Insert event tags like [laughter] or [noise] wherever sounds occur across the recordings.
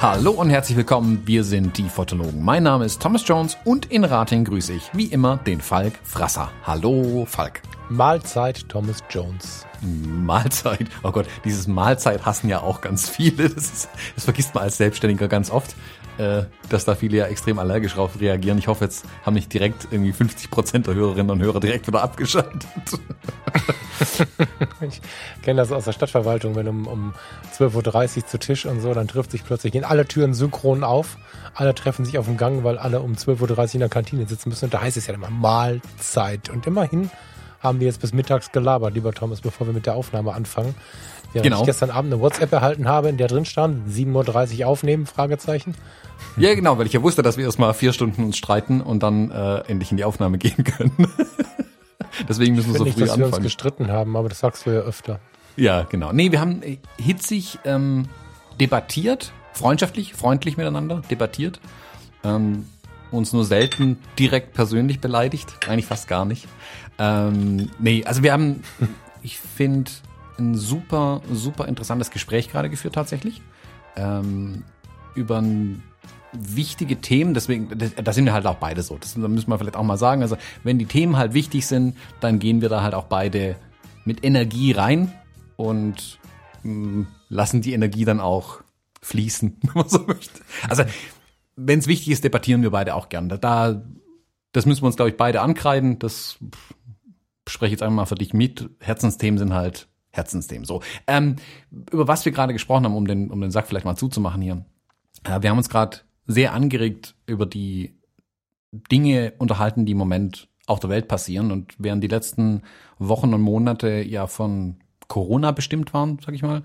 Hallo und herzlich willkommen, wir sind die Fotologen. Mein Name ist Thomas Jones und in Rating grüße ich wie immer den Falk Frasser. Hallo Falk. Mahlzeit Thomas Jones. Mahlzeit. Oh Gott, dieses Mahlzeit hassen ja auch ganz viele. Das, ist, das vergisst man als Selbstständiger ganz oft, äh, dass da viele ja extrem allergisch drauf reagieren. Ich hoffe, jetzt haben nicht direkt irgendwie 50 Prozent der Hörerinnen und Hörer direkt wieder abgeschaltet. ich kenne das aus der Stadtverwaltung, wenn um, um 12.30 Uhr zu Tisch und so, dann trifft sich plötzlich, gehen alle Türen synchron auf, alle treffen sich auf dem Gang, weil alle um 12.30 Uhr in der Kantine sitzen müssen und da heißt es ja immer Mahlzeit. Und immerhin haben wir jetzt bis mittags gelabert, lieber Thomas, bevor wir mit der Aufnahme anfangen. Während genau. ich gestern Abend eine WhatsApp erhalten habe, in der drin stand, 7.30 Uhr aufnehmen, Fragezeichen. [laughs] Ja, genau, weil ich ja wusste, dass wir erstmal vier Stunden uns streiten und dann äh, endlich in die Aufnahme [laughs] gehen können. Deswegen müssen wir so nicht, früh dass anfangen. wir uns gestritten haben, aber das sagst du ja öfter. Ja, genau. Nee, wir haben hitzig ähm, debattiert, freundschaftlich, freundlich miteinander debattiert. Ähm, uns nur selten direkt persönlich beleidigt, eigentlich fast gar nicht. Ähm, nee, also wir haben, ich finde, ein super, super interessantes Gespräch gerade geführt tatsächlich. Ähm, über ein wichtige Themen, deswegen, da sind wir halt auch beide so. Das müssen wir vielleicht auch mal sagen. Also, wenn die Themen halt wichtig sind, dann gehen wir da halt auch beide mit Energie rein und mh, mm, lassen die Energie dann auch fließen, [laughs] wenn man so möchte. Also, wenn es wichtig ist, debattieren wir beide auch gern. Da, das müssen wir uns, glaube ich, beide ankreiden. Das spreche ich jetzt einmal für dich mit. Herzensthemen sind halt Herzensthemen. So, ähm, über was wir gerade gesprochen haben, um den, um den Sack vielleicht mal zuzumachen hier. Äh, wir haben uns gerade sehr angeregt über die Dinge unterhalten, die im Moment auf der Welt passieren. Und während die letzten Wochen und Monate ja von Corona bestimmt waren, sag ich mal,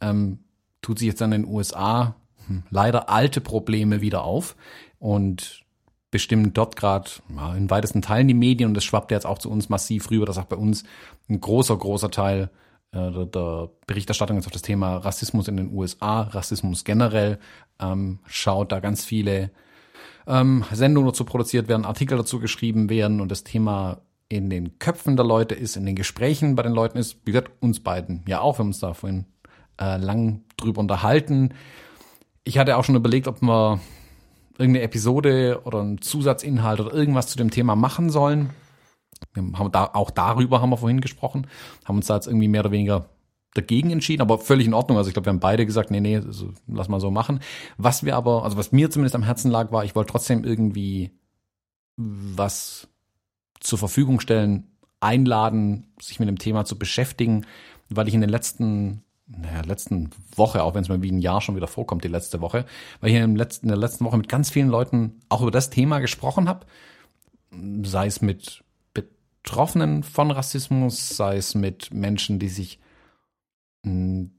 ähm, tut sich jetzt an den USA hm, leider alte Probleme wieder auf. Und bestimmen dort gerade ja, in weitesten Teilen die Medien. Und das schwappt jetzt auch zu uns massiv rüber, dass auch bei uns ein großer, großer Teil der, der Berichterstattung ist auf das Thema Rassismus in den USA, Rassismus generell, ähm, schaut, da ganz viele ähm, Sendungen dazu produziert werden, Artikel dazu geschrieben werden und das Thema in den Köpfen der Leute ist, in den Gesprächen bei den Leuten ist, wie gesagt, uns beiden ja auch, wir haben uns da vorhin äh, lang drüber unterhalten. Ich hatte auch schon überlegt, ob wir irgendeine Episode oder einen Zusatzinhalt oder irgendwas zu dem Thema machen sollen. Wir haben da, auch darüber haben wir vorhin gesprochen, haben uns da jetzt irgendwie mehr oder weniger dagegen entschieden, aber völlig in Ordnung. Also ich glaube, wir haben beide gesagt, nee, nee, also lass mal so machen. Was wir aber, also was mir zumindest am Herzen lag, war, ich wollte trotzdem irgendwie was zur Verfügung stellen, einladen, sich mit dem Thema zu beschäftigen, weil ich in den letzten, naja, letzten Woche, auch wenn es mal wie ein Jahr schon wieder vorkommt, die letzte Woche, weil ich in, letzten, in der letzten Woche mit ganz vielen Leuten auch über das Thema gesprochen habe, sei es mit Betroffenen von Rassismus, sei es mit Menschen, die sich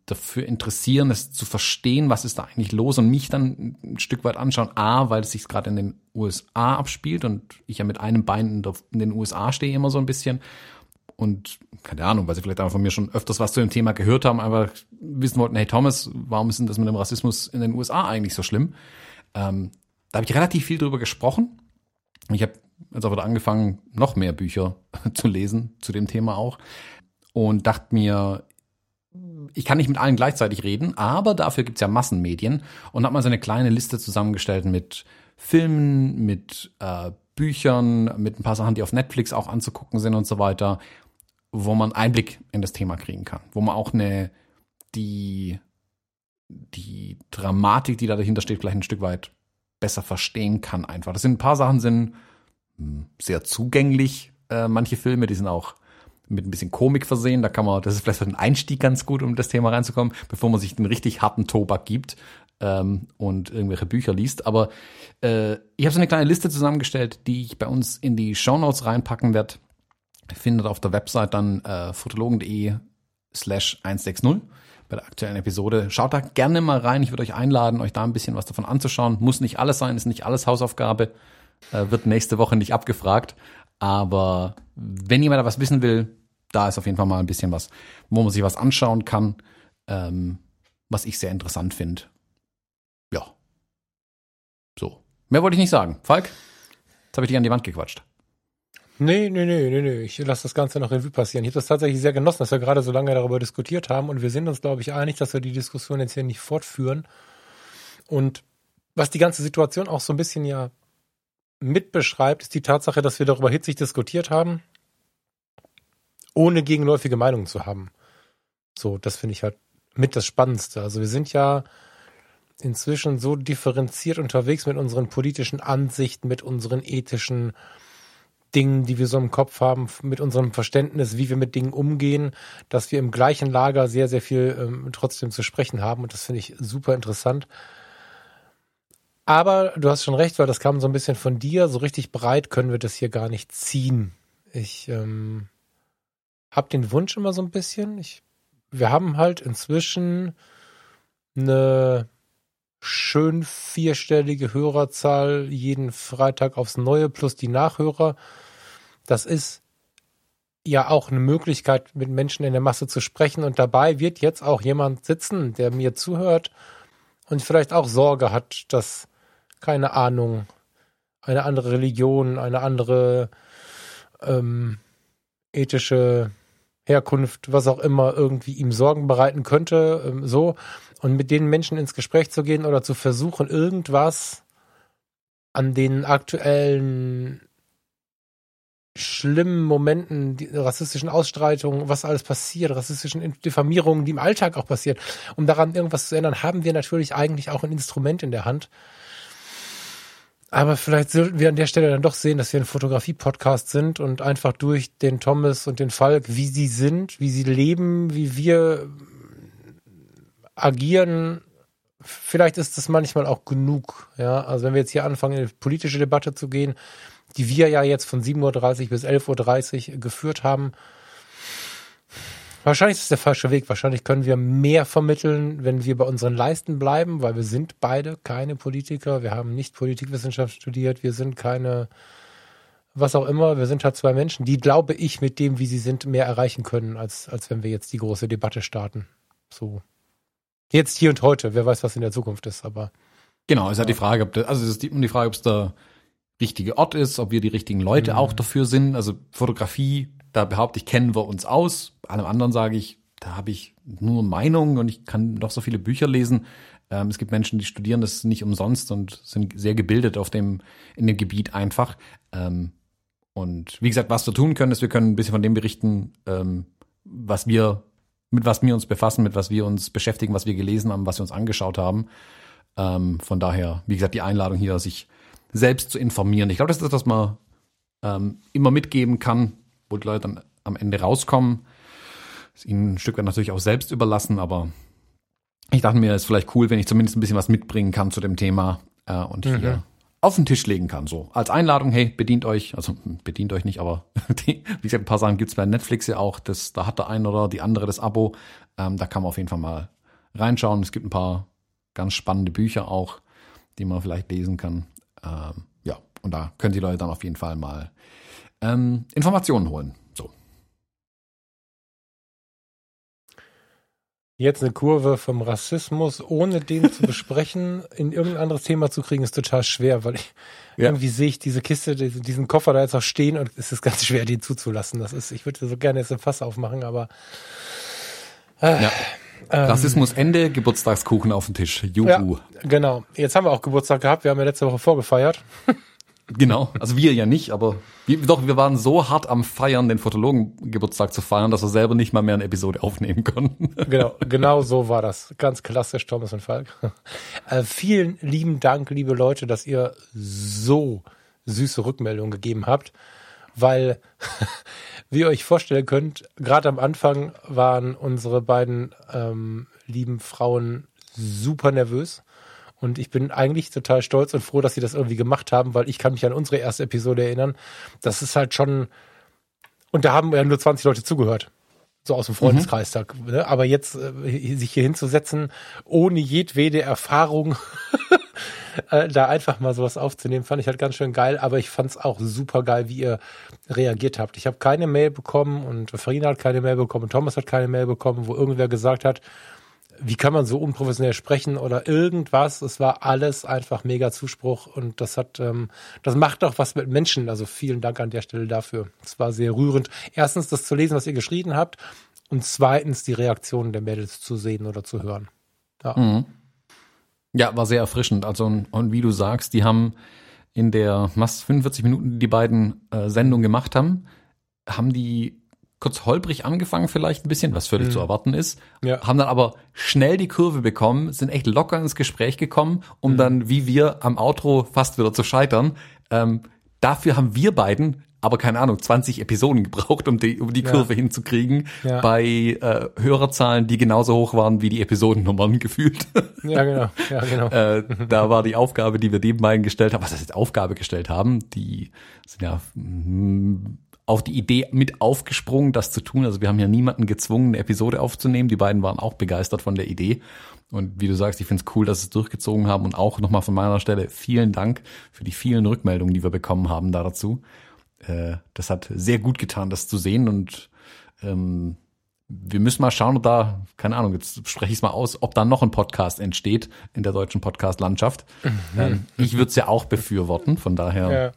dafür interessieren, es zu verstehen, was ist da eigentlich los und mich dann ein Stück weit anschauen. A, weil es sich gerade in den USA abspielt und ich ja mit einem Bein in, den USA stehe immer so ein bisschen. Und keine Ahnung, weil sie vielleicht einfach von mir schon öfters was zu dem Thema gehört haben, einfach wissen wollten, hey Thomas, warum ist denn das mit dem Rassismus in den USA eigentlich so schlimm? Ähm, da habe ich relativ viel drüber gesprochen. Ich habe jetzt wieder angefangen, noch mehr Bücher [laughs] zu lesen zu dem Thema auch und dachte mir, ich kann nicht mit allen gleichzeitig reden, aber dafür gibt's ja Massenmedien und hat mal so eine kleine Liste zusammengestellt mit Filmen, mit äh, Büchern, mit ein paar Sachen, die auf Netflix auch anzugucken sind und so weiter, wo man Einblick in das Thema kriegen kann, wo man auch eine die die Dramatik, die da dahinter steht, vielleicht ein Stück weit besser verstehen kann einfach. Das sind ein paar Sachen sind sehr zugänglich, äh, manche Filme, die sind auch mit ein bisschen Komik versehen. Da kann man, das ist vielleicht ein Einstieg ganz gut, um das Thema reinzukommen, bevor man sich den richtig harten Tobak gibt ähm, und irgendwelche Bücher liest. Aber äh, ich habe so eine kleine Liste zusammengestellt, die ich bei uns in die Show Notes reinpacken werde. Findet auf der Website dann äh, fotologen.de slash 160 bei der aktuellen Episode. Schaut da gerne mal rein. Ich würde euch einladen, euch da ein bisschen was davon anzuschauen. Muss nicht alles sein, ist nicht alles Hausaufgabe. Äh, wird nächste Woche nicht abgefragt. Aber wenn jemand da was wissen will, da ist auf jeden Fall mal ein bisschen was, wo man sich was anschauen kann, ähm, was ich sehr interessant finde. Ja. Mehr wollte ich nicht sagen. Falk, jetzt habe ich dich an die Wand gequatscht. Nee, nee, nee, nee, nee. Ich lasse das Ganze noch Revue passieren. Ich habe das tatsächlich sehr genossen, dass wir gerade so lange darüber diskutiert haben und wir sind uns, glaube ich, einig, dass wir die Diskussion jetzt hier nicht fortführen. Und was die ganze Situation auch so ein bisschen ja mitbeschreibt, ist die Tatsache, dass wir darüber hitzig diskutiert haben, ohne gegenläufige Meinungen zu haben. So, das finde ich halt mit das Spannendste. Also wir sind ja inzwischen so differenziert unterwegs mit unseren politischen Ansichten, mit unseren ethischen Dingen, die wir so im Kopf haben, mit unserem Verständnis, wie wir mit Dingen umgehen, dass wir im gleichen Lager sehr, sehr viel ähm, trotzdem zu sprechen haben. Und das finde ich super interessant. Aber du hast schon recht, weil das kam so ein bisschen von dir. So richtig breit können wir das hier gar nicht ziehen. Ich ähm, habe den Wunsch immer so ein bisschen. Ich, wir haben halt inzwischen eine schön vierstellige Hörerzahl jeden Freitag aufs Neue plus die Nachhörer. Das ist ja auch eine Möglichkeit, mit Menschen in der Masse zu sprechen. Und dabei wird jetzt auch jemand sitzen, der mir zuhört und vielleicht auch Sorge hat, dass, keine Ahnung, eine andere Religion, eine andere ähm, ethische Herkunft, was auch immer, irgendwie ihm Sorgen bereiten könnte. Ähm, so und mit den Menschen ins Gespräch zu gehen oder zu versuchen, irgendwas an den aktuellen schlimmen Momenten, die rassistischen Ausstreitungen, was alles passiert, rassistischen Diffamierungen, die im Alltag auch passiert, um daran irgendwas zu ändern, haben wir natürlich eigentlich auch ein Instrument in der Hand. Aber vielleicht sollten wir an der Stelle dann doch sehen, dass wir ein Fotografie-Podcast sind und einfach durch den Thomas und den Falk, wie sie sind, wie sie leben, wie wir agieren, vielleicht ist das manchmal auch genug. Ja, also wenn wir jetzt hier anfangen, in eine politische Debatte zu gehen, die wir ja jetzt von 7.30 Uhr bis 11.30 Uhr geführt haben, Wahrscheinlich ist es der falsche Weg. Wahrscheinlich können wir mehr vermitteln, wenn wir bei unseren Leisten bleiben, weil wir sind beide keine Politiker. Wir haben nicht Politikwissenschaft studiert. Wir sind keine, was auch immer. Wir sind halt zwei Menschen, die, glaube ich, mit dem, wie sie sind, mehr erreichen können, als, als wenn wir jetzt die große Debatte starten. So. Jetzt hier und heute, wer weiß, was in der Zukunft ist, aber. Genau, ist halt ja. die Frage, ob das, also es ist die, die Frage, ob es der richtige Ort ist, ob wir die richtigen Leute mhm. auch dafür sind. Also Fotografie, da behaupte ich, kennen wir uns aus. Allem anderen sage ich, da habe ich nur Meinungen und ich kann noch so viele Bücher lesen. Ähm, es gibt Menschen, die studieren das nicht umsonst und sind sehr gebildet auf dem, in dem Gebiet einfach. Ähm, und wie gesagt, was wir tun können, ist, wir können ein bisschen von dem berichten, ähm, was wir mit was wir uns befassen, mit was wir uns beschäftigen, was wir gelesen haben, was wir uns angeschaut haben. Ähm, von daher, wie gesagt, die Einladung hier, sich selbst zu informieren. Ich glaube, das ist das, was man ähm, immer mitgeben kann, wo die Leute dann am Ende rauskommen. Ist ihnen ein Stück weit natürlich auch selbst überlassen, aber ich dachte mir, es ist vielleicht cool, wenn ich zumindest ein bisschen was mitbringen kann zu dem Thema äh, und mhm. hier auf den Tisch legen kann. So als Einladung, hey, bedient euch, also bedient euch nicht, aber [laughs] die, wie gesagt, ein paar Sachen gibt's bei Netflix ja auch. Das, da hat der ein oder die andere das Abo. Ähm, da kann man auf jeden Fall mal reinschauen. Es gibt ein paar ganz spannende Bücher auch, die man vielleicht lesen kann. Ähm, ja, und da können die Leute dann auf jeden Fall mal ähm, Informationen holen. Jetzt eine Kurve vom Rassismus, ohne den zu besprechen, [laughs] in irgendein anderes Thema zu kriegen, ist total schwer, weil ich ja. irgendwie sehe ich diese Kiste, diesen Koffer da jetzt auch stehen und es ist ganz schwer, den zuzulassen. Das ist, ich würde so gerne jetzt ein Fass aufmachen, aber äh, ja. Ähm, Rassismus Ende, Geburtstagskuchen auf dem Tisch. Juhu. Ja, genau. Jetzt haben wir auch Geburtstag gehabt. Wir haben ja letzte Woche vorgefeiert. [laughs] Genau, also wir ja nicht, aber wir, doch, wir waren so hart am Feiern, den Fotologen-Geburtstag zu feiern, dass wir selber nicht mal mehr eine Episode aufnehmen konnten. [laughs] Genau, genau so war das. Ganz klassisch, Thomas und Falk. [laughs] Äh, vielen lieben Dank, liebe Leute, dass ihr so süße Rückmeldungen gegeben habt, weil, [laughs] wie ihr euch vorstellen könnt, gerade am Anfang waren unsere beiden ähm, lieben Frauen super nervös und ich bin eigentlich total stolz und froh, dass sie das irgendwie gemacht haben, weil ich kann mich an unsere erste Episode erinnern. Das ist halt schon, und da haben ja nur 20 Leute zugehört. So aus dem Freundeskreis. Mhm. Ne? Aber jetzt äh, sich hier hinzusetzen, ohne jedwede Erfahrung, [laughs] äh, da einfach mal sowas aufzunehmen, fand ich halt ganz schön geil. Aber ich fand es auch super geil, wie ihr reagiert habt. Ich habe keine Mail bekommen und Farina hat keine Mail bekommen, Thomas hat keine Mail bekommen, wo irgendwer gesagt hat, wie kann man so unprofessionell sprechen oder irgendwas. Es war alles einfach mega Zuspruch und das hat, ähm, das macht auch was mit Menschen. Also vielen Dank an der Stelle dafür. Es war sehr rührend. Erstens das zu lesen, was ihr geschrieben habt und zweitens die Reaktionen der Mädels zu sehen oder zu hören. Ja, mhm. ja war sehr erfrischend. Also und wie du sagst, die haben in der was 45 Minuten, die, die beiden äh, Sendungen gemacht haben, haben die kurz holprig angefangen vielleicht ein bisschen, was völlig mhm. zu erwarten ist, ja. haben dann aber schnell die Kurve bekommen, sind echt locker ins Gespräch gekommen, um mhm. dann wie wir am Outro fast wieder zu scheitern. Ähm, dafür haben wir beiden aber keine Ahnung, 20 Episoden [laughs] gebraucht, um die, um die Kurve ja. hinzukriegen, ja. bei äh, Hörerzahlen, die genauso hoch waren wie die Episodennummern [laughs] gefühlt. Ja, genau. Ja, genau. [laughs] äh, da war die Aufgabe, die wir dem beiden gestellt haben, was das jetzt Aufgabe gestellt haben, die sind ja mh, auf die Idee mit aufgesprungen, das zu tun. Also wir haben ja niemanden gezwungen, eine Episode aufzunehmen. Die beiden waren auch begeistert von der Idee. Und wie du sagst, ich finde es cool, dass sie es durchgezogen haben. Und auch nochmal von meiner Stelle vielen Dank für die vielen Rückmeldungen, die wir bekommen haben da dazu. Äh, das hat sehr gut getan, das zu sehen. Und ähm, wir müssen mal schauen, ob da, keine Ahnung, jetzt spreche ich es mal aus, ob da noch ein Podcast entsteht in der deutschen Podcast-Landschaft. Mhm. Ähm, ich würde es ja auch befürworten, von daher. Ja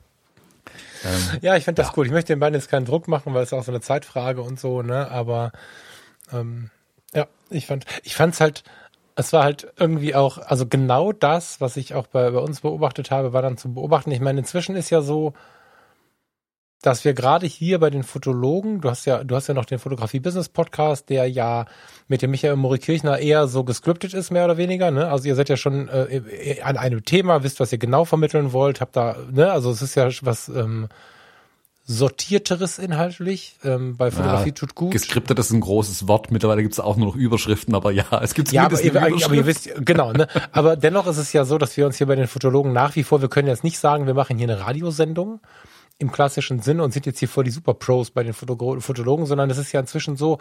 ähm, ja, ich finde das ja. cool. Ich möchte den beiden jetzt keinen Druck machen, weil es auch so eine Zeitfrage und so, ne? Aber ähm, ja, ich fand, ich fand's halt, es war halt irgendwie auch, also genau das, was ich auch bei, bei uns beobachtet habe, war dann zu beobachten. Ich meine, inzwischen ist ja so, dass wir gerade hier bei den Fotologen, du hast ja, du hast ja noch den Fotografie-Business-Podcast, der ja mit dem Michael Mori-Kirchner eher so gescriptet ist, mehr oder weniger. Ne? Also ihr seid ja schon äh, an einem Thema, wisst, was ihr genau vermitteln wollt, habt da, ne, also es ist ja was ähm, sortierteres inhaltlich. Ähm, bei Fotografie ja, tut gut. Geskriptet ist ein großes Wort. Mittlerweile gibt es auch nur noch Überschriften, aber ja, es gibt ja, aber, ihr, aber ihr wisst, genau, ne? Aber dennoch ist es ja so, dass wir uns hier bei den Fotologen nach wie vor, wir können jetzt nicht sagen, wir machen hier eine Radiosendung im klassischen Sinne und sind jetzt hier vor die Superpros bei den Foto Fotologen, sondern es ist ja inzwischen so,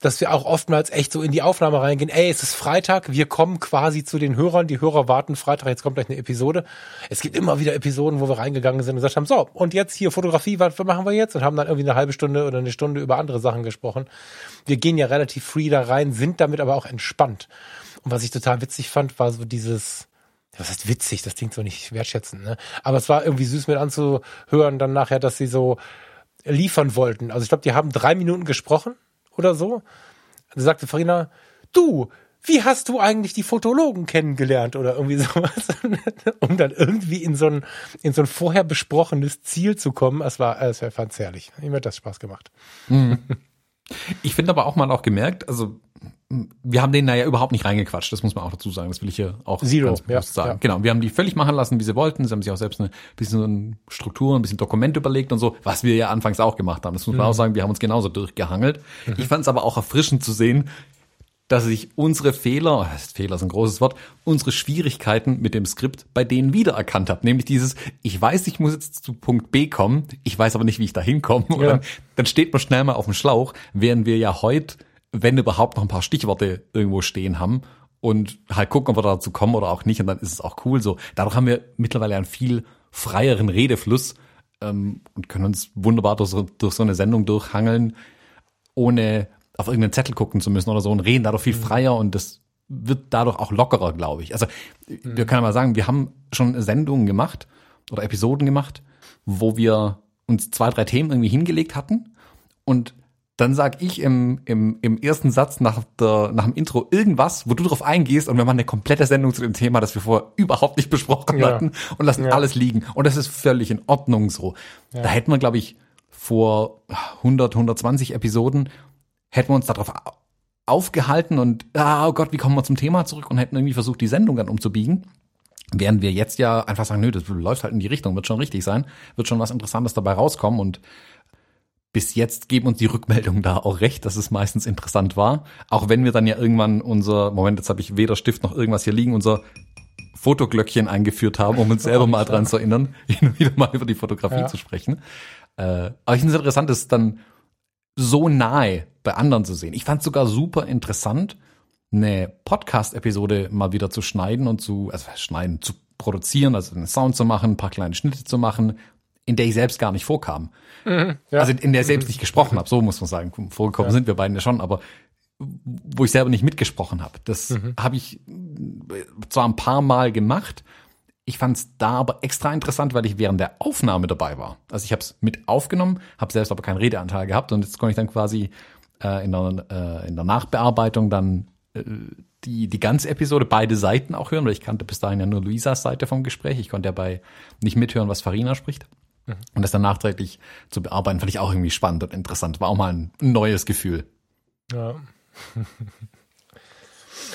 dass wir auch oftmals echt so in die Aufnahme reingehen. Ey, es ist Freitag, wir kommen quasi zu den Hörern, die Hörer warten Freitag, jetzt kommt gleich eine Episode. Es gibt immer wieder Episoden, wo wir reingegangen sind und gesagt haben, so, und jetzt hier Fotografie, was machen wir jetzt? Und haben dann irgendwie eine halbe Stunde oder eine Stunde über andere Sachen gesprochen. Wir gehen ja relativ free da rein, sind damit aber auch entspannt. Und was ich total witzig fand, war so dieses, was heißt witzig, das klingt so nicht wertschätzend, ne? Aber es war irgendwie süß mit anzuhören dann nachher, dass sie so liefern wollten. Also ich glaube, die haben drei Minuten gesprochen oder so. Da sagte Farina, du, wie hast du eigentlich die Fotologen kennengelernt oder irgendwie [laughs] sowas, um dann irgendwie in so ein, in so ein vorher besprochenes Ziel zu kommen. Es war, es war fand's herrlich. Mir hat das Spaß gemacht. Mhm. [laughs] Ich finde aber auch mal auch gemerkt, also wir haben denen da ja überhaupt nicht reingequatscht, das muss man auch dazu sagen, das will ich hier auch Zero, ganz bewusst ja, sagen. Ja. Genau, wir haben die völlig machen lassen, wie sie wollten, sie haben sich auch selbst ein bisschen Struktur, ein bisschen Dokument überlegt und so, was wir ja anfangs auch gemacht haben. Das muss man mhm. auch sagen, wir haben uns genauso durchgehangelt. Mhm. Ich fand es aber auch erfrischend zu sehen, dass sich unsere Fehler, Fehler ist ein großes Wort, unsere Schwierigkeiten mit dem Skript bei denen wiedererkannt hat. Nämlich dieses, ich weiß, ich muss jetzt zu Punkt B kommen, ich weiß aber nicht, wie ich da hinkomme. Ja. Dann, dann steht man schnell mal auf dem Schlauch, während wir ja heute wenn überhaupt noch ein paar Stichworte irgendwo stehen haben und halt gucken, ob wir dazu kommen oder auch nicht und dann ist es auch cool so. Dadurch haben wir mittlerweile einen viel freieren Redefluss ähm, und können uns wunderbar durch so, durch so eine Sendung durchhangeln, ohne auf irgendeinen Zettel gucken zu müssen oder so und reden dadurch viel mhm. freier und das wird dadurch auch lockerer, glaube ich. Also mhm. wir können mal sagen, wir haben schon Sendungen gemacht oder Episoden gemacht, wo wir uns zwei, drei Themen irgendwie hingelegt hatten und dann sag ich im, im, im ersten Satz nach, der, nach dem Intro irgendwas, wo du drauf eingehst und wir machen eine komplette Sendung zu dem Thema, das wir vorher überhaupt nicht besprochen ja. hatten und lassen ja. alles liegen. Und das ist völlig in Ordnung so. Ja. Da hätten wir, glaube ich, vor 100, 120 Episoden, hätten wir uns darauf aufgehalten und, ah, oh Gott, wie kommen wir zum Thema zurück und hätten irgendwie versucht, die Sendung dann umzubiegen. Während wir jetzt ja einfach sagen, nö, das läuft halt in die Richtung, wird schon richtig sein, wird schon was Interessantes dabei rauskommen und bis jetzt geben uns die Rückmeldungen da auch recht, dass es meistens interessant war. Auch wenn wir dann ja irgendwann unser, Moment, jetzt habe ich weder Stift noch irgendwas hier liegen, unser Fotoglöckchen eingeführt haben, um uns selber mal dran zu erinnern, [laughs] hin und wieder mal über die Fotografie ja. zu sprechen. Äh, aber ich finde es interessant, es dann so nahe bei anderen zu sehen. Ich fand es sogar super interessant, eine Podcast-Episode mal wieder zu schneiden und zu, also schneiden, zu produzieren, also einen Sound zu machen, ein paar kleine Schnitte zu machen, in der ich selbst gar nicht vorkam. Mhm, ja. Also in der ich selbst nicht gesprochen habe, so muss man sagen. Vorgekommen ja. sind wir beiden ja schon, aber wo ich selber nicht mitgesprochen habe. Das mhm. habe ich zwar ein paar Mal gemacht, ich fand es da aber extra interessant, weil ich während der Aufnahme dabei war. Also ich habe es mit aufgenommen, habe selbst aber keinen Redeanteil gehabt und jetzt konnte ich dann quasi äh, in, der, äh, in der Nachbearbeitung dann äh, die, die ganze Episode, beide Seiten auch hören, weil ich kannte bis dahin ja nur Luisas Seite vom Gespräch. Ich konnte ja bei nicht mithören, was Farina spricht. Mhm. Und das dann nachträglich zu bearbeiten, fand ich auch irgendwie spannend und interessant. War auch mal ein neues Gefühl. Ja. [laughs]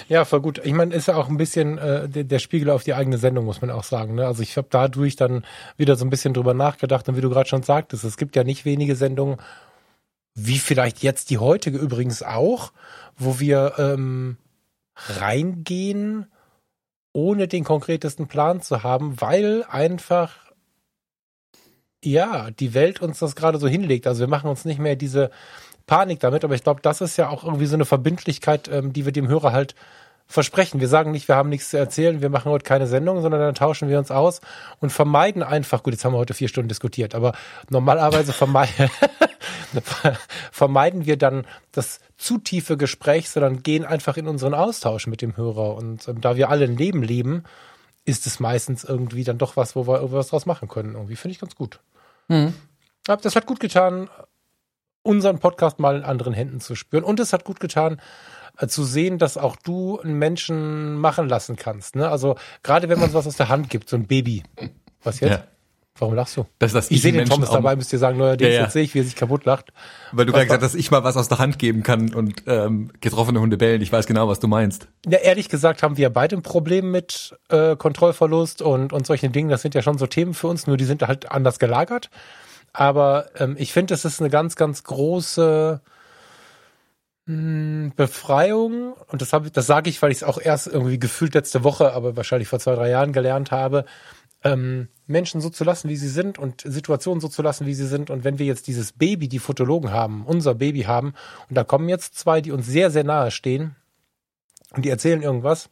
Ja, voll gut. Ich meine, ist ja auch ein bisschen äh, der, der Spiegel auf die eigene Sendung, muss man auch sagen. Ne? Also ich habe dadurch dann wieder so ein bisschen drüber nachgedacht und wie du gerade schon sagtest, es gibt ja nicht wenige Sendungen, wie vielleicht jetzt die heutige übrigens auch, wo wir ähm, reingehen, ohne den konkretesten Plan zu haben, weil einfach ja, die Welt uns das gerade so hinlegt. Also wir machen uns nicht mehr diese Panik damit, aber ich glaube, das ist ja auch irgendwie so eine Verbindlichkeit, ähm, die wir dem Hörer halt versprechen. Wir sagen nicht, wir haben nichts zu erzählen, wir machen heute keine Sendung, sondern dann tauschen wir uns aus und vermeiden einfach, gut, jetzt haben wir heute vier Stunden diskutiert, aber normalerweise vermeiden, [laughs] vermeiden wir dann das zu tiefe Gespräch, sondern gehen einfach in unseren Austausch mit dem Hörer. Und ähm, da wir alle ein Leben leben, ist es meistens irgendwie dann doch was, wo wir irgendwas draus machen können. Irgendwie finde ich ganz gut. Mhm. Das hat gut getan, unseren Podcast mal in anderen Händen zu spüren. Und es hat gut getan, zu sehen, dass auch du einen Menschen machen lassen kannst. Ne? Also gerade wenn man was aus der Hand gibt, so ein Baby. Was jetzt? Ja. Warum lachst du? Das, dass ich, ich sehe den Thomas dabei, müsst ihr sagen, neuerdings, ja, ja. jetzt sehe ich, wie er sich kaputt lacht. Weil du gerade gesagt hast, dass ich mal was aus der Hand geben kann und ähm, getroffene Hunde bellen. Ich weiß genau, was du meinst. Ja, ehrlich gesagt haben wir beide ein Problem mit äh, Kontrollverlust und, und solchen Dingen. Das sind ja schon so Themen für uns, nur die sind halt anders gelagert. Aber ähm, ich finde, es ist eine ganz, ganz große Befreiung. Und das, hab, das sage ich, weil ich es auch erst irgendwie gefühlt letzte Woche, aber wahrscheinlich vor zwei, drei Jahren gelernt habe. Ähm, Menschen so zu lassen, wie sie sind und Situationen so zu lassen, wie sie sind. Und wenn wir jetzt dieses Baby, die Fotologen haben, unser Baby haben, und da kommen jetzt zwei, die uns sehr, sehr nahe stehen und die erzählen irgendwas,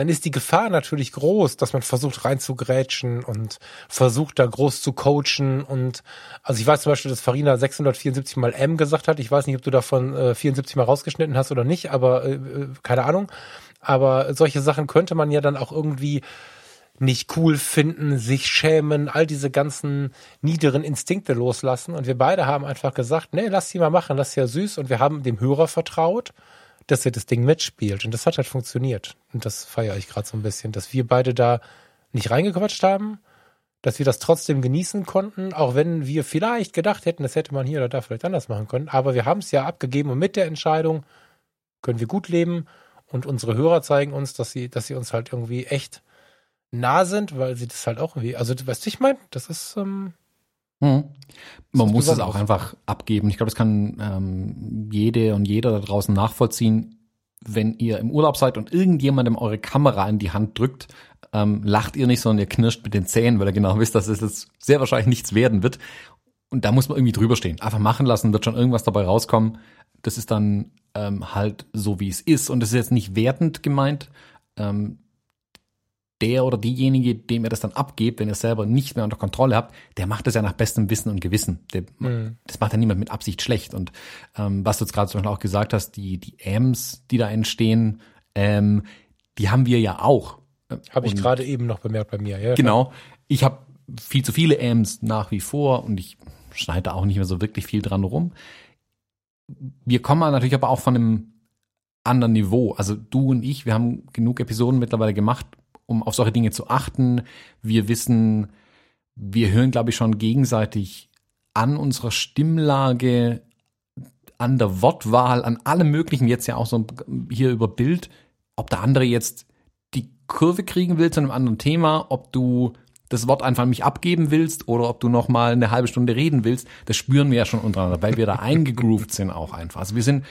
dann ist die Gefahr natürlich groß, dass man versucht reinzugrätschen und versucht da groß zu coachen und also ich weiß zum Beispiel, dass Farina 674 mal M gesagt hat. Ich weiß nicht, ob du davon äh, 74 mal rausgeschnitten hast oder nicht, aber äh, äh, keine Ahnung. Aber solche Sachen könnte man ja dann auch irgendwie nicht cool finden, sich schämen, all diese ganzen niederen Instinkte loslassen. Und wir beide haben einfach gesagt, nee, lass sie mal machen, das ist ja süß. Und wir haben dem Hörer vertraut dass er das Ding mitspielt. Und das hat halt funktioniert. Und das feiere ich gerade so ein bisschen, dass wir beide da nicht reingequatscht haben, dass wir das trotzdem genießen konnten, auch wenn wir vielleicht gedacht hätten, das hätte man hier oder da vielleicht anders machen können. Aber wir haben es ja abgegeben und mit der Entscheidung können wir gut leben. Und unsere Hörer zeigen uns, dass sie, dass sie uns halt irgendwie echt nah sind, weil sie das halt auch irgendwie, also weißt du, ich meine, das ist, ähm, hm. Man muss es auch einfach abgeben. Ich glaube, das kann ähm, jede und jeder da draußen nachvollziehen. Wenn ihr im Urlaub seid und irgendjemandem eure Kamera in die Hand drückt, ähm, lacht ihr nicht, sondern ihr knirscht mit den Zähnen, weil ihr genau wisst, dass es jetzt sehr wahrscheinlich nichts werden wird. Und da muss man irgendwie drüber stehen. Einfach machen lassen, wird schon irgendwas dabei rauskommen. Das ist dann ähm, halt so, wie es ist. Und das ist jetzt nicht wertend gemeint. Ähm, der oder diejenige, dem ihr das dann abgebt, wenn ihr selber nicht mehr unter Kontrolle habt, der macht das ja nach bestem Wissen und Gewissen. Der, mhm. Das macht ja niemand mit Absicht schlecht. Und ähm, was du jetzt gerade zum Beispiel auch gesagt hast, die, die Ams, die da entstehen, ähm, die haben wir ja auch. Habe ich gerade eben noch bemerkt bei mir. Ja, genau. Ich habe viel zu viele Ams nach wie vor und ich schneide auch nicht mehr so wirklich viel dran rum. Wir kommen natürlich aber auch von einem anderen Niveau. Also du und ich, wir haben genug Episoden mittlerweile gemacht, um auf solche Dinge zu achten. Wir wissen, wir hören, glaube ich, schon gegenseitig an unserer Stimmlage, an der Wortwahl, an allem Möglichen, jetzt ja auch so hier über Bild, ob der andere jetzt die Kurve kriegen will zu einem anderen Thema, ob du das Wort einfach mich abgeben willst oder ob du noch mal eine halbe Stunde reden willst, das spüren wir ja schon untereinander, weil wir da [laughs] eingegroovt sind auch einfach. Also wir sind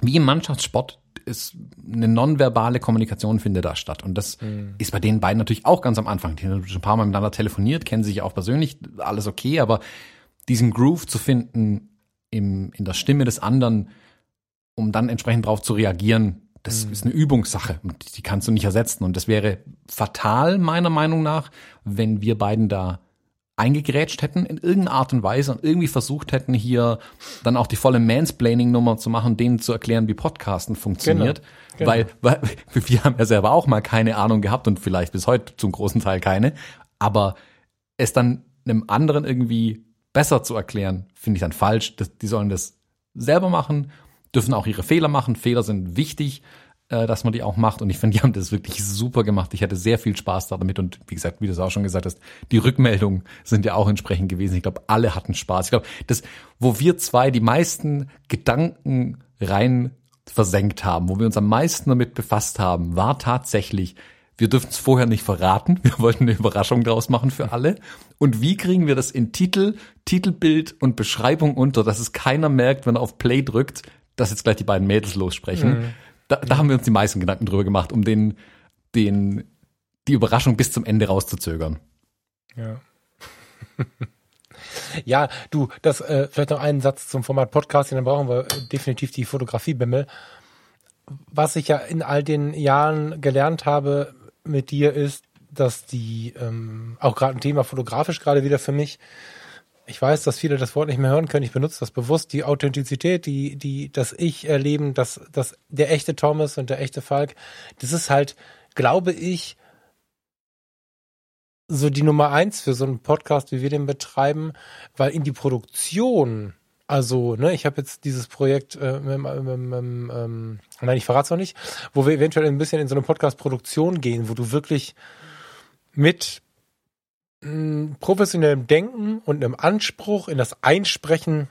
wie im Mannschaftssport ist eine nonverbale Kommunikation findet da statt. Und das mhm. ist bei den beiden natürlich auch ganz am Anfang. Die haben schon ein paar Mal miteinander telefoniert, kennen sich auch persönlich, alles okay, aber diesen Groove zu finden im, in der Stimme des anderen, um dann entsprechend darauf zu reagieren, das mhm. ist eine Übungssache und die kannst du nicht ersetzen. Und das wäre fatal, meiner Meinung nach, wenn wir beiden da eingegrätscht hätten in irgendeiner Art und Weise und irgendwie versucht hätten, hier dann auch die volle Mansplaining-Nummer zu machen, denen zu erklären, wie Podcasten funktioniert. Genau, genau. Weil, weil [laughs] wir haben ja selber auch mal keine Ahnung gehabt und vielleicht bis heute zum großen Teil keine. Aber es dann einem anderen irgendwie besser zu erklären, finde ich dann falsch. Das, die sollen das selber machen, dürfen auch ihre Fehler machen. Fehler sind wichtig äh, dass man die auch macht. Und ich finde, die haben das wirklich super gemacht. Ich hatte sehr viel Spaß damit. Und wie gesagt, wie du es auch schon gesagt hast, die Rückmeldungen sind ja auch entsprechend gewesen. Ich glaube, alle hatten Spaß. Ich glaube, das, wo wir zwei die meisten Gedanken rein versenkt haben, wo wir uns am meisten damit befasst haben, war tatsächlich, wir dürfen es vorher nicht verraten. Wir wollten eine Überraschung draus machen für alle. Und wie kriegen wir das in Titel, Titelbild und Beschreibung unter, dass es keiner merkt, wenn er auf Play drückt, dass jetzt gleich die beiden Mädels lossprechen. Mhm. Da, da haben wir uns die meisten Gedanken drüber gemacht, um den, den, die Überraschung bis zum Ende rauszuzögern. Ja. [laughs] ja, du, das, äh, vielleicht noch einen Satz zum Format Podcasting, dann brauchen wir äh, definitiv die Fotografie-Bimmel. Was ich ja in all den Jahren gelernt habe mit dir ist, dass die, ähm, auch gerade ein Thema fotografisch gerade wieder für mich, ich weiß, dass viele das Wort nicht mehr hören können. Ich benutze das bewusst. Die Authentizität, die, die, das Ich erleben, das, das, der echte Thomas und der echte Falk, das ist halt, glaube ich, so die Nummer eins für so einen Podcast, wie wir den betreiben, weil in die Produktion, also, ne, ich habe jetzt dieses Projekt, äh, mit, mit, ähm, nein, ich verrate es noch nicht, wo wir eventuell ein bisschen in so eine Podcast-Produktion gehen, wo du wirklich mit professionellem Denken und einem Anspruch in das Einsprechen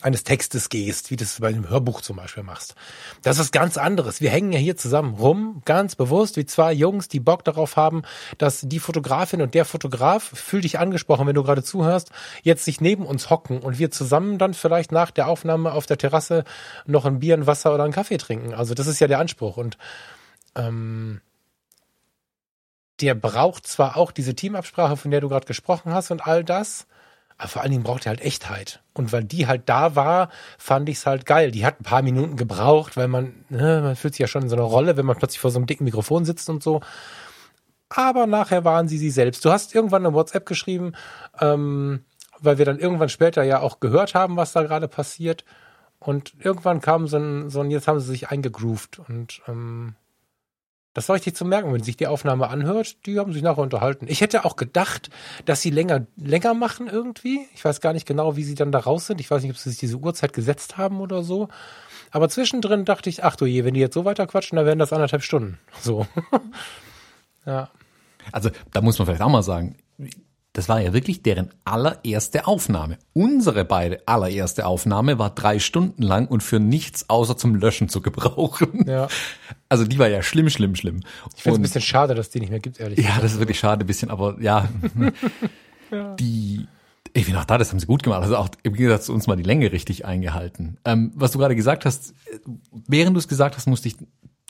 eines Textes gehst, wie du es bei einem Hörbuch zum Beispiel machst. Das ist ganz anderes. Wir hängen ja hier zusammen rum, ganz bewusst, wie zwei Jungs, die Bock darauf haben, dass die Fotografin und der Fotograf, fühl dich angesprochen, wenn du gerade zuhörst, jetzt sich neben uns hocken und wir zusammen dann vielleicht nach der Aufnahme auf der Terrasse noch ein Bier, ein Wasser oder einen Kaffee trinken. Also das ist ja der Anspruch. Und ähm, der braucht zwar auch diese Teamabsprache, von der du gerade gesprochen hast und all das, aber vor allen Dingen braucht er halt Echtheit. Und weil die halt da war, fand ich es halt geil. Die hat ein paar Minuten gebraucht, weil man, ne, man fühlt sich ja schon in so einer Rolle, wenn man plötzlich vor so einem dicken Mikrofon sitzt und so. Aber nachher waren sie sie selbst. Du hast irgendwann eine WhatsApp geschrieben, ähm, weil wir dann irgendwann später ja auch gehört haben, was da gerade passiert. Und irgendwann kam so ein, so ein, jetzt haben sie sich eingegroovt und ähm, das war richtig zu merken, wenn sich die Aufnahme anhört, die haben sich nachher unterhalten. Ich hätte auch gedacht, dass sie länger, länger machen irgendwie. Ich weiß gar nicht genau, wie sie dann da raus sind. Ich weiß nicht, ob sie sich diese Uhrzeit gesetzt haben oder so. Aber zwischendrin dachte ich, ach du je, wenn die jetzt so weiter quatschen, dann werden das anderthalb Stunden. So. [laughs] ja. Also, da muss man vielleicht auch mal sagen, das war ja wirklich deren allererste Aufnahme. Unsere beide allererste Aufnahme war drei Stunden lang und für nichts außer zum Löschen zu gebrauchen. Ja. Also die war ja schlimm, schlimm, schlimm. Ich finde es ein bisschen schade, dass die nicht mehr gibt, ehrlich Ja, gesagt. das ist wirklich schade, ein bisschen, aber ja. [laughs] ja. Die, ich bin auch da, das haben sie gut gemacht. Also auch im Gegensatz zu uns mal die Länge richtig eingehalten. Ähm, was du gerade gesagt hast, während du es gesagt hast, musste ich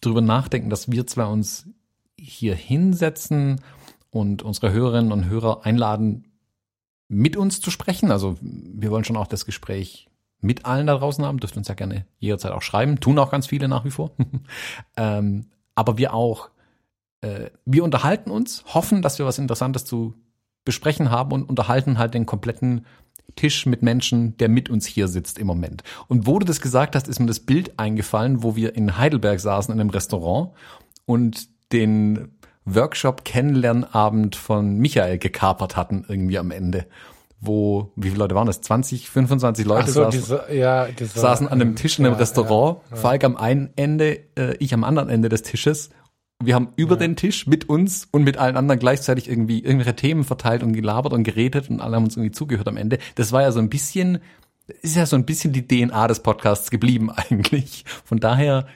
drüber nachdenken, dass wir zwar uns hier hinsetzen und unsere Hörerinnen und Hörer einladen, mit uns zu sprechen. Also wir wollen schon auch das Gespräch mit allen da draußen haben, dürft uns ja gerne jederzeit auch schreiben, tun auch ganz viele nach wie vor. [laughs] ähm, aber wir auch, äh, wir unterhalten uns, hoffen, dass wir was Interessantes zu besprechen haben und unterhalten halt den kompletten Tisch mit Menschen, der mit uns hier sitzt im Moment. Und wo du das gesagt hast, ist mir das Bild eingefallen, wo wir in Heidelberg saßen in einem Restaurant und den Workshop-Kennenlernabend von Michael gekapert hatten, irgendwie am Ende. Wo, wie viele Leute waren das? 20, 25 Leute so, saßen, diese, ja, diese, saßen an einem Tisch in einem ja, Restaurant. Ja. Falk am einen Ende, äh, ich am anderen Ende des Tisches. Wir haben über den Tisch mit uns und mit allen anderen gleichzeitig irgendwie irgendwelche Themen verteilt und gelabert und geredet und alle haben uns irgendwie zugehört am Ende. Das war ja so ein bisschen, ist ja so ein bisschen die DNA des Podcasts geblieben [laughs] eigentlich. Von daher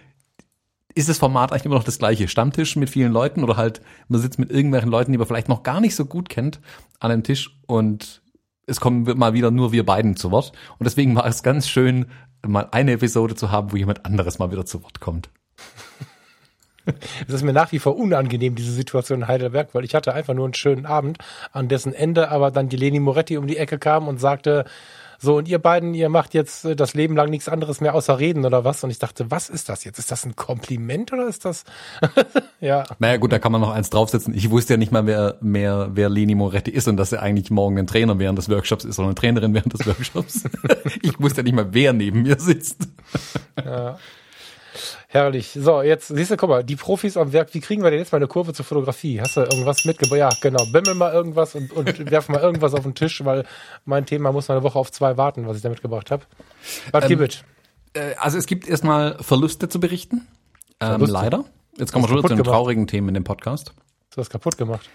ist das Format eigentlich immer noch das gleiche. Stammtisch mit vielen Leuten oder halt man sitzt mit irgendwelchen Leuten, die man vielleicht noch gar nicht so gut kennt, an einem Tisch und es kommen mal wieder nur wir beiden zu Wort. Und deswegen war es ganz schön, mal eine Episode zu haben, wo jemand anderes mal wieder zu Wort kommt. Es ist mir nach wie vor unangenehm, diese Situation in Heidelberg, weil ich hatte einfach nur einen schönen Abend, an dessen Ende aber dann die Leni Moretti um die Ecke kam und sagte, So, und ihr beiden, ihr macht jetzt äh, das Leben lang nichts anderes mehr außer reden oder was? Und ich dachte, was ist das jetzt? Ist das ein Kompliment oder ist das, [laughs] ja. Naja gut, da kann man noch eins draufsetzen. Ich wusste ja nicht mal wer, mehr, wer Leni Moretti ist und dass er eigentlich morgen ein Trainer während des Workshops ist oder eine Trainerin während des Workshops. [laughs] ich wusste ja nicht mal, wer neben mir sitzt. ja. Herrlich. So, jetzt siehst du, guck mal, die Profis am Werk, wie kriegen wir denn jetzt mal eine Kurve zur Fotografie? Hast du irgendwas mitgebracht? Ja, genau. Bimmel mal irgendwas und, und [laughs] werf mal irgendwas auf den Tisch, weil mein Thema muss mal eine Woche auf zwei warten, was ich da mitgebracht habe. Was ähm, gibt äh, Also es gibt erstmal Verluste zu berichten. Ähm, Verluste? leider. Jetzt kommen wir schon zu den traurigen Themen in dem Podcast. Du hast kaputt gemacht.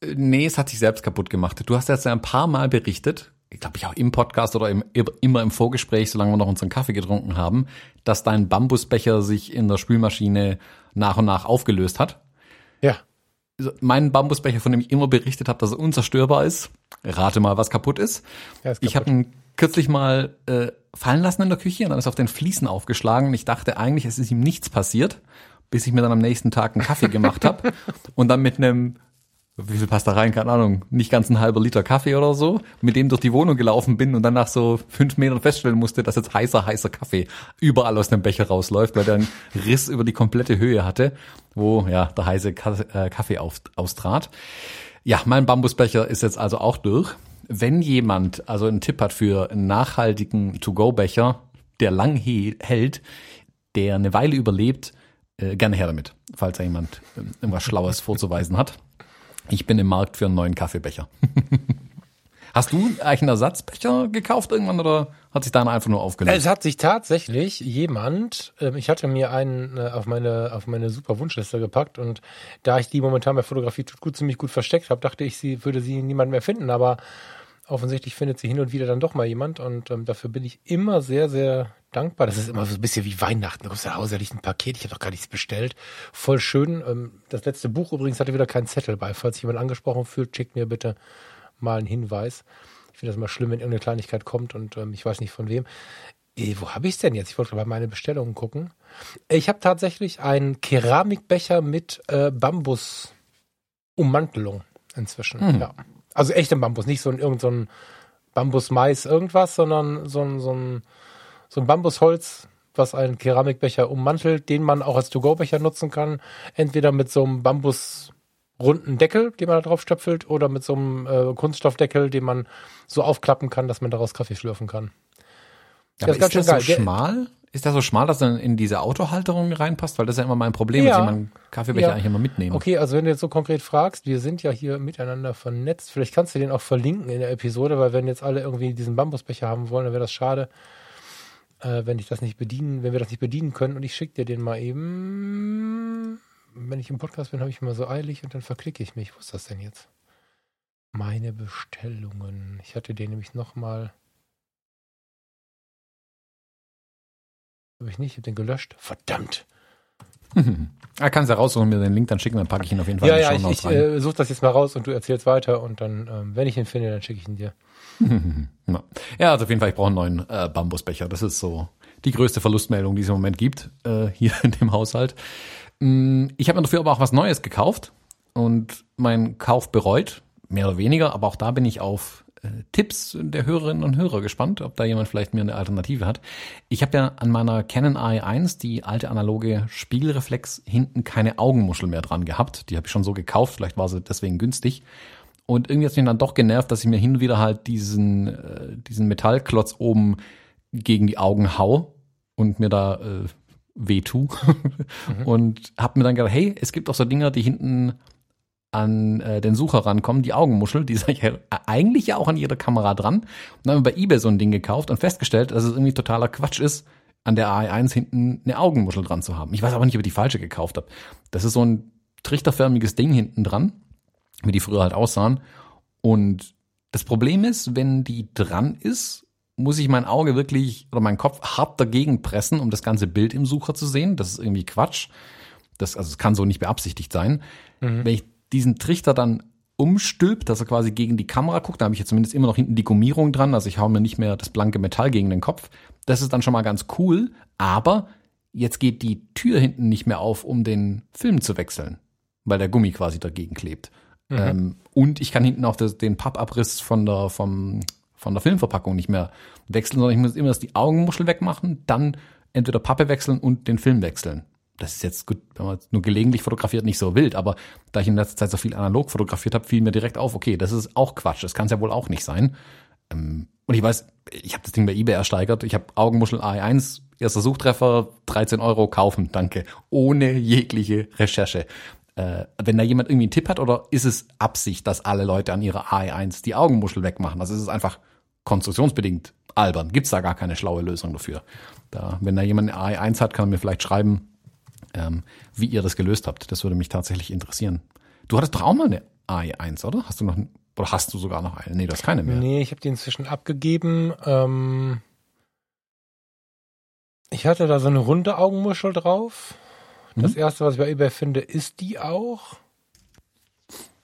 Äh, nee, es hat sich selbst kaputt gemacht. Du hast jetzt ein paar Mal berichtet, glaube ich auch im Podcast oder im, immer im Vorgespräch, solange wir noch unseren Kaffee getrunken haben, dass dein Bambusbecher sich in der Spülmaschine nach und nach aufgelöst hat. Ja. Mein Bambusbecher, von dem ich immer berichtet habe, dass er unzerstörbar ist. Rate mal, was kaputt ist. Ja, ist kaputt. Ich habe ihn kürzlich mal äh, fallen lassen in der Küche und dann ist auf den Fliesen aufgeschlagen und ich dachte eigentlich, es ist ihm nichts passiert, bis ich mir dann am nächsten Tag einen Kaffee gemacht habe [laughs] und dann mit einem wie viel passt da rein? Keine Ahnung, nicht ganz ein halber Liter Kaffee oder so, mit dem durch die Wohnung gelaufen bin und dann nach so fünf Metern feststellen musste, dass jetzt heißer, heißer Kaffee überall aus dem Becher rausläuft, weil der einen Riss über die komplette Höhe hatte, wo ja der heiße äh, Kaffee austrat. Ja, mein Bambusbecher ist jetzt also auch durch. Wenn jemand also einen Tipp hat für einen nachhaltigen To-Go-Becher, der lang hält, der eine Weile überlebt, äh, gerne her damit, falls da jemand äh, irgendwas Schlaues vorzuweisen hat. Ich bin im Markt für einen neuen Kaffeebecher. [laughs] Hast du eigentlich einen Ersatzbecher gekauft irgendwann oder hat sich deiner einfach nur aufgelöst? Es hat sich tatsächlich jemand, äh, ich hatte mir einen äh, auf meine auf meine super Wunschliste gepackt und da ich die momentan bei Fotografie tut gut ziemlich gut versteckt habe, dachte ich, sie würde sie niemand mehr finden, aber offensichtlich findet sie hin und wieder dann doch mal jemand und ähm, dafür bin ich immer sehr, sehr dankbar. Das ist immer so ein bisschen wie Weihnachten. Du kommst nach Hause, da liegt ein Paket, ich habe doch gar nichts bestellt. Voll schön. Ähm, das letzte Buch übrigens hatte wieder keinen Zettel bei. Falls sich jemand angesprochen fühlt, schickt mir bitte mal einen Hinweis. Ich finde das immer schlimm, wenn irgendeine Kleinigkeit kommt und ähm, ich weiß nicht von wem. Äh, wo habe ich es denn jetzt? Ich wollte bei meine Bestellungen gucken. Ich habe tatsächlich einen Keramikbecher mit äh, Bambus-Ummantelung inzwischen. Hm. Ja. Also echter Bambus, nicht so ein irgendein so Bambus-Mais irgendwas, sondern so ein, so ein, so ein Bambusholz, was einen Keramikbecher ummantelt, den man auch als To-Go-Becher nutzen kann. Entweder mit so einem Bambusrunden Deckel, den man da drauf stöpfelt, oder mit so einem äh, Kunststoffdeckel, den man so aufklappen kann, dass man daraus Kaffee schlürfen kann. Ja, das ist, ist ganz das schön so schmal? Ist der so schmal, dass er in diese Autohalterung reinpasst? Weil das ist ja immer mein Problem, ja. dass ich meinen Kaffeebecher ja. eigentlich immer mitnehme. Okay, also wenn du jetzt so konkret fragst, wir sind ja hier miteinander vernetzt. Vielleicht kannst du den auch verlinken in der Episode, weil wenn jetzt alle irgendwie diesen Bambusbecher haben wollen, dann wäre das schade, äh, wenn ich das nicht bedienen, wenn wir das nicht bedienen können. Und ich schicke dir den mal eben. Wenn ich im Podcast bin, habe ich immer so eilig und dann verklicke ich mich. Wo ist das denn jetzt? Meine Bestellungen. Ich hatte den nämlich nochmal. Habe ich nicht, ich habe den gelöscht. Verdammt. Er kann es ja raussuchen, mir den Link dann schicken, dann packe ich ihn auf jeden Fall ja, in die ja, ich, ich äh, suche das jetzt mal raus und du erzählst weiter und dann, ähm, wenn ich ihn finde, dann schicke ich ihn dir. [laughs] ja, also auf jeden Fall, ich brauche einen neuen äh, Bambusbecher. Das ist so die größte Verlustmeldung, die es im Moment gibt, äh, [laughs] hier in dem Haushalt. Mm, ich habe mir dafür aber auch was Neues gekauft und meinen Kauf bereut, mehr oder weniger, aber auch da bin ich auf Tipps der Hörerinnen und Hörer gespannt, ob da jemand vielleicht mir eine Alternative hat. Ich habe ja an meiner Canon i1 die alte analoge Spiegelreflex hinten keine Augenmuschel mehr dran gehabt. Die habe ich schon so gekauft, vielleicht war sie deswegen günstig. Und irgendwie hat mich dann doch genervt, dass ich mir hin und wieder halt diesen, äh, diesen Metallklotz oben gegen die Augen hau und mir da äh, weh tu. [laughs] mhm. Und habe mir dann gedacht, hey, es gibt auch so Dinger, die hinten an äh, den Sucher rankommen, die Augenmuschel, die ist [laughs] eigentlich ja auch an jeder Kamera dran. Und dann haben wir bei eBay so ein Ding gekauft und festgestellt, dass es irgendwie totaler Quatsch ist, an der AI1 hinten eine Augenmuschel dran zu haben. Ich weiß aber nicht, ob ich die falsche gekauft habe. Das ist so ein trichterförmiges Ding hinten dran, wie die früher halt aussahen. Und das Problem ist, wenn die dran ist, muss ich mein Auge wirklich oder meinen Kopf hart dagegen pressen, um das ganze Bild im Sucher zu sehen. Das ist irgendwie Quatsch. Das, also es kann so nicht beabsichtigt sein. Mhm. Wenn ich diesen Trichter dann umstülpt, dass er quasi gegen die Kamera guckt. Da habe ich jetzt zumindest immer noch hinten die Gummierung dran, also ich hau mir nicht mehr das blanke Metall gegen den Kopf. Das ist dann schon mal ganz cool, aber jetzt geht die Tür hinten nicht mehr auf, um den Film zu wechseln, weil der Gummi quasi dagegen klebt. Mhm. Ähm, und ich kann hinten auch das, den Pappabriss von der, vom, von der Filmverpackung nicht mehr wechseln, sondern ich muss immer erst die Augenmuschel wegmachen, dann entweder Pappe wechseln und den Film wechseln. Das ist jetzt gut, wenn man nur gelegentlich fotografiert, nicht so wild, aber da ich in letzter Zeit so viel analog fotografiert habe, fiel mir direkt auf, okay, das ist auch Quatsch, das kann es ja wohl auch nicht sein. Ähm, und ich weiß, ich habe das Ding bei eBay ersteigert, ich habe Augenmuschel AI1, erster Suchtreffer, 13 Euro kaufen, danke, ohne jegliche Recherche. Äh, wenn da jemand irgendwie einen Tipp hat, oder ist es Absicht, dass alle Leute an ihrer AI1 die Augenmuschel wegmachen? Also ist es einfach konstruktionsbedingt albern. Gibt's da gar keine schlaue Lösung dafür. Da, wenn da jemand eine AI1 hat, kann er mir vielleicht schreiben, ähm, wie ihr das gelöst habt. Das würde mich tatsächlich interessieren. Du hattest doch auch mal eine AI1, oder? Hast du noch oder hast du sogar noch eine? Nee, du hast keine mehr. Nee, ich habe die inzwischen abgegeben. Ähm, ich hatte da so eine runde Augenmuschel drauf. Das mhm. erste, was ich bei eBay finde, ist die auch.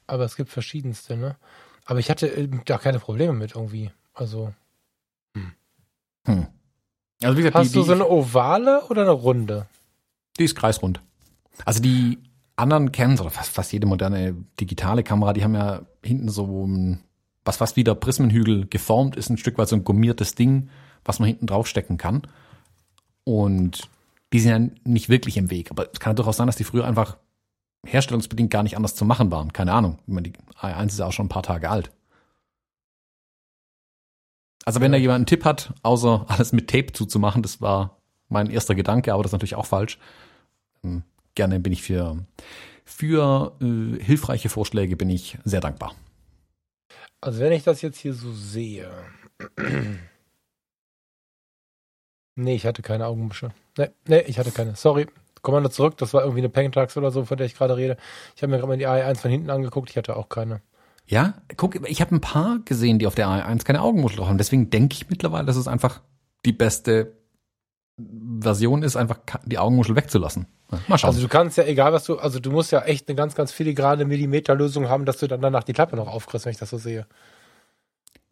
Aber es gibt verschiedenste, ne? Aber ich hatte äh, da keine Probleme mit irgendwie. Also. Hm. Hm. Also wie gesagt, Hast die, du so eine ovale oder eine runde? Die ist kreisrund. Also die anderen kennen oder fast, fast jede moderne digitale Kamera, die haben ja hinten so ein, was fast wie der Prismenhügel geformt ist, ein Stück weit so ein gummiertes Ding, was man hinten draufstecken kann. Und die sind ja nicht wirklich im Weg. Aber es kann ja durchaus sein, dass die früher einfach herstellungsbedingt gar nicht anders zu machen waren. Keine Ahnung. Ich meine, die i1 ist ja auch schon ein paar Tage alt. Also wenn da jemand einen Tipp hat, außer [laughs] alles mit Tape zuzumachen, das war mein erster Gedanke, aber das ist natürlich auch falsch. Ähm, gerne bin ich für, für äh, hilfreiche Vorschläge bin ich sehr dankbar. Also wenn ich das jetzt hier so sehe. [clears throat] nee, ich hatte keine Augenmuschel. Nee, nee, ich hatte keine. Sorry. Kommando zurück, das war irgendwie eine Pengtax oder so, von der ich gerade rede. Ich habe mir gerade mal die AI1 von hinten angeguckt, ich hatte auch keine. Ja, guck, ich habe ein paar gesehen, die auf der AI1 keine Augenmuschel haben. Deswegen denke ich mittlerweile, dass es einfach die beste Version ist, einfach die Augenmuschel wegzulassen. Mal schauen. Also du kannst ja, egal was du, also du musst ja echt eine ganz, ganz filigrane Millimeterlösung haben, dass du dann danach die Klappe noch aufkriegst, wenn ich das so sehe.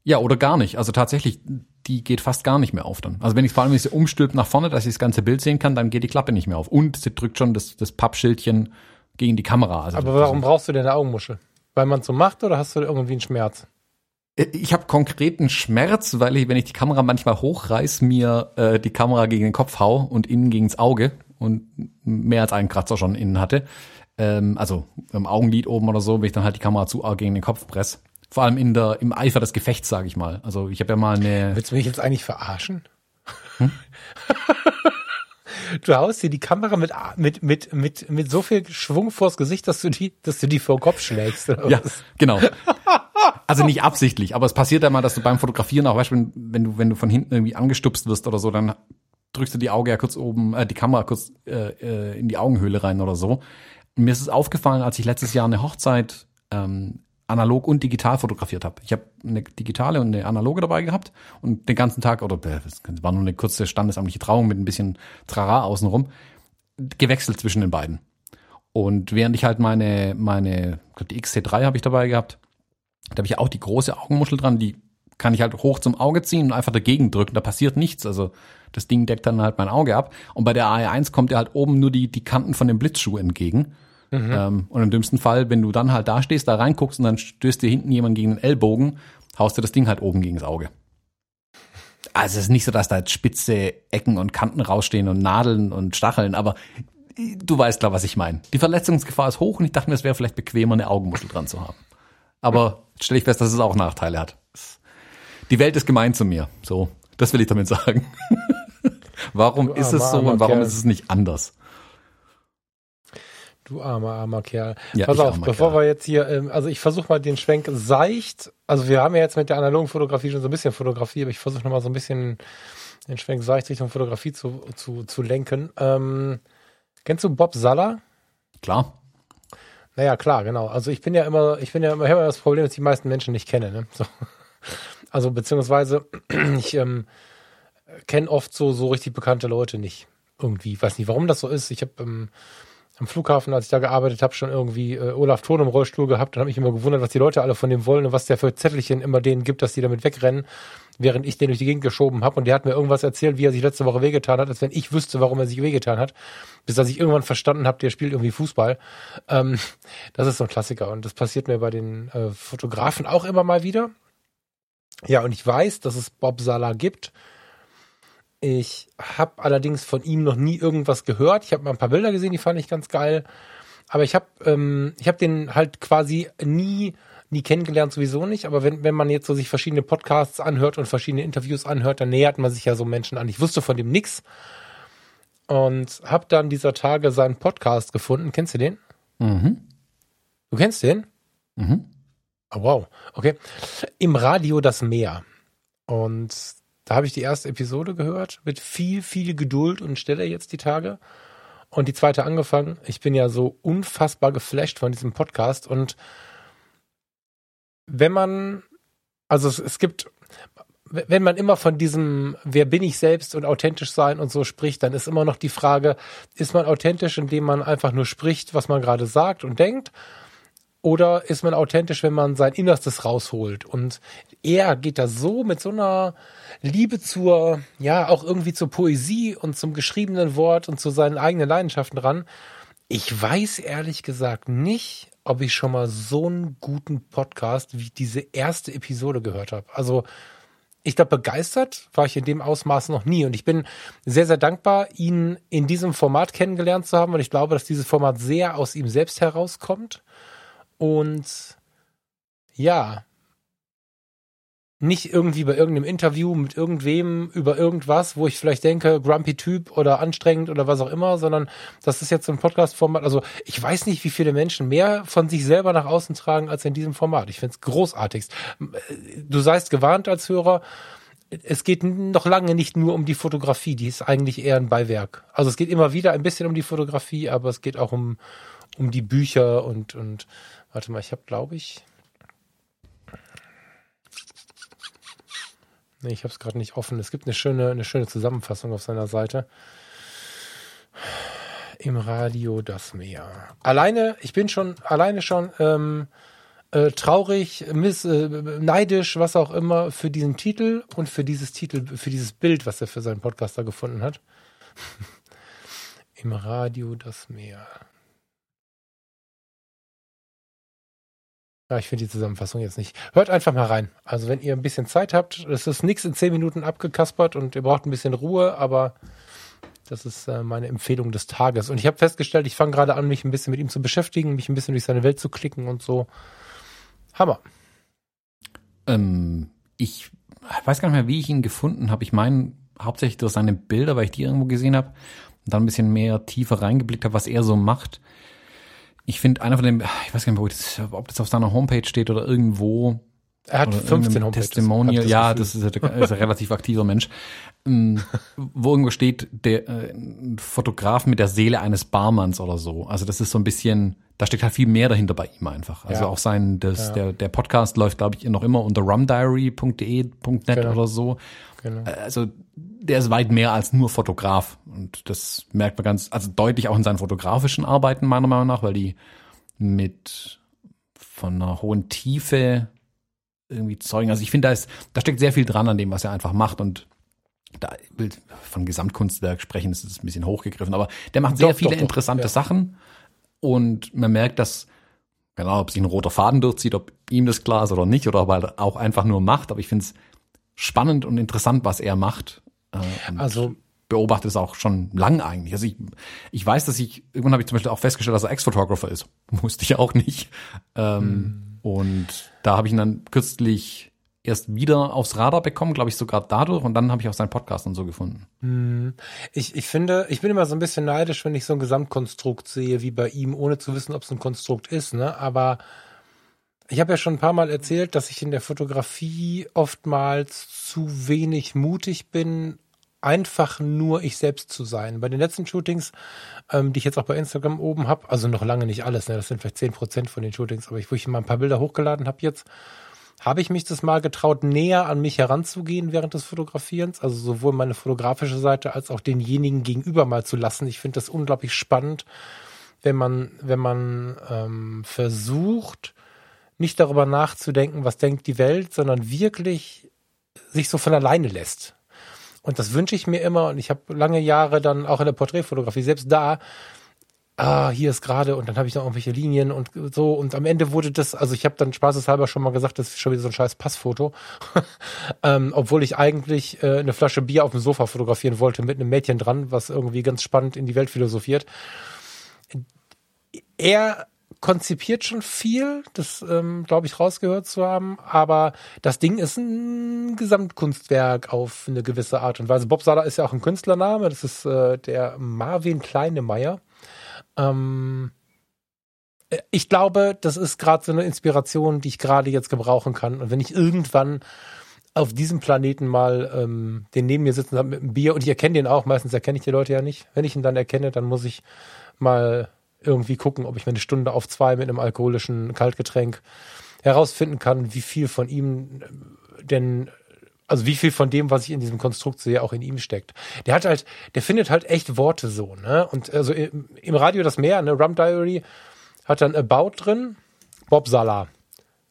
Ja, oder gar nicht. Also tatsächlich, die geht fast gar nicht mehr auf dann. Also wenn ich vor allem, wenn ich sie umstülpt nach vorne, dass ich das ganze Bild sehen kann, dann geht die Klappe nicht mehr auf. Und sie drückt schon das, das Pappschildchen gegen die Kamera. Also Aber warum brauchst du denn eine Augenmuschel? Weil man so macht oder hast du irgendwie einen Schmerz? Äh, ich habe konkreten Schmerz, weil ich, wenn ich die Kamera manchmal hochreiß, mir äh, die Kamera gegen den Kopf hau und innen gegens Auge und mehr als einen Kratzer schon innen hatte. Ähm, also im Augenlid oben oder so, wenn ich dann halt die Kamera zu arg gegen den Kopf press. Vor allem in der, im Eifer des Gefechts, sage ich mal. Also ich habe ja mal eine. Willst du mich jetzt eigentlich verarschen? Hm? [laughs] du haust dir die Kamera mit, mit, mit, mit, mit so viel Schwung vors Gesicht, dass du die, dass du die vor den Kopf schlägst. ja, genau. Also nicht absichtlich, aber es passiert ja mal, dass du beim Fotografieren auch, weißt du, wenn du, wenn du von hinten irgendwie angestupst wirst oder so, dann drückst du die Auge ja kurz oben, äh, die Kamera kurz äh, äh, in die Augenhöhle rein oder so. mir ist es aufgefallen, als ich letztes Jahr eine Hochzeit ähm, analog und digital fotografiert habe. Ich habe eine digitale und eine analoge dabei gehabt und den ganzen Tag, oder es war nur eine kurze standesamtliche Trauung mit ein bisschen Trara außenrum, gewechselt zwischen den beiden. Und während ich halt meine, meine, die XC3 habe ich dabei gehabt, da habe ich auch die große Augenmuschel dran, die kann ich halt hoch zum Auge ziehen und einfach dagegen drücken, da passiert nichts. Also das Ding deckt dann halt mein Auge ab. Und bei der AE1 kommt ja halt oben nur die, die Kanten von dem Blitzschuh entgegen. Mhm. Ähm, und im dümmsten Fall, wenn du dann halt da stehst, da reinguckst und dann stößt dir hinten jemand gegen den Ellbogen, haust du das Ding halt oben gegen das Auge. Also es ist nicht so, dass da jetzt spitze Ecken und Kanten rausstehen und Nadeln und Stacheln, aber du weißt klar, was ich meine. Die Verletzungsgefahr ist hoch und ich dachte mir, es wäre vielleicht bequemer, eine Augenmuschel dran zu haben. Aber stelle ich fest, dass es auch Nachteile hat. Die Welt ist gemein zu mir. So, das will ich damit sagen. [laughs] warum ist es so und warum ist es nicht anders? Du armer, armer Kerl. Ja, Pass auf, bevor Kerl. wir jetzt hier, ähm, also ich versuche mal den Schwenk seicht, also wir haben ja jetzt mit der analogen Fotografie schon so ein bisschen Fotografie, aber ich versuche nochmal so ein bisschen den Schwenk seicht Richtung Fotografie zu, zu, zu lenken. Ähm, kennst du Bob Salla? Klar. Naja, klar, genau. Also ich bin ja immer, ich bin ja immer, ich immer das Problem, dass die meisten Menschen nicht kenne. Ne? So. Also beziehungsweise [clears throat] ich ähm, kenne oft so, so richtig bekannte Leute nicht. Irgendwie. Ich weiß nicht, warum das so ist. Ich habe ähm, am Flughafen, als ich da gearbeitet habe, schon irgendwie äh, Olaf Thon im Rollstuhl gehabt und habe mich immer gewundert, was die Leute alle von dem wollen und was der für Zettelchen immer denen gibt, dass die damit wegrennen, während ich den durch die Gegend geschoben habe. Und der hat mir irgendwas erzählt, wie er sich letzte Woche wehgetan hat, als wenn ich wüsste, warum er sich wehgetan hat. Bis dass ich irgendwann verstanden habe, der spielt irgendwie Fußball. Ähm, das ist so ein Klassiker und das passiert mir bei den äh, Fotografen auch immer mal wieder. Ja, und ich weiß, dass es Bob Sala gibt. Ich habe allerdings von ihm noch nie irgendwas gehört. Ich habe mal ein paar Bilder gesehen, die fand ich ganz geil. Aber ich habe ähm, ich habe den halt quasi nie nie kennengelernt sowieso nicht. Aber wenn wenn man jetzt so sich verschiedene Podcasts anhört und verschiedene Interviews anhört, dann nähert man sich ja so Menschen an. Ich wusste von dem nix und habe dann dieser Tage seinen Podcast gefunden. Kennst du den? Mhm. Du kennst den? Mhm. Oh, wow, okay. Im Radio das Meer. Und da habe ich die erste Episode gehört mit viel, viel Geduld und Stille jetzt die Tage. Und die zweite angefangen. Ich bin ja so unfassbar geflasht von diesem Podcast. Und wenn man, also es, es gibt, wenn man immer von diesem, wer bin ich selbst und authentisch sein und so spricht, dann ist immer noch die Frage, ist man authentisch, indem man einfach nur spricht, was man gerade sagt und denkt? Oder ist man authentisch, wenn man sein Innerstes rausholt? Und er geht da so mit so einer Liebe zur, ja, auch irgendwie zur Poesie und zum geschriebenen Wort und zu seinen eigenen Leidenschaften ran. Ich weiß ehrlich gesagt nicht, ob ich schon mal so einen guten Podcast wie diese erste Episode gehört habe. Also, ich glaube, begeistert war ich in dem Ausmaß noch nie. Und ich bin sehr, sehr dankbar, ihn in diesem Format kennengelernt zu haben. Und ich glaube, dass dieses Format sehr aus ihm selbst herauskommt. Und ja, nicht irgendwie bei irgendeinem Interview mit irgendwem über irgendwas, wo ich vielleicht denke, grumpy Typ oder anstrengend oder was auch immer, sondern das ist jetzt so ein Podcast-Format. Also ich weiß nicht, wie viele Menschen mehr von sich selber nach außen tragen als in diesem Format. Ich finde es großartigst. Du seist gewarnt als Hörer. Es geht noch lange nicht nur um die Fotografie, die ist eigentlich eher ein Beiwerk. Also es geht immer wieder ein bisschen um die Fotografie, aber es geht auch um, um die Bücher und, und warte mal, ich habe, glaube ich, Nee, ich habe es gerade nicht offen. Es gibt eine schöne, eine schöne Zusammenfassung auf seiner Seite. Im Radio das Meer. Alleine, ich bin schon, alleine schon ähm, äh, traurig, miss, äh, neidisch, was auch immer, für diesen Titel und für dieses Titel, für dieses Bild, was er für seinen Podcaster gefunden hat. [laughs] Im Radio das Meer. Ja, ich finde die Zusammenfassung jetzt nicht. Hört einfach mal rein. Also wenn ihr ein bisschen Zeit habt, es ist nichts in zehn Minuten abgekaspert und ihr braucht ein bisschen Ruhe, aber das ist äh, meine Empfehlung des Tages. Und ich habe festgestellt, ich fange gerade an, mich ein bisschen mit ihm zu beschäftigen, mich ein bisschen durch seine Welt zu klicken und so. Hammer. Ähm, ich weiß gar nicht mehr, wie ich ihn gefunden habe. Ich meine hauptsächlich durch seine Bilder, weil ich die irgendwo gesehen habe und dann ein bisschen mehr tiefer reingeblickt habe, was er so macht ich finde einer von den, ich weiß gar nicht, das, ob das auf seiner Homepage steht oder irgendwo. Er hat 15 Homepages. Testimonial, das ja, das ist, ein, ist ein relativ aktiver Mensch. Ähm, wo irgendwo steht, der äh, ein Fotograf mit der Seele eines Barmanns oder so. Also das ist so ein bisschen, da steckt halt viel mehr dahinter bei ihm einfach. Also ja. auch sein, das, ja. der, der Podcast läuft, glaube ich, noch immer unter rumdiary.de.net genau. oder so. Genau. Also der ist weit mehr als nur Fotograf. Und das merkt man ganz, also deutlich auch in seinen fotografischen Arbeiten meiner Meinung nach, weil die mit von einer hohen Tiefe irgendwie zeugen. Also ich finde, da ist, da steckt sehr viel dran an dem, was er einfach macht und da will von Gesamtkunstwerk sprechen, das ist ein bisschen hochgegriffen, aber der macht sehr doch, viele doch, interessante ja. Sachen und man merkt, dass genau, ob sich ein roter Faden durchzieht, ob ihm das klar ist oder nicht, oder ob er auch einfach nur macht, aber ich finde es spannend und interessant, was er macht. Äh, also beobachte es auch schon lang eigentlich. Also ich, ich weiß, dass ich, irgendwann habe ich zum Beispiel auch festgestellt, dass er Ex-Photographer ist. [laughs] Wusste ich auch nicht. Ähm, hm. Und da habe ich ihn dann kürzlich erst wieder aufs Radar bekommen, glaube ich sogar dadurch. Und dann habe ich auch seinen Podcast und so gefunden. Hm. Ich, ich finde, ich bin immer so ein bisschen neidisch, wenn ich so ein Gesamtkonstrukt sehe wie bei ihm, ohne zu wissen, ob es ein Konstrukt ist. Ne? Aber ich habe ja schon ein paar Mal erzählt, dass ich in der Fotografie oftmals zu wenig mutig bin, einfach nur ich selbst zu sein. Bei den letzten Shootings, ähm, die ich jetzt auch bei Instagram oben habe, also noch lange nicht alles, ne, das sind vielleicht zehn Prozent von den Shootings, aber ich, wo ich mal ein paar Bilder hochgeladen habe jetzt, habe ich mich das mal getraut, näher an mich heranzugehen während des Fotografierens, also sowohl meine fotografische Seite als auch denjenigen gegenüber mal zu lassen. Ich finde das unglaublich spannend, wenn man, wenn man ähm, versucht, nicht darüber nachzudenken, was denkt die Welt, sondern wirklich sich so von alleine lässt. Und das wünsche ich mir immer und ich habe lange Jahre dann auch in der Porträtfotografie, selbst da ah, hier ist gerade und dann habe ich noch irgendwelche Linien und so und am Ende wurde das, also ich habe dann spaßeshalber schon mal gesagt, das ist schon wieder so ein scheiß Passfoto, [laughs] ähm, obwohl ich eigentlich äh, eine Flasche Bier auf dem Sofa fotografieren wollte mit einem Mädchen dran, was irgendwie ganz spannend in die Welt philosophiert. Er konzipiert schon viel, das ähm, glaube ich rausgehört zu haben, aber das Ding ist ein Gesamtkunstwerk auf eine gewisse Art und Weise. Bob Sala ist ja auch ein Künstlername, das ist äh, der Marvin Kleinemeier. Ähm, äh, ich glaube, das ist gerade so eine Inspiration, die ich gerade jetzt gebrauchen kann. Und wenn ich irgendwann auf diesem Planeten mal ähm, den neben mir sitzen habe mit einem Bier und ich erkenne den auch, meistens erkenne ich die Leute ja nicht. Wenn ich ihn dann erkenne, dann muss ich mal irgendwie gucken, ob ich mir eine Stunde auf zwei mit einem alkoholischen Kaltgetränk herausfinden kann, wie viel von ihm denn also wie viel von dem, was ich in diesem Konstrukt sehe, auch in ihm steckt. Der hat halt, der findet halt echt Worte so, ne? Und also im, Radio das Meer, ne, Rum Diary hat dann About drin, Bob Sala,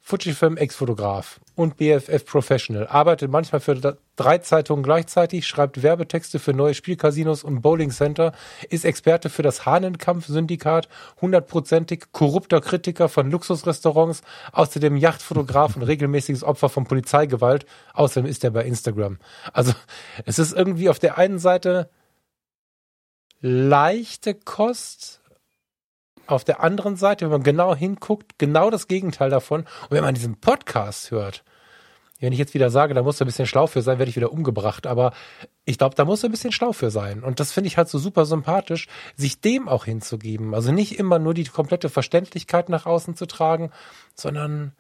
Fujifilm Ex-Fotograf und BFF Professional, arbeitet manchmal für drei Zeitungen gleichzeitig, schreibt Werbetexte für neue Spielcasinos und Bowling Center, ist Experte für das Hahnenkampf-Syndikat, hundertprozentig korrupter Kritiker von Luxusrestaurants, außerdem Yachtfotograf und regelmäßiges Opfer von Polizeigewalt. Außerdem ist er bei Instagram. Also es ist irgendwie auf der einen Seite leichte Kost, auf der anderen Seite, wenn man genau hinguckt, genau das Gegenteil davon. Und wenn man diesen Podcast hört, wenn ich jetzt wieder sage, da muss er ein bisschen schlau für sein, werde ich wieder umgebracht. Aber ich glaube, da muss er ein bisschen schlau für sein. Und das finde ich halt so super sympathisch, sich dem auch hinzugeben. Also nicht immer nur die komplette Verständlichkeit nach außen zu tragen, sondern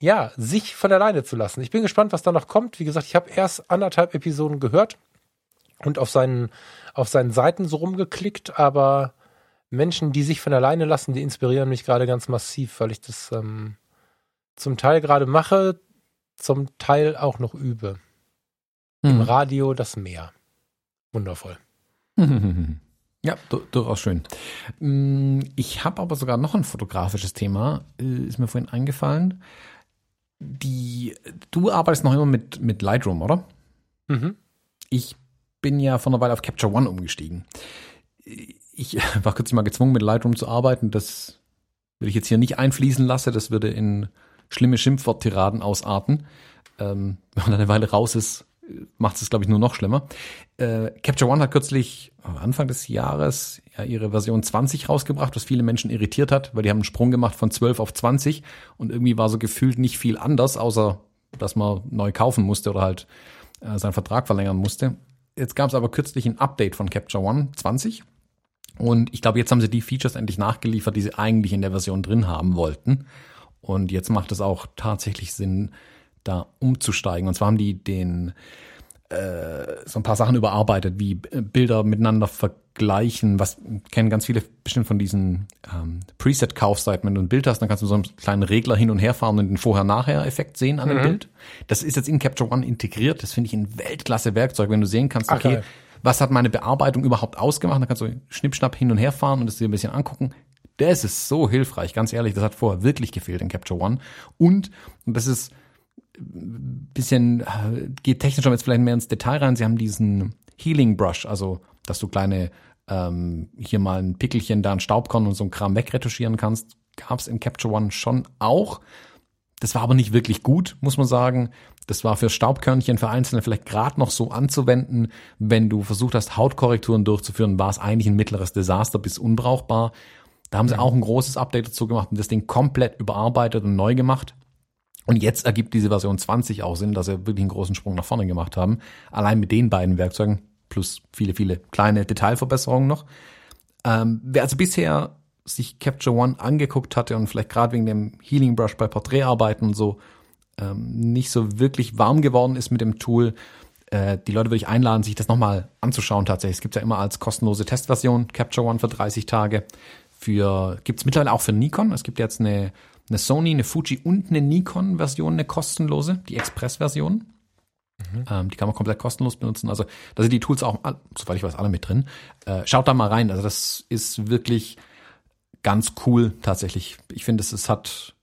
ja, sich von alleine zu lassen. Ich bin gespannt, was da noch kommt. Wie gesagt, ich habe erst anderthalb Episoden gehört und auf seinen, auf seinen Seiten so rumgeklickt, aber Menschen, die sich von alleine lassen, die inspirieren mich gerade ganz massiv, weil ich das ähm, zum Teil gerade mache, zum Teil auch noch übe. Hm. Im Radio das Meer. Wundervoll. [laughs] Ja, durchaus schön. Mm, ich habe aber sogar noch ein fotografisches Thema, äh, ist mir vorhin eingefallen. Die, du arbeitest noch immer mit, mit Lightroom, oder? Mhm. Ich bin ja vor einer Weile auf Capture One umgestiegen ich [laughs] war kürzlich mal gezwungen, mit Lightroom zu arbeiten. Das will ich jetzt hier nicht einfließen lassen. Das würde in schlimme Schimpfworttiraden ausarten. Ähm, [laughs] wenn man eine Weile raus ist, macht es, glaube ich, nur noch schlimmer. Äh, Capture One hat kürzlich Anfang des Jahres ja, ihre Version 20 rausgebracht, was viele Menschen irritiert hat, weil die haben einen Sprung gemacht von 12 auf 20 und irgendwie war so gefühlt nicht viel anders, außer dass man neu kaufen musste oder halt äh, seinen Vertrag verlängern musste. Jetzt gab es aber kürzlich ein Update von Capture One 20 und ich glaube, jetzt haben sie die Features endlich nachgeliefert, die sie eigentlich in der Version drin haben wollten. Und jetzt macht es auch tatsächlich Sinn, da umzusteigen. Und zwar haben die den äh, so ein paar Sachen überarbeitet, wie Bilder miteinander vergleichen. Was kennen ganz viele bestimmt von diesen ähm, Preset-Kaufseiten. Wenn du ein Bild hast, dann kannst du so einen kleinen Regler hin und her fahren und den Vorher-Nachher-Effekt sehen an dem mhm. Bild. Das ist jetzt in Capture One integriert. Das finde ich ein Weltklasse-Werkzeug, wenn du sehen kannst, okay, Ach, was hat meine Bearbeitung überhaupt ausgemacht? Dann kannst du schnippschnapp hin und her fahren und es dir ein bisschen angucken. Das ist so hilfreich, ganz ehrlich. Das hat vorher wirklich gefehlt in Capture One. Und, und das ist ein bisschen, geht technisch schon jetzt vielleicht mehr ins Detail rein. Sie haben diesen Healing Brush, also, dass du kleine, ähm, hier mal ein Pickelchen, da ein Staubkorn und so ein Kram wegretuschieren kannst. Gab es in Capture One schon auch. Das war aber nicht wirklich gut, muss man sagen. Das war für Staubkörnchen für Einzelne vielleicht gerade noch so anzuwenden. Wenn du versucht hast, Hautkorrekturen durchzuführen, war es eigentlich ein mittleres Desaster bis unbrauchbar. Da haben sie auch ein großes Update dazu gemacht und das Ding komplett überarbeitet und neu gemacht. Und jetzt ergibt diese Version 20 auch Sinn, dass sie wirklich einen großen Sprung nach vorne gemacht haben. Allein mit den beiden Werkzeugen plus viele, viele kleine Detailverbesserungen noch. Ähm, wer also bisher sich Capture One angeguckt hatte und vielleicht gerade wegen dem Healing Brush bei Porträtarbeiten und so ähm, nicht so wirklich warm geworden ist mit dem Tool, äh, die Leute würde ich einladen, sich das nochmal anzuschauen tatsächlich. Es gibt ja immer als kostenlose Testversion Capture One für 30 Tage. Für gibt's mittlerweile auch für Nikon. Es gibt jetzt eine, eine Sony, eine Fuji und eine Nikon-Version, eine kostenlose, die Express-Version. Mhm. Ähm, die kann man komplett kostenlos benutzen. Also da sind die Tools auch, soweit ich weiß, alle mit drin. Äh, schaut da mal rein. Also das ist wirklich ganz cool tatsächlich. Ich finde, es, es hat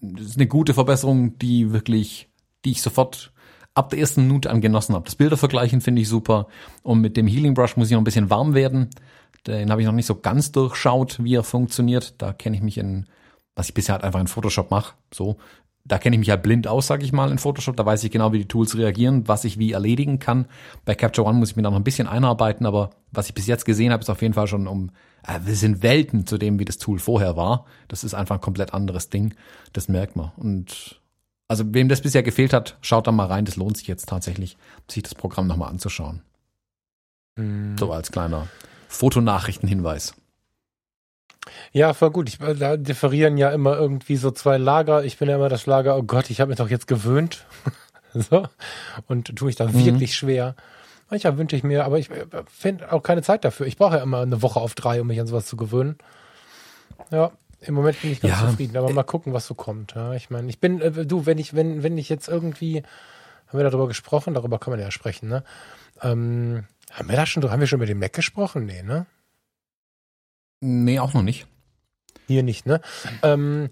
das ist eine gute Verbesserung, die wirklich, die ich sofort ab der ersten Minute an genossen habe. Das Bildervergleichen finde ich super. Und mit dem Healing Brush muss ich noch ein bisschen warm werden. Den habe ich noch nicht so ganz durchschaut, wie er funktioniert. Da kenne ich mich in, was ich bisher halt einfach in Photoshop mache, so. Da kenne ich mich halt blind aus, sage ich mal, in Photoshop. Da weiß ich genau, wie die Tools reagieren, was ich wie erledigen kann. Bei Capture One muss ich mir da noch ein bisschen einarbeiten, aber was ich bis jetzt gesehen habe, ist auf jeden Fall schon um, wir sind Welten zu dem, wie das Tool vorher war. Das ist einfach ein komplett anderes Ding. Das merkt man. Und also wem das bisher gefehlt hat, schaut da mal rein. Das lohnt sich jetzt tatsächlich, sich das Programm nochmal anzuschauen. Mhm. So als kleiner Fotonachrichtenhinweis. Ja, voll gut. Ich, da differieren ja immer irgendwie so zwei Lager. Ich bin ja immer das Lager, oh Gott, ich habe mich doch jetzt gewöhnt. [laughs] so. Und tue ich da mhm. wirklich schwer. Manchmal wünsche ich mir, aber ich äh, finde auch keine Zeit dafür. Ich brauche ja immer eine Woche auf drei, um mich an sowas zu gewöhnen. Ja, im Moment bin ich ganz ja. zufrieden, aber mal gucken, was so kommt. Ja, ich meine, ich bin, äh, du, wenn ich, wenn, wenn ich jetzt irgendwie, haben wir darüber gesprochen, darüber kann man ja sprechen, ne? Ähm, haben wir da schon, haben wir schon über den Mac gesprochen? Nee, ne? Nee, auch noch nicht. Hier nicht, ne? Ähm,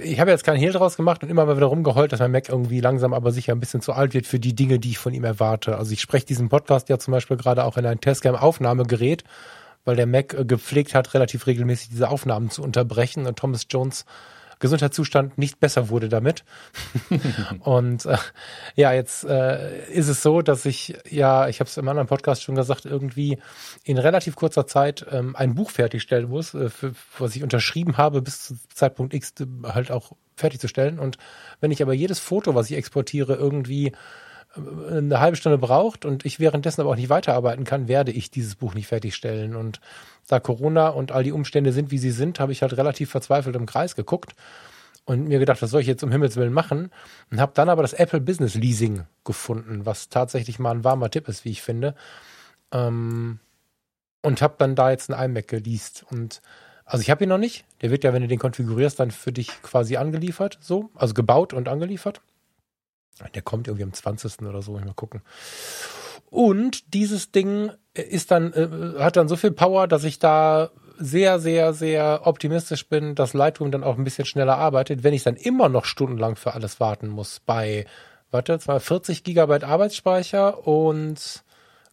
ich habe jetzt keinen Hehl draus gemacht und immer mal wieder rumgeheult, dass mein Mac irgendwie langsam aber sicher ein bisschen zu alt wird für die Dinge, die ich von ihm erwarte. Also ich spreche diesen Podcast ja zum Beispiel gerade auch in ein Testcam-Aufnahmegerät, weil der Mac gepflegt hat, relativ regelmäßig diese Aufnahmen zu unterbrechen und Thomas Jones Gesundheitszustand nicht besser wurde damit. [laughs] und äh, ja, jetzt äh, ist es so, dass ich, ja, ich habe es im anderen Podcast schon gesagt, irgendwie in relativ kurzer Zeit ähm, ein Buch fertigstellen muss, äh, für, was ich unterschrieben habe, bis zu Zeitpunkt X halt auch fertigzustellen. Und wenn ich aber jedes Foto, was ich exportiere, irgendwie eine halbe Stunde braucht und ich währenddessen aber auch nicht weiterarbeiten kann, werde ich dieses Buch nicht fertigstellen. Und da Corona und all die Umstände sind, wie sie sind, habe ich halt relativ verzweifelt im Kreis geguckt und mir gedacht, was soll ich jetzt um Himmels Willen machen? Und habe dann aber das Apple Business Leasing gefunden, was tatsächlich mal ein warmer Tipp ist, wie ich finde. Ähm, und habe dann da jetzt einen iMac geleast. Und also ich habe ihn noch nicht. Der wird ja, wenn du den konfigurierst, dann für dich quasi angeliefert, so, also gebaut und angeliefert. Der kommt irgendwie am 20. oder so, mal gucken. Und dieses Ding ist dann, äh, hat dann so viel Power, dass ich da sehr, sehr, sehr optimistisch bin, dass Lightroom dann auch ein bisschen schneller arbeitet, wenn ich dann immer noch stundenlang für alles warten muss. Bei, warte, zwar 40 Gigabyte Arbeitsspeicher und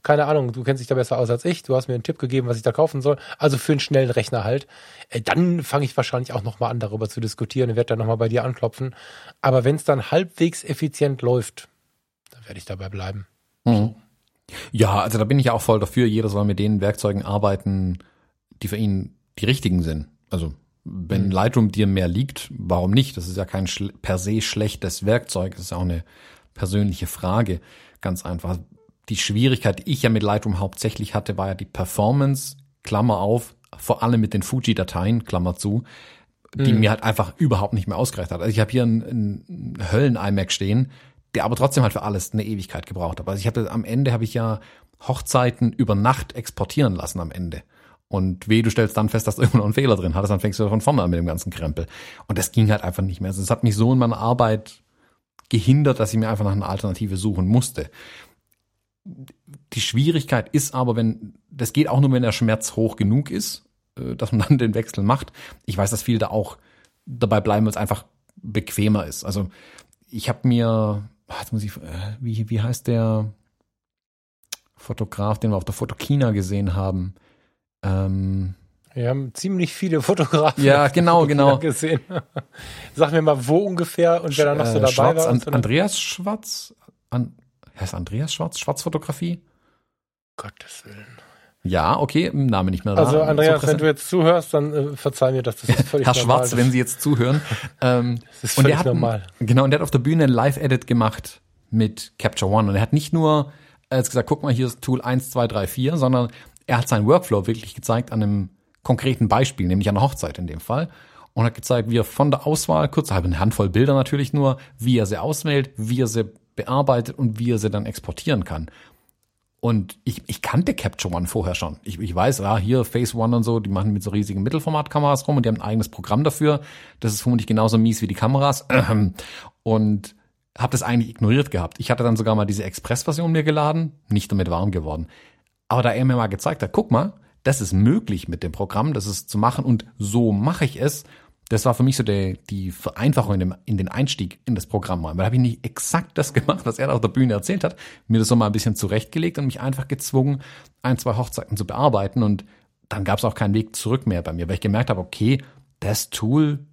keine Ahnung, du kennst dich da besser aus als ich, du hast mir einen Tipp gegeben, was ich da kaufen soll, also für einen schnellen Rechner halt, äh, dann fange ich wahrscheinlich auch nochmal an, darüber zu diskutieren und werde dann nochmal bei dir anklopfen. Aber wenn es dann halbwegs effizient läuft, dann werde ich dabei bleiben. Mhm. Ja, also da bin ich auch voll dafür, jeder soll mit den Werkzeugen arbeiten, die für ihn die richtigen sind. Also wenn mhm. Lightroom dir mehr liegt, warum nicht? Das ist ja kein per se schlechtes Werkzeug, das ist auch eine persönliche Frage. Ganz einfach die Schwierigkeit, die ich ja mit Lightroom hauptsächlich hatte, war ja die Performance, Klammer auf, vor allem mit den Fuji-Dateien, Klammer zu, die mhm. mir halt einfach überhaupt nicht mehr ausgereicht hat. Also ich habe hier einen, einen Höllen-iMac stehen, der aber trotzdem halt für alles eine Ewigkeit gebraucht hat. Also ich hatte am Ende habe ich ja Hochzeiten über Nacht exportieren lassen am Ende. Und weh, du stellst dann fest, dass da [laughs] irgendwo noch ein Fehler drin hattest, dann fängst du von vorne an mit dem ganzen Krempel. Und das ging halt einfach nicht mehr. Also es hat mich so in meiner Arbeit gehindert, dass ich mir einfach nach einer Alternative suchen musste. Die Schwierigkeit ist aber, wenn, das geht auch nur, wenn der Schmerz hoch genug ist, äh, dass man [laughs] dann den Wechsel macht. Ich weiß, dass viele da auch dabei bleiben, weil es einfach bequemer ist. Also ich habe mir, jetzt muss ich, äh, wie, wie heißt der Fotograf, den wir auf der Fotokina gesehen haben? Ähm, wir haben ziemlich viele Fotografen. Ja, genau, genau. Gesehen. Sag mir mal, wo ungefähr und wer da noch so äh, dabei Schwarz, war. An, Andreas Schwarz? An, heißt Andreas Schwarz? Schwarzfotografie? Gottes Willen. Ja, okay, Name nicht mehr da. Also Andreas, wenn du jetzt zuhörst, dann äh, verzeih mir das, das ist völlig Herr normal. Schwarz, wenn Sie jetzt zuhören. ähm, [laughs] das ist völlig und der hat, normal. Genau, und der hat auf der Bühne ein Live-Edit gemacht mit Capture One. Und er hat nicht nur hat gesagt, guck mal, hier ist Tool 1, 2, 3, 4, sondern er hat seinen Workflow wirklich gezeigt an einem konkreten Beispiel, nämlich an einer Hochzeit in dem Fall. Und hat gezeigt, wie er von der Auswahl, kurz halb eine Handvoll Bilder natürlich nur, wie er sie auswählt, wie er sie bearbeitet und wie er sie dann exportieren kann. Und ich, ich kannte Capture One vorher schon. Ich, ich weiß, ja, hier Phase One und so, die machen mit so riesigen Mittelformatkameras rum und die haben ein eigenes Programm dafür. Das ist vermutlich genauso mies wie die Kameras. [clears throat] Und habe das eigentlich ignoriert gehabt. Ich hatte dann sogar mal diese Express-Version mir geladen, nicht damit warm geworden. Aber da er mir mal gezeigt hat, guck mal, das ist möglich mit dem Programm, das ist zu machen und so mache ich es. Das war für mich so der, die Vereinfachung in, dem, in den Einstieg in das Programm rein. Weil da habe ich nicht exakt das gemacht, was er da auf der Bühne erzählt hat, mir das so mal ein bisschen zurechtgelegt und mich einfach gezwungen, ein, zwei Hochzeiten zu bearbeiten. Und dann gab es auch keinen Weg zurück mehr bei mir, weil ich gemerkt habe, okay, das Tool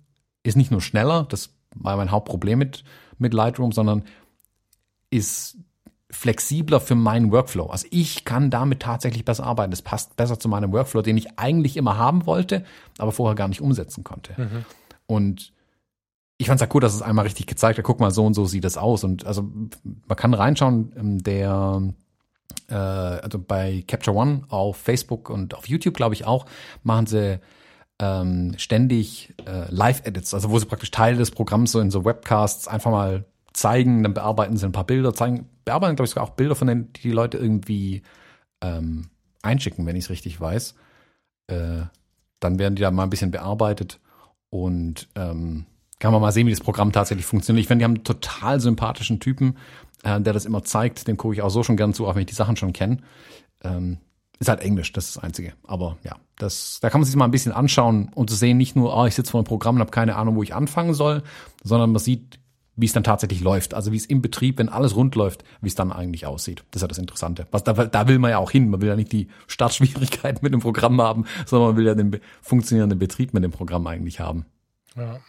ist nicht nur schneller, das war mein Hauptproblem mit, mit Lightroom, sondern ist flexibler für meinen Workflow. Also ich kann damit tatsächlich besser arbeiten. Das passt besser zu meinem Workflow, den ich eigentlich immer haben wollte, aber vorher gar nicht umsetzen konnte. Mhm. Und ich fand es ja cool, dass es einmal richtig gezeigt hat, guck mal, so und so sieht es aus. Und also man kann reinschauen, ähm, der äh, also bei Capture One auf Facebook und auf YouTube, glaube ich, auch, machen sie ähm, ständig äh, Live-Edits, also wo sie praktisch Teile des Programms so in so Webcasts einfach mal zeigen, dann bearbeiten sie ein paar Bilder, zeigen, bearbeiten, glaube ich, sogar auch Bilder von denen, die die Leute irgendwie ähm, einschicken, wenn ich es richtig weiß. Äh, dann werden die da mal ein bisschen bearbeitet und ähm, kann man mal sehen, wie das Programm tatsächlich funktioniert. Ich finde, die haben einen total sympathischen Typen, äh, der das immer zeigt. Dem gucke ich auch so schon gern zu, auch wenn ich die Sachen schon kenne. Ähm, ist halt Englisch, das ist das Einzige. Aber ja, das, da kann man sich mal ein bisschen anschauen, um zu sehen, nicht nur, oh, ich sitze vor einem Programm und habe keine Ahnung, wo ich anfangen soll, sondern man sieht, wie es dann tatsächlich läuft. Also wie es im Betrieb, wenn alles rund läuft, wie es dann eigentlich aussieht. Das ist ja das Interessante. Was da, da will man ja auch hin. Man will ja nicht die Startschwierigkeiten mit dem Programm haben, sondern man will ja den funktionierenden Betrieb mit dem Programm eigentlich haben. Ja.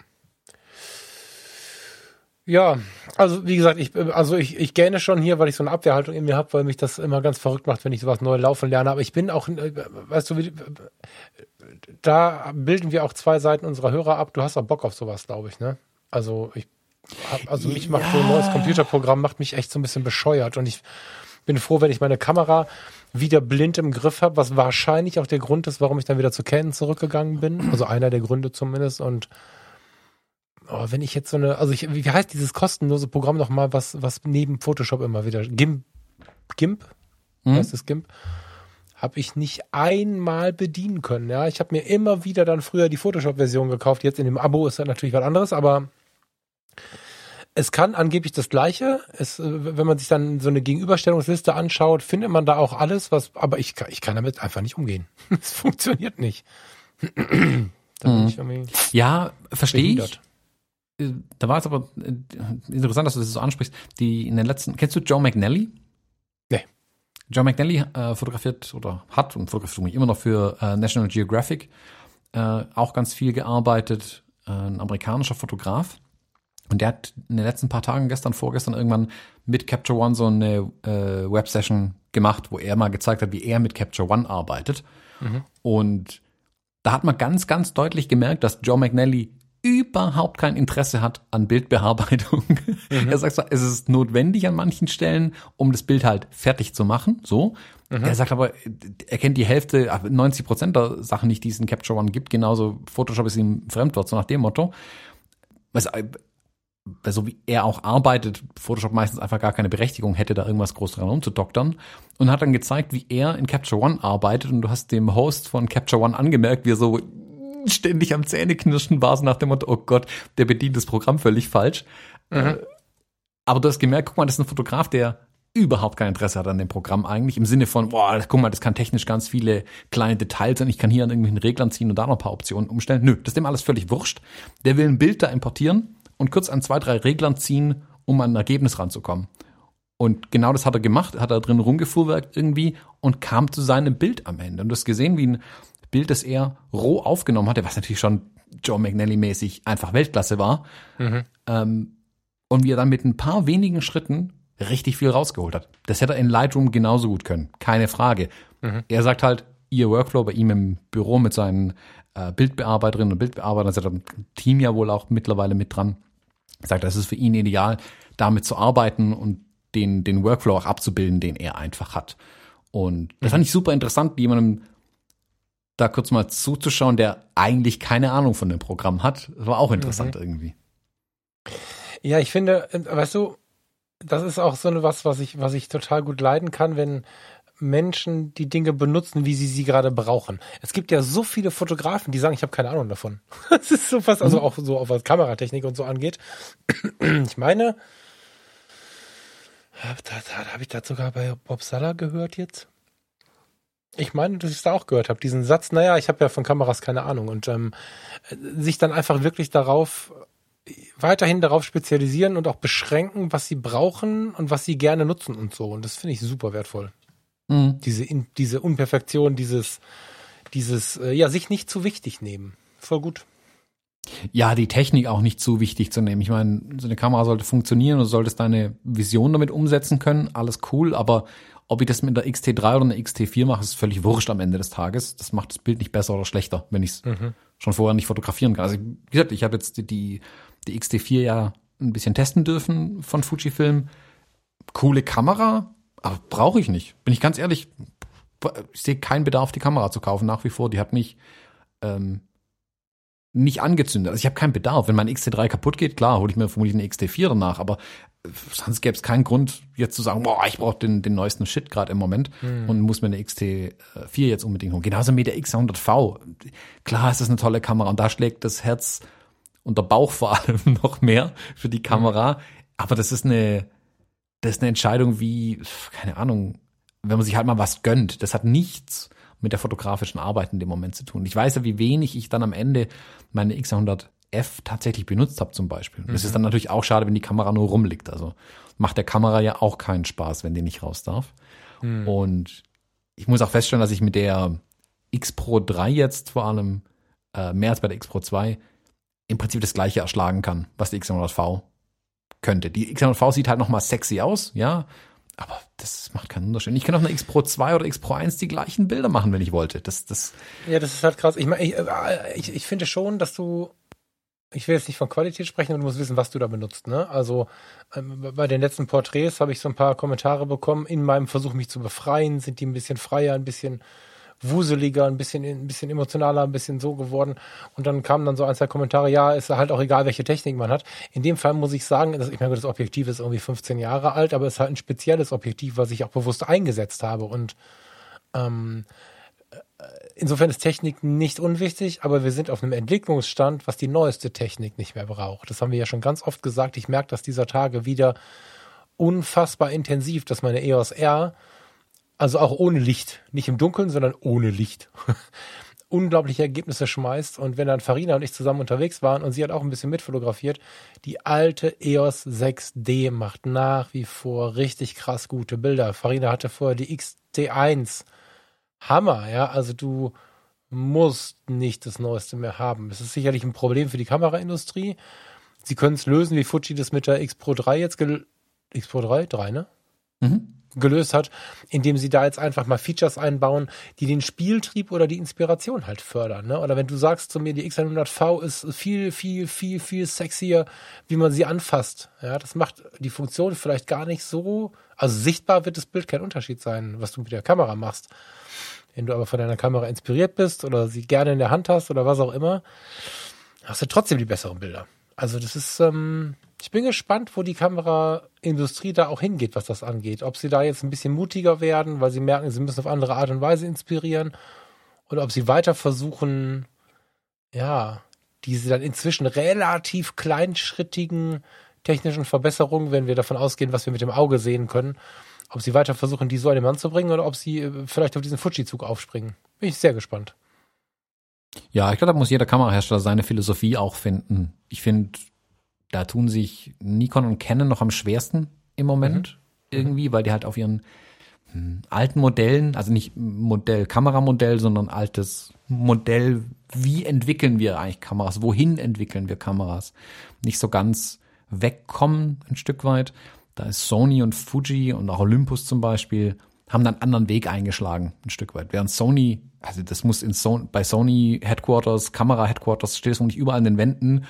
Ja, also wie gesagt, ich also ich, ich gähne schon hier, weil ich so eine Abwehrhaltung in mir habe, weil mich das immer ganz verrückt macht, wenn ich sowas neu laufen lerne. Aber ich bin auch, äh, weißt du, da bilden wir auch zwei Seiten unserer Hörer ab. Du hast auch Bock auf sowas, glaube ich, ne? Also ich also mich macht ja. so ein neues Computerprogramm macht mich echt so ein bisschen bescheuert und ich bin froh, wenn ich meine Kamera wieder blind im Griff habe, was wahrscheinlich auch der Grund ist, warum ich dann wieder zu Canon zurückgegangen bin. [clears throat] Also einer der Gründe zumindest und oh, wenn ich jetzt so eine, also ich, wie heißt dieses kostenlose Programm nochmal, was, was neben Photoshop immer wieder, GIMP, GIMP, mhm. heißt es GIMP, habe ich nicht einmal bedienen können. Ja, ich habe mir immer wieder dann früher die Photoshop-Version gekauft. Jetzt in dem Abo ist das natürlich was anderes, aber es kann angeblich das Gleiche. Es, wenn man sich dann so eine Gegenüberstellungsliste anschaut, findet man da auch alles, was, aber ich, ich kann damit einfach nicht umgehen. [laughs] Es funktioniert nicht. [clears throat] mhm. ja, verstehe ich. Äh, da war es aber äh, interessant, dass du das so ansprichst. Die in den letzten, kennst du Joe McNally? Nee. Joe McNally äh, fotografiert oder hat und fotografiert mich immer noch für äh, National Geographic äh, auch ganz viel gearbeitet. Äh, ein amerikanischer Fotograf. Und der hat in den letzten paar Tagen, gestern, vorgestern irgendwann mit Capture One so eine äh, Web-Session gemacht, wo er mal gezeigt hat, wie er mit Capture One arbeitet. Mhm. Und da hat man ganz, ganz deutlich gemerkt, dass Joe McNally überhaupt kein Interesse hat an Bildbearbeitung. Mhm. [laughs] Er sagt, zwar, es ist notwendig an manchen Stellen, um das Bild halt fertig zu machen, so. Mhm. Er sagt aber, er kennt die Hälfte, 90 Prozent der Sachen nicht, die es in Capture One gibt. Genauso Photoshop ist ihm Fremdwort, so nach dem Motto. Was, so wie er auch arbeitet, Photoshop meistens einfach gar keine Berechtigung hätte, da irgendwas groß dran rumzudoktern. Und hat dann gezeigt, wie er in Capture One arbeitet. Und du hast dem Host von Capture One angemerkt, wie er so ständig am Zähneknirschen war, so nach dem Motto, oh Gott, der bedient das Programm völlig falsch. Mhm. Äh, aber du hast gemerkt, guck mal, das ist ein Fotograf, der überhaupt kein Interesse hat an dem Programm eigentlich, im Sinne von, boah, guck mal, das kann technisch ganz viele kleine Details sein, ich kann hier an irgendwelchen Reglern ziehen und da noch ein paar Optionen umstellen. Nö, das ist dem alles völlig wurscht. Der will ein Bild da importieren und kurz an zwei, drei Reglern ziehen, um an ein Ergebnis ranzukommen. Und genau das hat er gemacht, hat er drin rumgefuhrwerkt irgendwie und kam zu seinem Bild am Ende. Und du hast gesehen, wie ein Bild, das er roh aufgenommen hatte, was natürlich schon Joe McNally-mäßig einfach Weltklasse war. Mhm. Ähm, und wie er dann mit ein paar wenigen Schritten richtig viel rausgeholt hat. Das hätte er in Lightroom genauso gut können, keine Frage. Mhm. Er sagt halt, ihr Workflow bei ihm im Büro mit seinen äh, Bildbearbeiterinnen und Bildbearbeitern, das hat ein Team ja wohl auch mittlerweile mit dran, sagt, das ist für ihn ideal, damit zu arbeiten und den, den Workflow auch abzubilden, den er einfach hat. Und das fand ich super interessant, jemandem da kurz mal zuzuschauen, der eigentlich keine Ahnung von dem Programm hat. Das war auch interessant mhm. irgendwie. Ja, ich finde, äh, weißt du, das ist auch so was, was ich, was ich total gut leiden kann, wenn Menschen die Dinge benutzen, wie sie sie gerade brauchen. Es gibt ja so viele Fotografen, die sagen, ich habe keine Ahnung davon. [laughs] Das ist so fast, also mhm. auch so, was Kameratechnik und so angeht. [clears throat] Ich meine, habe ich das sogar bei Bob Sala gehört jetzt. Ich meine, dass ich es da auch gehört habe, diesen Satz, naja, ich habe ja von Kameras keine Ahnung und ähm, sich dann einfach wirklich darauf weiterhin darauf spezialisieren und auch beschränken, was sie brauchen und was sie gerne nutzen und so. Und das finde ich super wertvoll. Mhm. Diese, diese Unperfektion, dieses, dieses, äh, ja, sich nicht zu wichtig nehmen. Voll gut. Ja, die Technik auch nicht so wichtig zu nehmen. Ich meine, so eine Kamera sollte funktionieren und du solltest deine Vision damit umsetzen können. Alles cool, aber ob ich das mit der XT3 oder einer XT4 mache, ist völlig wurscht am Ende des Tages. Das macht das Bild nicht besser oder schlechter, wenn ich es mhm. schon vorher nicht fotografieren kann. Also wie gesagt, ich habe jetzt die, die, die XT4 ja ein bisschen testen dürfen von Fujifilm. Coole Kamera, aber brauche ich nicht. Bin ich ganz ehrlich, ich sehe keinen Bedarf, die Kamera zu kaufen nach wie vor. Die hat mich ähm, nicht angezündet. Also ich habe keinen Bedarf. Wenn mein XT3 kaputt geht, klar, hole ich mir vermutlich eine XT4 danach, aber äh, sonst gäbe es keinen Grund, jetzt zu sagen, boah, ich brauche den, den neuesten Shit gerade im Moment mhm. und muss mir eine XT4 jetzt unbedingt holen. Genauso mit der X100V. Klar ist das eine tolle Kamera und da schlägt das Herz und der Bauch vor [laughs] allem noch mehr für die Kamera. Mhm. Aber das ist eine, das ist eine Entscheidung wie, keine Ahnung, wenn man sich halt mal was gönnt. Das hat nichts mit der fotografischen Arbeit in dem Moment zu tun. Ich weiß ja, wie wenig ich dann am Ende meine X100F tatsächlich benutzt habe zum Beispiel. Mhm. Das ist dann natürlich auch schade, wenn die Kamera nur rumliegt. Also macht der Kamera ja auch keinen Spaß, wenn die nicht raus darf. Mhm. Und ich muss auch feststellen, dass ich mit der X Pro 3 jetzt vor allem äh, mehr als bei der X Pro 2 im Prinzip das gleiche erschlagen kann, was die X100V könnte. Die X100V sieht halt nochmal sexy aus, ja, aber das macht keinen Unterschied. Ich kann auf einer X Pro 2 oder X Pro 1 die gleichen Bilder machen, wenn ich wollte. Das, das ja, das ist halt krass. Ich, meine, ich, äh, ich, ich finde schon, dass du, ich will jetzt nicht von Qualität sprechen, aber du musst wissen, was du da benutzt. Ne? Also ähm, bei den letzten Porträts habe ich so ein paar Kommentare bekommen. In meinem Versuch, mich zu befreien, sind die ein bisschen freier, ein bisschen wuseliger, ein bisschen, ein bisschen emotionaler, ein bisschen so geworden. Und dann kamen dann so ein, zwei Kommentare, ja, ist halt auch egal, welche Technik man hat. In dem Fall muss ich sagen, dass, ich meine, das Objektiv ist irgendwie 15 Jahre alt, aber es ist halt ein spezielles Objektiv, was ich auch bewusst eingesetzt habe. Und ähm, äh, insofern ist Technik nicht unwichtig, aber wir sind auf einem Entwicklungsstand, was die neueste Technik nicht mehr braucht. Das haben wir ja schon ganz oft gesagt. Ich merke das dieser Tage wieder unfassbar intensiv, dass meine EOS R also auch ohne Licht, nicht im Dunkeln, sondern ohne Licht, [laughs] unglaubliche Ergebnisse schmeißt. Und wenn dann Farina und ich zusammen unterwegs waren und sie hat auch ein bisschen mitfotografiert, die alte EOS 6D macht nach wie vor richtig krass gute Bilder. Farina hatte vorher die XT1. Hammer, ja. Also du musst nicht das Neueste mehr haben. Es ist sicherlich ein Problem für die Kameraindustrie. Sie können es lösen, wie Fuji das mit der X Pro 3 jetzt X Pro 3? 3, ne? Mhm gelöst hat, indem sie da jetzt einfach mal Features einbauen, die den Spieltrieb oder die Inspiration halt fördern. Ne? Oder wenn du sagst zu mir, die X100V ist viel, viel, viel, viel sexier, wie man sie anfasst. Ja, das macht die Funktion vielleicht gar nicht so, also sichtbar wird das Bild kein Unterschied sein, was du mit der Kamera machst. Wenn du aber von deiner Kamera inspiriert bist oder sie gerne in der Hand hast oder was auch immer, hast du trotzdem die besseren Bilder. Also das ist, ähm, ich bin gespannt, wo die Kameraindustrie da auch hingeht, was das angeht. Ob sie da jetzt ein bisschen mutiger werden, weil sie merken, sie müssen auf andere Art und Weise inspirieren. Oder ob sie weiter versuchen, ja, diese dann inzwischen relativ kleinschrittigen technischen Verbesserungen, wenn wir davon ausgehen, was wir mit dem Auge sehen können, ob sie weiter versuchen, die so an den Mann zu bringen oder ob sie äh, vielleicht auf diesen Fuji-Zug aufspringen. Bin ich sehr gespannt. Ja, ich glaube, da muss jeder Kamerahersteller seine Philosophie auch finden. Ich finde, da tun sich Nikon und Canon noch am schwersten im Moment mhm. irgendwie, weil die halt auf ihren hm, alten Modellen, also nicht Modell, Kameramodell, sondern altes Modell, wie entwickeln wir eigentlich Kameras, wohin entwickeln wir Kameras, nicht so ganz wegkommen ein Stück weit. Da ist Sony und Fuji und auch Olympus zum Beispiel, haben dann einen anderen Weg eingeschlagen, ein Stück weit. Während Sony, also das muss in so bei Sony Headquarters, Kamera Headquarters, steht es noch nicht überall an den Wänden,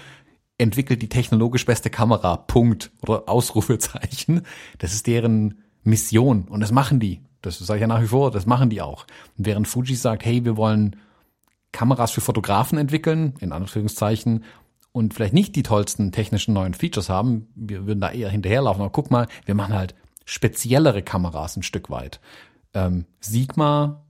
entwickelt die technologisch beste Kamera. Punkt. Oder Ausrufezeichen. Das ist deren Mission. Und das machen die. Das sage ich ja nach wie vor, das machen die auch. Und während Fuji sagt, hey, wir wollen Kameras für Fotografen entwickeln, in Anführungszeichen, und vielleicht nicht die tollsten technischen neuen Features haben, wir würden da eher hinterherlaufen. Aber guck mal, wir machen halt speziellere Kameras ein Stück weit. Ähm, Sigma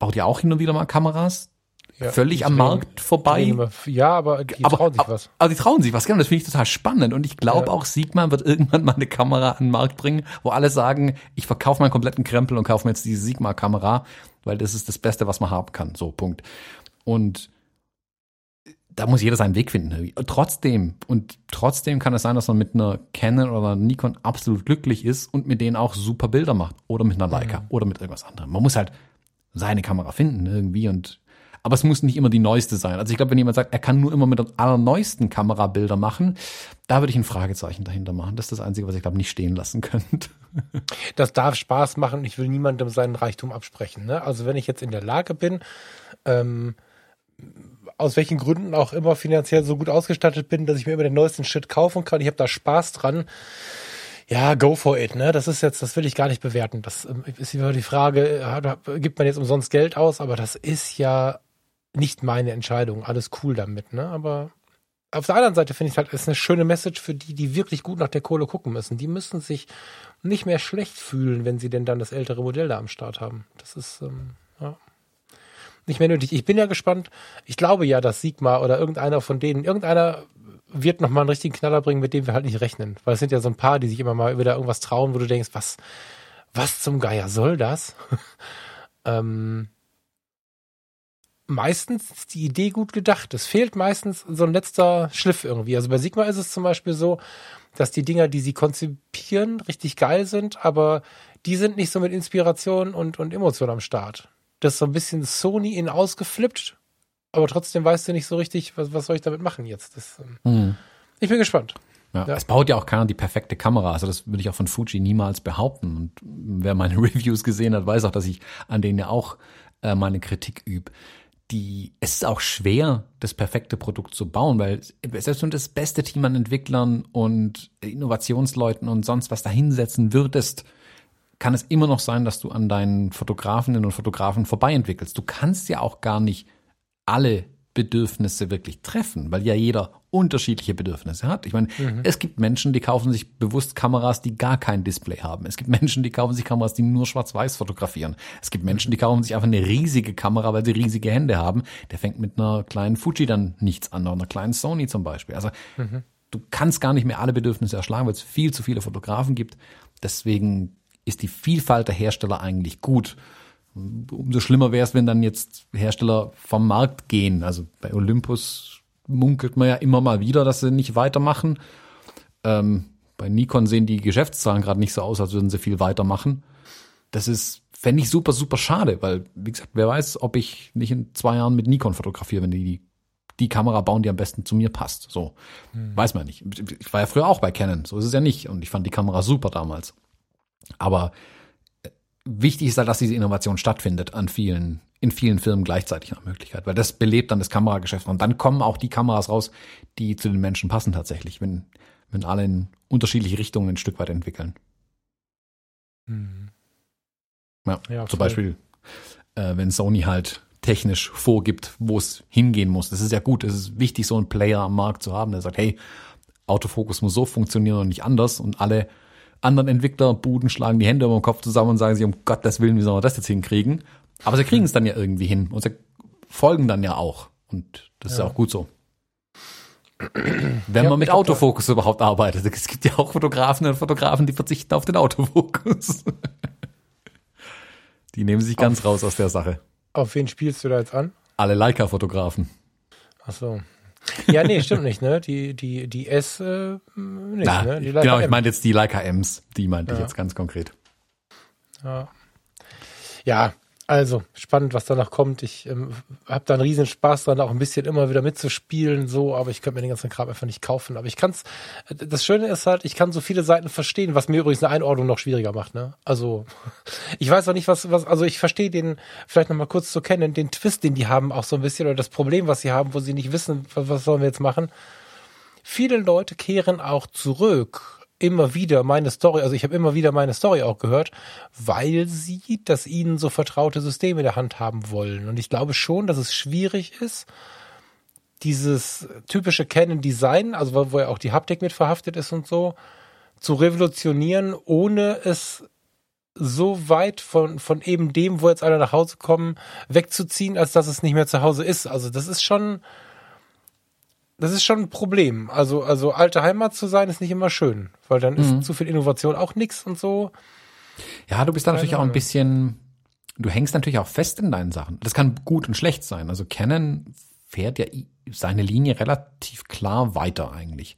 baut ja auch hin und wieder mal Kameras, ja, völlig am Markt vorbei. Ja, aber die aber, trauen sich was. Aber die trauen sich was, genau. Das finde ich total spannend. Und ich glaube ja. auch, Sigma wird irgendwann mal eine Kamera an den Markt bringen, wo alle sagen, ich verkaufe meinen kompletten Krempel und kaufe mir jetzt diese Sigma-Kamera, weil das ist das Beste, was man haben kann. So, Punkt. Und da muss jeder seinen Weg finden. Trotzdem, und trotzdem kann es sein, dass man mit einer Canon oder einer Nikon absolut glücklich ist und mit denen auch super Bilder macht. Oder mit einer Leica mhm. oder mit irgendwas anderem. Man muss halt seine Kamera finden irgendwie und Aber es muss nicht immer die neueste sein. Also ich glaube, wenn jemand sagt, er kann nur immer mit der allerneuesten Kamera Bilder machen, da würde ich ein Fragezeichen dahinter machen. Das ist das Einzige, was ich glaube nicht stehen lassen könnte. [laughs] Das darf Spaß machen und ich will niemandem seinen Reichtum absprechen. Ne? Also wenn ich jetzt in der Lage bin, ähm, aus welchen Gründen auch immer finanziell so gut ausgestattet bin, dass ich mir immer den neuesten Shit kaufen kann, ich habe da Spaß dran, ja, go for it, ne? Das ist jetzt, das will ich gar nicht bewerten. Das ähm, ist immer die Frage, ja, gibt man jetzt umsonst Geld aus, aber das ist ja nicht meine Entscheidung. Alles cool damit, ne? Aber auf der anderen Seite finde ich halt, ist eine schöne Message für die, die wirklich gut nach der Kohle gucken müssen. Die müssen sich nicht mehr schlecht fühlen, wenn sie denn dann das ältere Modell da am Start haben. Das ist, ähm, ja nicht mehr nötig. Ich bin ja gespannt. Ich glaube ja, dass Sigma oder irgendeiner von denen, irgendeiner wird noch mal einen richtigen Knaller bringen, mit dem wir halt nicht rechnen. Weil es sind ja so ein paar, die sich immer mal wieder irgendwas trauen, wo du denkst, was, was zum Geier soll das? [laughs] ähm, meistens ist die Idee gut gedacht. Es fehlt meistens so ein letzter Schliff irgendwie. Also bei Sigma ist es zum Beispiel so, dass die Dinger, die sie konzipieren, richtig geil sind, aber die sind nicht so mit Inspiration und, und Emotion am Start. Das ist so ein bisschen Sony in ausgeflippt aber trotzdem weißt du nicht so richtig, was, was soll ich damit machen jetzt. Das, mhm. Ich bin gespannt. Ja, ja. Es baut ja auch keiner die perfekte Kamera. Also das würde ich auch von Fuji niemals behaupten. Und wer meine [laughs] Reviews gesehen hat, weiß auch, dass ich an denen ja auch äh, meine Kritik übe. Die, es ist auch schwer, das perfekte Produkt zu bauen, weil selbst wenn du das beste Team an Entwicklern und Innovationsleuten und sonst was da hinsetzen würdest, kann es immer noch sein, dass du an deinen Fotografinnen und Fotografen vorbei entwickelst. Du kannst ja auch gar nicht alle Bedürfnisse wirklich treffen, weil ja jeder unterschiedliche Bedürfnisse hat. Ich meine, mhm. es gibt Menschen, die kaufen sich bewusst Kameras, die gar kein Display haben. Es gibt Menschen, die kaufen sich Kameras, die nur schwarz-weiß fotografieren. Es gibt Menschen, die kaufen sich einfach eine riesige Kamera, weil sie riesige Hände haben. Der fängt mit einer kleinen Fuji dann nichts an, oder einer kleinen Sony zum Beispiel. Also mhm. du kannst gar nicht mehr alle Bedürfnisse erschlagen, weil es viel zu viele Fotografen gibt. Deswegen ist die Vielfalt der Hersteller eigentlich gut. Umso schlimmer wäre es, wenn dann jetzt Hersteller vom Markt gehen. Also bei Olympus munkelt man ja immer mal wieder, dass sie nicht weitermachen. Ähm, bei Nikon sehen die Geschäftszahlen gerade nicht so aus, als würden sie viel weitermachen. Das ist, fände ich super, super schade, weil, wie gesagt, wer weiß, ob ich nicht in zwei Jahren mit Nikon fotografiere, wenn die die, die Kamera bauen, die am besten zu mir passt. So, hm. weiß man nicht. Ich war ja früher auch bei Canon, so ist es ja nicht. Und ich fand die Kamera super damals. Aber wichtig ist halt, dass diese Innovation stattfindet an vielen, in vielen Firmen gleichzeitig nach Möglichkeit, weil das belebt dann das Kamerageschäft und dann kommen auch die Kameras raus, die zu den Menschen passen tatsächlich, wenn, wenn alle in unterschiedliche Richtungen ein Stück weit entwickeln. Mhm. Ja, ja, zum Beispiel, äh, wenn Sony halt technisch vorgibt, wo es hingehen muss. Das ist ja gut, es ist wichtig, so einen Player am Markt zu haben, der sagt, hey, Autofokus muss so funktionieren und nicht anders und alle anderen Entwicklerbuden schlagen die Hände über den Kopf zusammen und sagen sich, um Gottes Willen, wie sollen wir das jetzt hinkriegen? Aber sie kriegen es dann ja irgendwie hin und sie folgen dann ja auch. Und das ja. ist ja auch gut so. Wenn man mit Autofokus überhaupt arbeitet. Es gibt ja auch Fotografen und Fotografen, die verzichten auf den Autofokus. die nehmen sich ganz auf, raus aus der Sache. Auf wen spielst du da jetzt an? Alle Leica-Fotografen. Ach so. Ja, nee, stimmt nicht, ne? Die, die, die S, äh, nicht, Na, ne? Die Leica genau, ich meine jetzt die Leica Ms, die meinte ja. ich jetzt ganz konkret. Ja. Ja, also, spannend, was danach kommt. Ich ähm, habe da einen riesen Spaß dran, auch ein bisschen immer wieder mitzuspielen, so, aber ich könnte mir den ganzen Kram einfach nicht kaufen. Aber ich kann's, das Schöne ist halt, ich kann so viele Seiten verstehen, was mir übrigens eine Einordnung noch schwieriger macht, ne? Also, [laughs] ich weiß auch nicht, was, was, also ich verstehe den, vielleicht nochmal kurz zu kennen, den Twist, den die haben, auch so ein bisschen, oder das Problem, was sie haben, wo sie nicht wissen, was, was sollen wir jetzt machen. Viele Leute kehren auch zurück immer wieder meine Story, also ich habe immer wieder meine Story auch gehört, weil sie das ihnen so vertraute System in der Hand haben wollen. Und ich glaube schon, dass es schwierig ist, dieses typische Canon-Design, also wo, wo ja auch die Haptik mit verhaftet ist und so, zu revolutionieren, ohne es so weit von, von eben dem, wo jetzt alle nach Hause kommen, wegzuziehen, als dass es nicht mehr zu Hause ist. Also das ist schon, das ist schon ein Problem. Also, also alte Heimat zu sein, ist nicht immer schön, weil dann ist mhm. zu viel Innovation auch nix und so. Ja, du bist da natürlich auch ein bisschen, du hängst natürlich auch fest in deinen Sachen. Das kann gut und schlecht sein. Also Canon fährt ja seine Linie relativ klar weiter eigentlich.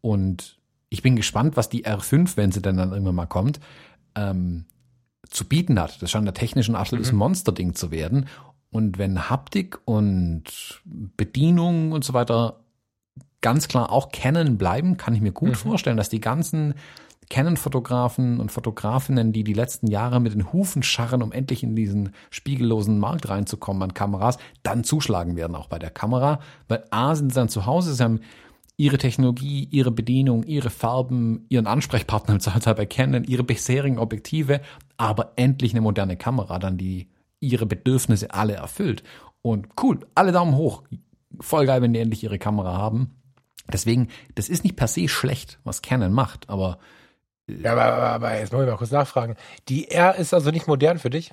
Und ich bin gespannt, was die R5, wenn sie denn dann irgendwann mal kommt, ähm, zu bieten hat. Das scheint der technischen absolutes mhm. Monsterding zu werden. Und wenn Haptik und Bedienung und so weiter ganz klar auch Canon bleiben, kann ich mir gut mhm. vorstellen, dass die ganzen Canon-Fotografen und Fotografinnen, die die letzten Jahre mit den Hufen scharren, um endlich in diesen spiegellosen Markt reinzukommen an Kameras, dann zuschlagen werden auch bei der Kamera, weil A sind sie dann zu Hause, sie haben ihre Technologie, ihre Bedienung, ihre Farben, ihren Ansprechpartner im Zweifelsfall bei Canon, ihre bisherigen Objektive, aber endlich eine moderne Kamera, dann die ihre Bedürfnisse alle erfüllt. Und cool, alle Daumen hoch. Voll geil, wenn die endlich ihre Kamera haben. Deswegen, das ist nicht per se schlecht, was Canon macht, aber. Ja, aber, aber, aber jetzt muss ich mal kurz nachfragen. Die R ist also nicht modern für dich?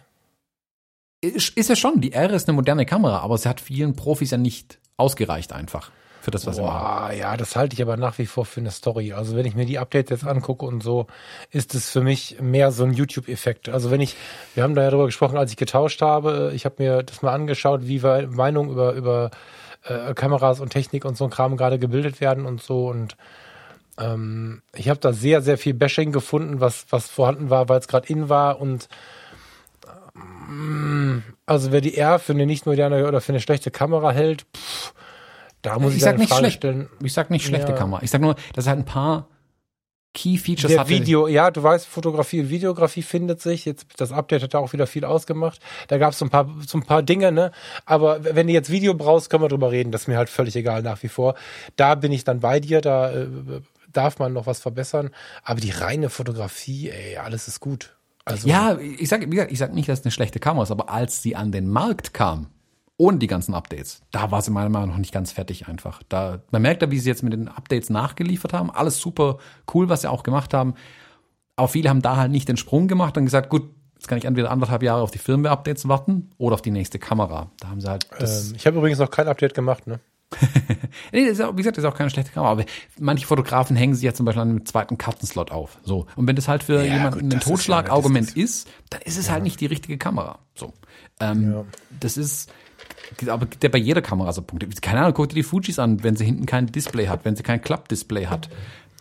Ist, ist ja schon. Die R ist eine moderne Kamera, aber sie hat vielen Profis ja nicht ausgereicht einfach für das, was Boah, sie machen. Ja, das halte ich aber nach wie vor für eine Story. Also wenn ich mir die Updates jetzt angucke und so, ist es für mich mehr so ein YouTube-Effekt. Also wenn ich, wir haben da ja drüber gesprochen, als ich getauscht habe, ich habe mir das mal angeschaut, wie Meinungen über, über äh, Kameras und Technik und so ein Kram gerade gebildet werden und so und ähm, ich habe da sehr, sehr viel Bashing gefunden, was, was vorhanden war, weil es gerade in war und ähm, also wer die R für eine nicht moderne oder für eine schlechte Kamera hält, pff, da muss ich, ich sag nicht Frage schlecht. stellen. Ich sag nicht schlechte ja. Kamera. Ich sag nur, dass halt ein paar Key Features der Video, ja, du weißt, Fotografie und Videografie findet sich. Jetzt das Update hat da auch wieder viel ausgemacht. Da gab es so ein paar so ein paar Dinge, ne? Aber wenn du jetzt Video brauchst, können wir drüber reden. Das ist mir halt völlig egal nach wie vor. Da bin ich dann bei dir. Da äh, darf man noch was verbessern. Aber die reine Fotografie, ey, alles ist gut. Also ja, ich sag, ich sag nicht, dass es eine schlechte Kamera ist, aber als sie an den Markt kam, ohne die ganzen Updates. Da war sie meiner Meinung nach noch nicht ganz fertig einfach. Da, man merkt da, wie sie jetzt mit den Updates nachgeliefert haben. Alles super cool, was sie auch gemacht haben. Aber viele haben da halt nicht den Sprung gemacht und gesagt, gut, jetzt kann ich entweder anderthalb Jahre auf die Firmware-Updates warten oder auf die nächste Kamera. Da haben sie halt. Ähm, ich habe übrigens noch kein Update gemacht, ne? [laughs] nee, das ist auch, wie gesagt, das ist auch keine schlechte Kamera. Aber manche Fotografen hängen sich ja zum Beispiel an einem zweiten Kartenslot auf. So. Und wenn das halt für ja, jemanden gut, ein Totschlagargument ist, ist, dann ist es ja. halt nicht die richtige Kamera. So. Ähm. Das ist, aber gibt ja bei jeder Kamera so Punkte. Keine Ahnung, guck dir die Fujis an, wenn sie hinten kein Display hat, wenn sie kein Klappdisplay hat.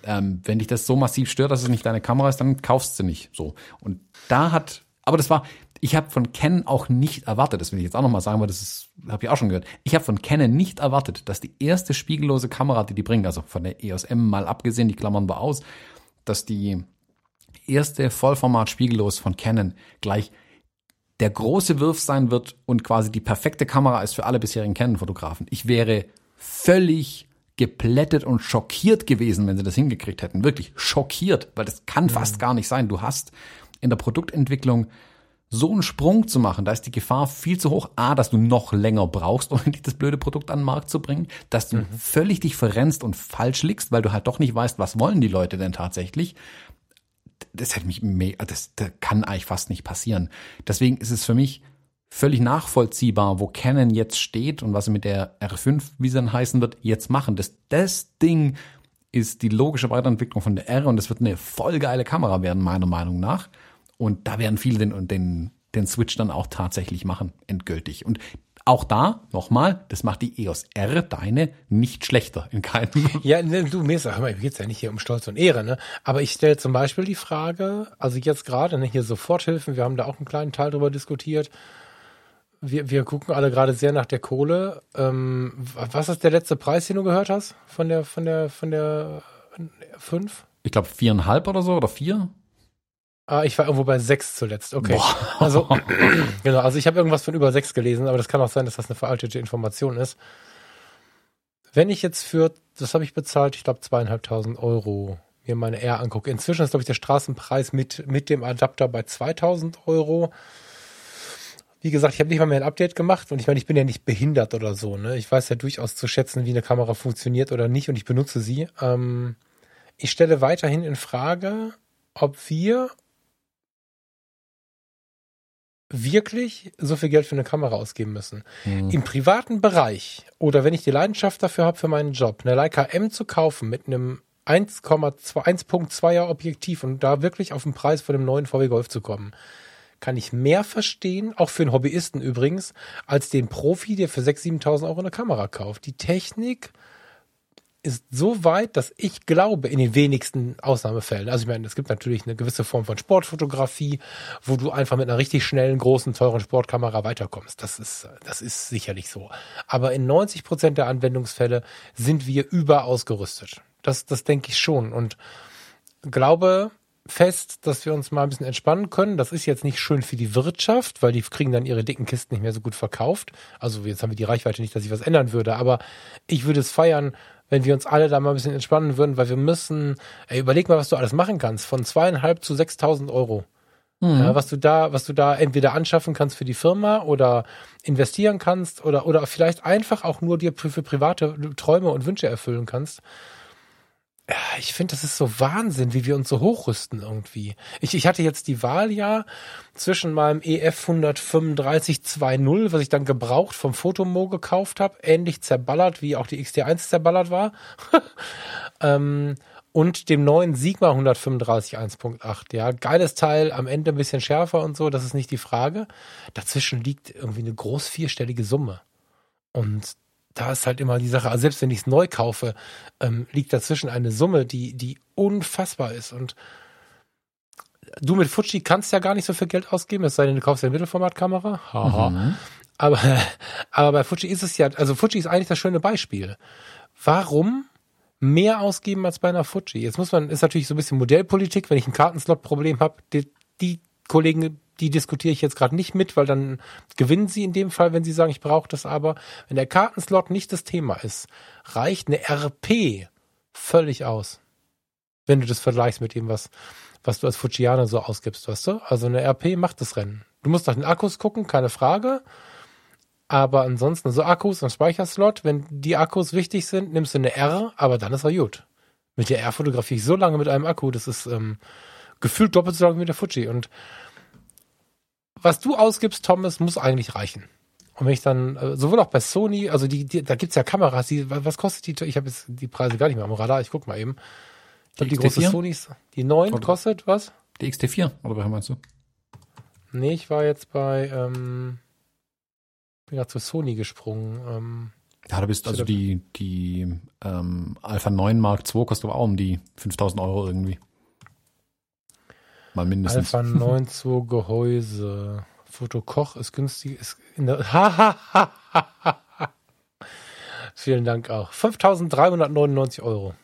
Ähm, wenn dich das so massiv stört, dass es nicht deine Kamera ist, dann kaufst du nicht. So. Und da hat, aber das war, ich habe von Canon auch nicht erwartet, das will ich jetzt auch nochmal sagen, weil das ist, habe ich auch schon gehört. Ich habe von Canon nicht erwartet, dass die erste spiegellose Kamera, die die bringen, also von der EOS M mal abgesehen, die klammern wir aus, dass die erste Vollformat spiegellos von Canon gleich der große Wurf sein wird und quasi die perfekte Kamera ist für alle bisherigen Canon-Fotografen. Ich wäre völlig geplättet und schockiert gewesen, wenn sie das hingekriegt hätten. Wirklich schockiert, weil das kann mhm. fast gar nicht sein. Du hast in der Produktentwicklung so einen Sprung zu machen, da ist die Gefahr viel zu hoch. A, dass du noch länger brauchst, [laughs] um das blöde Produkt an den Markt zu bringen, dass du mhm. völlig dich verrennst und falsch liegst, weil du halt doch nicht weißt, was wollen die Leute denn tatsächlich das hätte mich mega, das, das kann eigentlich fast nicht passieren. Deswegen ist es für mich völlig nachvollziehbar, wo Canon jetzt steht und was sie mit der R5, wie sie dann heißen wird, jetzt machen. Das, das Ding ist die logische Weiterentwicklung von der R und es wird eine voll geile Kamera werden, meiner Meinung nach. Und da werden viele den, den, den Switch dann auch tatsächlich machen, endgültig. Und auch da, nochmal, das macht die EOS R, deine, nicht schlechter in keinem. Ja, ne, du, mir ist, hör mal, geht's ja nicht hier um Stolz und Ehre, ne? Aber ich stelle zum Beispiel die Frage, also jetzt gerade, ne, hier Soforthilfen, wir haben da auch einen kleinen Teil drüber diskutiert. Wir, wir gucken alle gerade sehr nach der Kohle. Ähm, was ist der letzte Preis, den du gehört hast? Von der, von der, von der 5? Ich glaube viereinhalb oder so oder vier. Ah, ich war irgendwo bei sechs zuletzt. Okay. Boah. Also [laughs] genau, also ich habe irgendwas von über sechs gelesen, aber das kann auch sein, dass das eine veraltete Information ist. Wenn ich jetzt für, das habe ich bezahlt, ich glaube zweieinhalbtausend Euro mir meine R angucke. Inzwischen ist glaube ich der Straßenpreis mit mit dem Adapter bei 2000 Euro. Wie gesagt, ich habe nicht mal mehr ein Update gemacht und ich meine, ich bin ja nicht behindert oder so. Ne? Ich weiß ja durchaus zu schätzen, wie eine Kamera funktioniert oder nicht und ich benutze sie. Ähm, ich stelle weiterhin in Frage, ob wir wirklich so viel Geld für eine Kamera ausgeben müssen. Mhm. Im privaten Bereich oder wenn ich die Leidenschaft dafür habe für meinen Job, eine Leica M zu kaufen mit einem 1,2er Objektiv und da wirklich auf den Preis von dem neuen VW Golf zu kommen, kann ich mehr verstehen, auch für einen Hobbyisten übrigens, als den Profi, der für 6.000, 7.000 Euro eine Kamera kauft. Die Technik ist so weit, dass ich glaube, in den wenigsten Ausnahmefällen, also ich meine, es gibt natürlich eine gewisse Form von Sportfotografie, wo du einfach mit einer richtig schnellen, großen, teuren Sportkamera weiterkommst. Das ist, das ist sicherlich so. Aber in 90 Prozent der Anwendungsfälle sind wir überausgerüstet. Das, das denke ich schon und glaube, fest, dass wir uns mal ein bisschen entspannen können. Das ist jetzt nicht schön für die Wirtschaft, weil die kriegen dann ihre dicken Kisten nicht mehr so gut verkauft. Also jetzt haben wir die Reichweite nicht, dass ich was ändern würde, aber ich würde es feiern, wenn wir uns alle da mal ein bisschen entspannen würden, weil wir müssen, ey, überleg mal, was du alles machen kannst, von zweieinhalb zu sechstausend Euro. Mhm. Ja, was du da, was du da entweder anschaffen kannst für die Firma oder investieren kannst oder, oder vielleicht einfach auch nur dir für private Träume und Wünsche erfüllen kannst ich finde, das ist so Wahnsinn, wie wir uns so hochrüsten irgendwie. Ich, ich hatte jetzt die Wahl ja zwischen meinem EF 135 2.0, was ich dann gebraucht vom Fotomo gekauft habe, ähnlich zerballert, wie auch die XT1 zerballert war, [laughs] ähm, und dem neuen Sigma 135 1.8. Ja, geiles Teil, am Ende ein bisschen schärfer und so, das ist nicht die Frage. Dazwischen liegt irgendwie eine groß vierstellige Summe. Und da ist halt immer die Sache, also selbst wenn ich es neu kaufe, ähm, liegt dazwischen eine Summe, die, die unfassbar ist. Und du mit Fuji kannst ja gar nicht so viel Geld ausgeben, es sei denn, du kaufst ja eine Mittelformatkamera. Haha. Mhm. Aber, [laughs] aber bei Fuji ist es ja, also Fuji ist eigentlich das schöne Beispiel. Warum mehr ausgeben als bei einer Fuji? Jetzt muss man, ist natürlich so ein bisschen Modellpolitik, wenn ich ein Kartenslot-Problem habe, die, die Kollegen die diskutiere ich jetzt gerade nicht mit, weil dann gewinnen sie in dem Fall, wenn sie sagen, ich brauche das aber. Wenn der Kartenslot nicht das Thema ist, reicht eine RP völlig aus. Wenn du das vergleichst mit dem, was, was du als Fujianer so ausgibst, weißt du? Also eine RP macht das Rennen. Du musst nach den Akkus gucken, keine Frage. Aber ansonsten, so Akkus und Speicherslot, wenn die Akkus wichtig sind, nimmst du eine R, aber dann ist er gut. Mit der R fotografiere ich so lange mit einem Akku, das ist ähm, gefühlt doppelt so lange wie der Fuji. Und was du ausgibst, Thomas, muss eigentlich reichen. Und wenn ich dann, äh, sowohl auch bei Sony, also die, die da gibt's ja Kameras, die, was kostet die? Ich habe jetzt die Preise gar nicht mehr am Radar, ich guck mal eben. Ich die, die große Sonys, die 9 oder kostet was? Die XT4, oder was meinst du? Nee, ich war jetzt bei, ähm, bin gerade zu Sony gesprungen. Ähm, ja, da bist also die, die ähm, Alpha 9 Mark II kostet aber auch um die 5000 Euro irgendwie. Mal mindestens. Alpha 9 2 Gehäuse. Fotokoch ist günstig. Ist in der, [laughs] Vielen Dank auch. 5.399 Euro.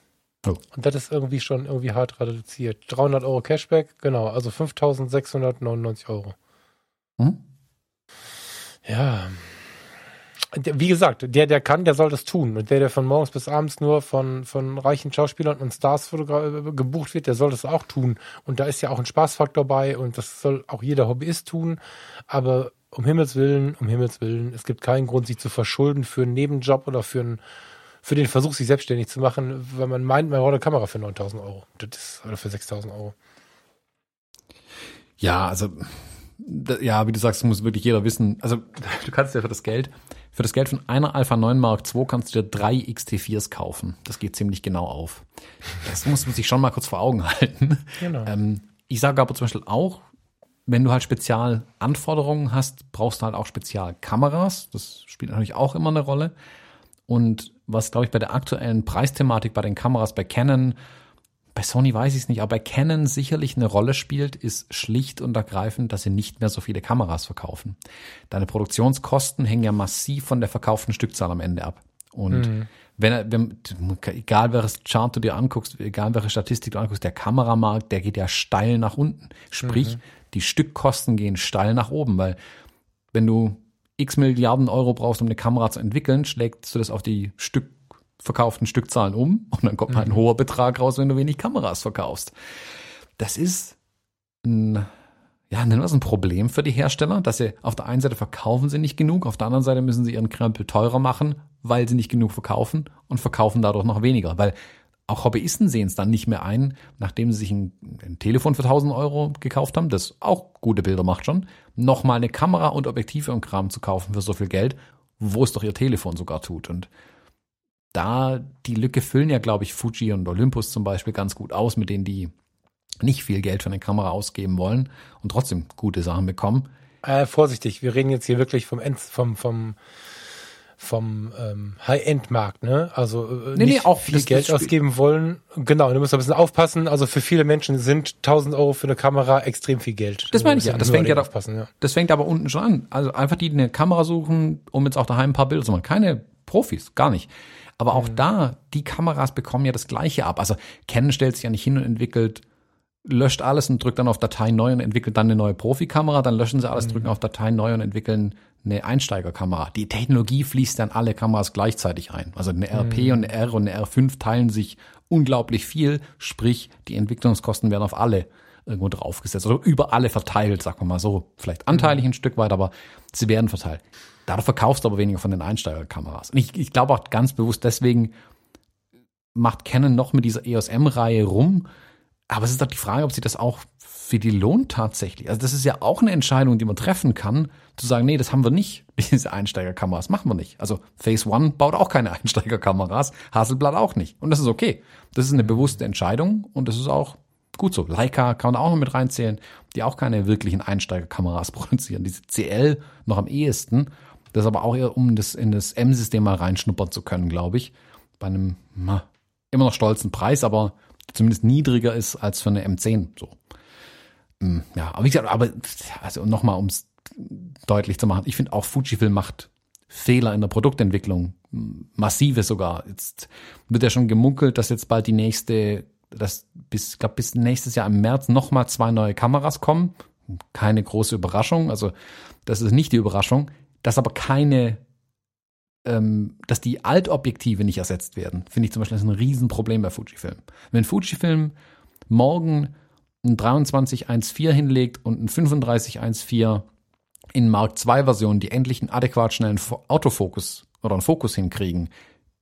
Oh. Und das ist irgendwie schon irgendwie hart reduziert. 300 Euro Cashback, genau. Also 5.699 Euro. Hm? Ja, wie gesagt, der, der kann, der soll das tun. Und der, der von morgens bis abends nur von, von reichen Schauspielern und Stars gebucht wird, der soll das auch tun. Und da ist ja auch ein Spaßfaktor bei und das soll auch jeder Hobbyist tun. Aber um Himmels Willen, um Himmels Willen, es gibt keinen Grund, sich zu verschulden für einen Nebenjob oder für einen, für den Versuch, sich selbstständig zu machen, weil man meint, man braucht eine Kamera für 9000 Euro. Das ist, oder für 6000 Euro. Ja, also, ja, wie du sagst, muss wirklich jeder wissen. Also, du kannst ja für das Geld, für das Geld von einer Alpha 9 Mark II kannst du dir drei XT4s kaufen. Das geht ziemlich genau auf. Das muss man sich schon mal kurz vor Augen halten. Genau. Ähm, ich sage aber zum Beispiel auch, wenn du halt Spezialanforderungen hast, brauchst du halt auch Spezialkameras. Das spielt natürlich auch immer eine Rolle. Und was, glaube ich, bei der aktuellen Preisthematik bei den Kameras bei Canon bei Sony weiß ich es nicht, aber bei Canon sicherlich eine Rolle spielt, ist schlicht und ergreifend, dass sie nicht mehr so viele Kameras verkaufen. Deine Produktionskosten hängen ja massiv von der verkauften Stückzahl am Ende ab. Und mhm. wenn, wenn, egal welches Chart du dir anguckst, egal welche Statistik du anguckst, der Kameramarkt, der geht ja steil nach unten. Sprich, mhm. die Stückkosten gehen steil nach oben, weil wenn du x Milliarden Euro brauchst, um eine Kamera zu entwickeln, schlägst du das auf die Stück verkauften Stückzahlen um [laughs] und dann kommt halt ein mhm. hoher Betrag raus, wenn du wenig Kameras verkaufst. Das ist ein, ja, nennen wir es ein Problem für die Hersteller, dass sie auf der einen Seite verkaufen sie nicht genug, auf der anderen Seite müssen sie ihren Krempel teurer machen, weil sie nicht genug verkaufen und verkaufen dadurch noch weniger, weil auch Hobbyisten sehen es dann nicht mehr ein, nachdem sie sich ein, ein, Telefon für 1000 Euro gekauft haben, das auch gute Bilder macht schon, nochmal eine Kamera und Objektive und Kram zu kaufen für so viel Geld, wo es doch ihr Telefon sogar tut. Und da die Lücke füllen ja, glaube ich, Fuji und Olympus zum Beispiel ganz gut aus, mit denen die nicht viel Geld für eine Kamera ausgeben wollen und trotzdem gute Sachen bekommen. Äh, vorsichtig, wir reden jetzt hier wirklich vom, End, vom, vom vom ähm, High-End-Markt, ne? Also äh, Nee, nicht nee, auch viel Geld ausgeben wollen. Genau, du musst ein bisschen aufpassen. Also für viele Menschen sind 1000 Euro für eine Kamera extrem viel Geld. Das meine ich ja. Das fängt ja, da, aufpassen, ja. das fängt aber unten schon an. Also einfach die eine Kamera suchen, um jetzt auch daheim ein paar Bilder zu machen. Keine Profis, gar nicht. Aber auch da, die Kameras bekommen ja das Gleiche ab. Also Canon stellt sich ja nicht hin und entwickelt, löscht alles und drückt dann auf Datei neu und entwickelt dann eine neue Profikamera. Dann löschen sie alles, drücken auf Datei neu und entwickeln eine Einsteigerkamera. Die Technologie fließt dann alle Kameras gleichzeitig ein. Also eine RP und eine R und eine R5 teilen sich unglaublich viel. Sprich, die Entwicklungskosten werden auf alle irgendwo draufgesetzt. Oder über alle verteilt, sagen wir mal so. Vielleicht anteilig ein Stück weit, aber sie werden verteilt. Dadurch verkaufst du aber weniger von den Einsteigerkameras. Und ich, ich glaube auch ganz bewusst deswegen macht Canon noch mit dieser EOS M-Reihe rum. Aber es ist doch die Frage, ob sich das auch für die lohnt tatsächlich. Also das ist ja auch eine Entscheidung, die man treffen kann, zu sagen, nee, das haben wir nicht, [laughs] diese Einsteigerkameras machen wir nicht. Also Phase One baut auch keine [laughs] Einsteigerkameras, Hasselblad auch nicht. Und das ist okay. Das ist eine bewusste Entscheidung und das ist auch gut so. Leica kann man auch noch mit reinzählen, die auch keine wirklichen Einsteigerkameras [laughs] produzieren. Diese CL noch am ehesten. Das aber auch eher, um das in das M-System mal reinschnuppern zu können, glaube ich. Bei einem na, immer noch stolzen Preis, aber zumindest niedriger ist als für eine M10. So. Hm, Ja, aber wie gesagt, aber also nochmal, um es deutlich zu machen, ich finde auch Fujifilm macht Fehler in der Produktentwicklung, hm, massive sogar. Jetzt wird ja schon gemunkelt, dass jetzt bald die nächste, dass bis, ich glaube, bis nächstes Jahr im März nochmal zwei neue Kameras kommen. Keine große Überraschung, also das ist nicht die Überraschung, dass aber keine ähm, dass die Altobjektive nicht ersetzt werden, finde ich zum Beispiel ein Riesenproblem bei Fujifilm. Wenn Fujifilm morgen ein 2314 hinlegt und ein 3514 in Mark II Version, die endlich einen adäquat schnellen Fo- Autofokus oder einen Fokus hinkriegen,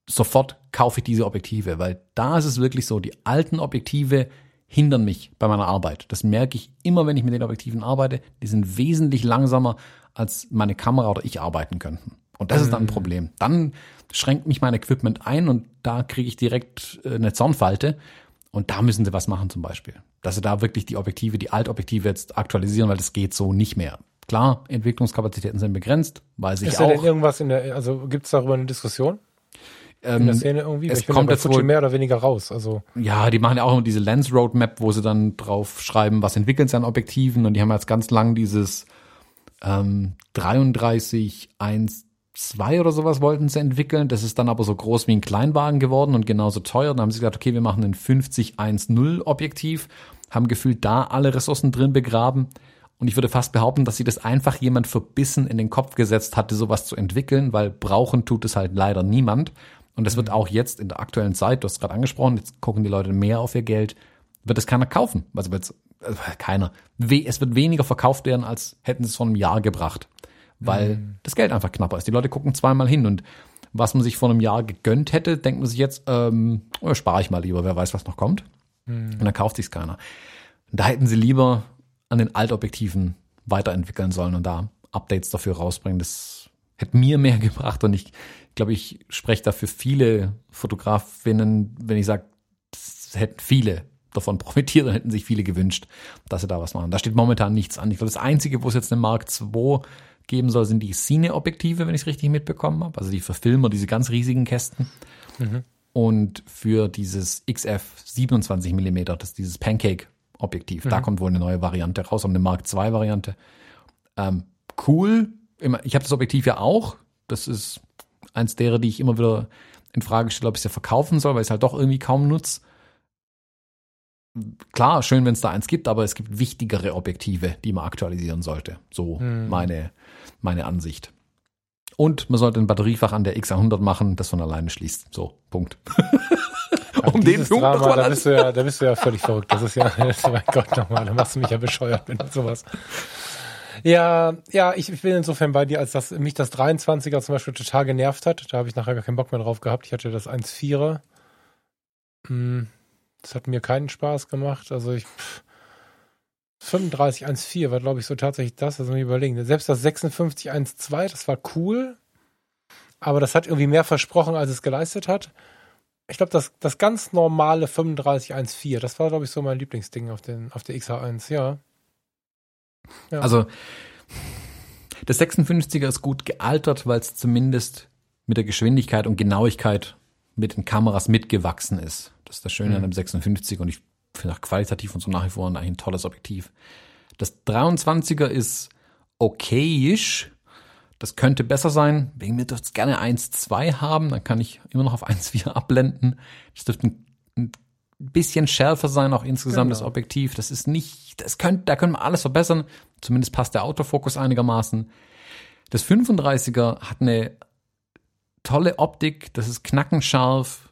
sofort kaufe ich diese Objektive, weil da ist es wirklich so, die alten Objektive hindern mich bei meiner Arbeit. Das merke ich immer, wenn ich mit den Objektiven arbeite. Die sind wesentlich langsamer, als meine Kamera oder ich arbeiten könnten. Und das ist dann ein Problem. Dann schränkt mich mein Equipment ein und da kriege ich direkt äh, eine Zornfalte. Und da müssen sie was machen zum Beispiel. Dass sie da wirklich die Objektive, die Altobjektive jetzt aktualisieren, weil das geht so nicht mehr. Klar, Entwicklungskapazitäten sind begrenzt, weiß ich Ist da denn auch. irgendwas in der, also gibt es darüber eine Diskussion in Ähm, der Szene irgendwie? Es ich bin kommt jetzt wohl- mehr oder weniger raus. Also Ja, die machen ja auch immer diese Lens Roadmap, wo sie dann drauf schreiben, was entwickeln sie an Objektiven und die haben jetzt ganz lang dieses ähm, 3312 oder sowas wollten sie entwickeln. Das ist dann aber so groß wie ein Kleinwagen geworden und genauso teuer. Dann haben sie gesagt, okay, wir machen ein 5010 Objektiv, haben gefühlt da alle Ressourcen drin begraben. Und ich würde fast behaupten, dass sie das einfach jemand verbissen in den Kopf gesetzt hatte, sowas zu entwickeln, weil brauchen tut es halt leider niemand. Und das wird auch jetzt in der aktuellen Zeit, du hast gerade angesprochen, jetzt gucken die Leute mehr auf ihr Geld, wird es keiner kaufen. Also wird's, äh, keiner. We es wird weniger verkauft werden, als hätten sie es vor einem Jahr gebracht. Weil das Geld einfach knapper ist. Die Leute gucken zweimal hin und was man sich vor einem Jahr gegönnt hätte, denkt man sich jetzt, ähm, oh, spare ich mal lieber, wer weiß, was noch kommt. Und dann kauft sich's keiner. Da hätten sie lieber an den Altobjektiven weiterentwickeln sollen und da Updates dafür rausbringen. Das hätte mir mehr [laughs] gebracht und ich glaube, ich spreche da für viele Fotografinnen, wenn ich sage, das hätten viele davon [laughs] profitiert und hätten sich viele gewünscht, dass sie da was machen. Da steht momentan nichts an. Ich glaube, das Einzige, wo es jetzt eine Mark II geben soll, sind die Cine-Objektive, wenn ich es richtig mitbekommen habe. Also die für Filmer, diese ganz riesigen Kästen. Und für dieses XF 27 mm, das ist dieses Pancake-Objektiv, da kommt wohl eine neue Variante raus und eine Mark II-Variante. Ähm, cool. Ich habe das Objektiv ja auch. Das ist eins derer, die ich immer wieder in Frage stelle, ob ich es ja verkaufen soll, weil ich es halt doch irgendwie kaum nutze. Klar, schön, wenn es da eins gibt, aber es gibt wichtigere Objektive, die man aktualisieren sollte. So meine, meine Ansicht. Und man sollte ein Batteriefach an der X100 machen, das von alleine schließt. So, Punkt. [laughs] um den Punkt Drama, da bist du ja, da bist du ja völlig verrückt. Das ist ja, [laughs] das ist, mein Gott nochmal, da machst du mich ja bescheuert mit sowas. Ja, ja, ich, ich bin insofern bei dir, als dass mich das 23er zum Beispiel total genervt hat. Da habe ich nachher gar keinen Bock mehr drauf gehabt. Ich hatte das 1.4er. Hm, Das hat mir keinen Spaß gemacht. Also ich pff, 35 1.4 war, glaube ich, so tatsächlich das. Also mir überlegen. Selbst das 56 1.2, das war cool. Aber das hat irgendwie mehr versprochen, als es geleistet hat. Ich glaube, das, das ganz normale 35 1.4, das war, glaube ich, so mein Lieblingsding auf, den, auf der XH1, ja. ja. Also, das 56er ist gut gealtert, weil es zumindest mit der Geschwindigkeit und Genauigkeit mit den Kameras mitgewachsen ist. Das ist das Schöne an dem 56 und ich finde auch qualitativ und so nach wie vor eigentlich ein tolles Objektiv. Das 23er ist okayisch. Das könnte besser sein. Wegen mir dürfte es gerne 1,2 haben. Dann kann ich immer noch auf [laughs] 1,4 abblenden. Das dürfte ein, ein bisschen schärfer sein, auch insgesamt Genau. das Objektiv. Das ist nicht, das könnte, da können wir alles verbessern. Zumindest passt der Autofokus einigermaßen. Das 35er hat eine tolle Optik. Das ist knackenscharf.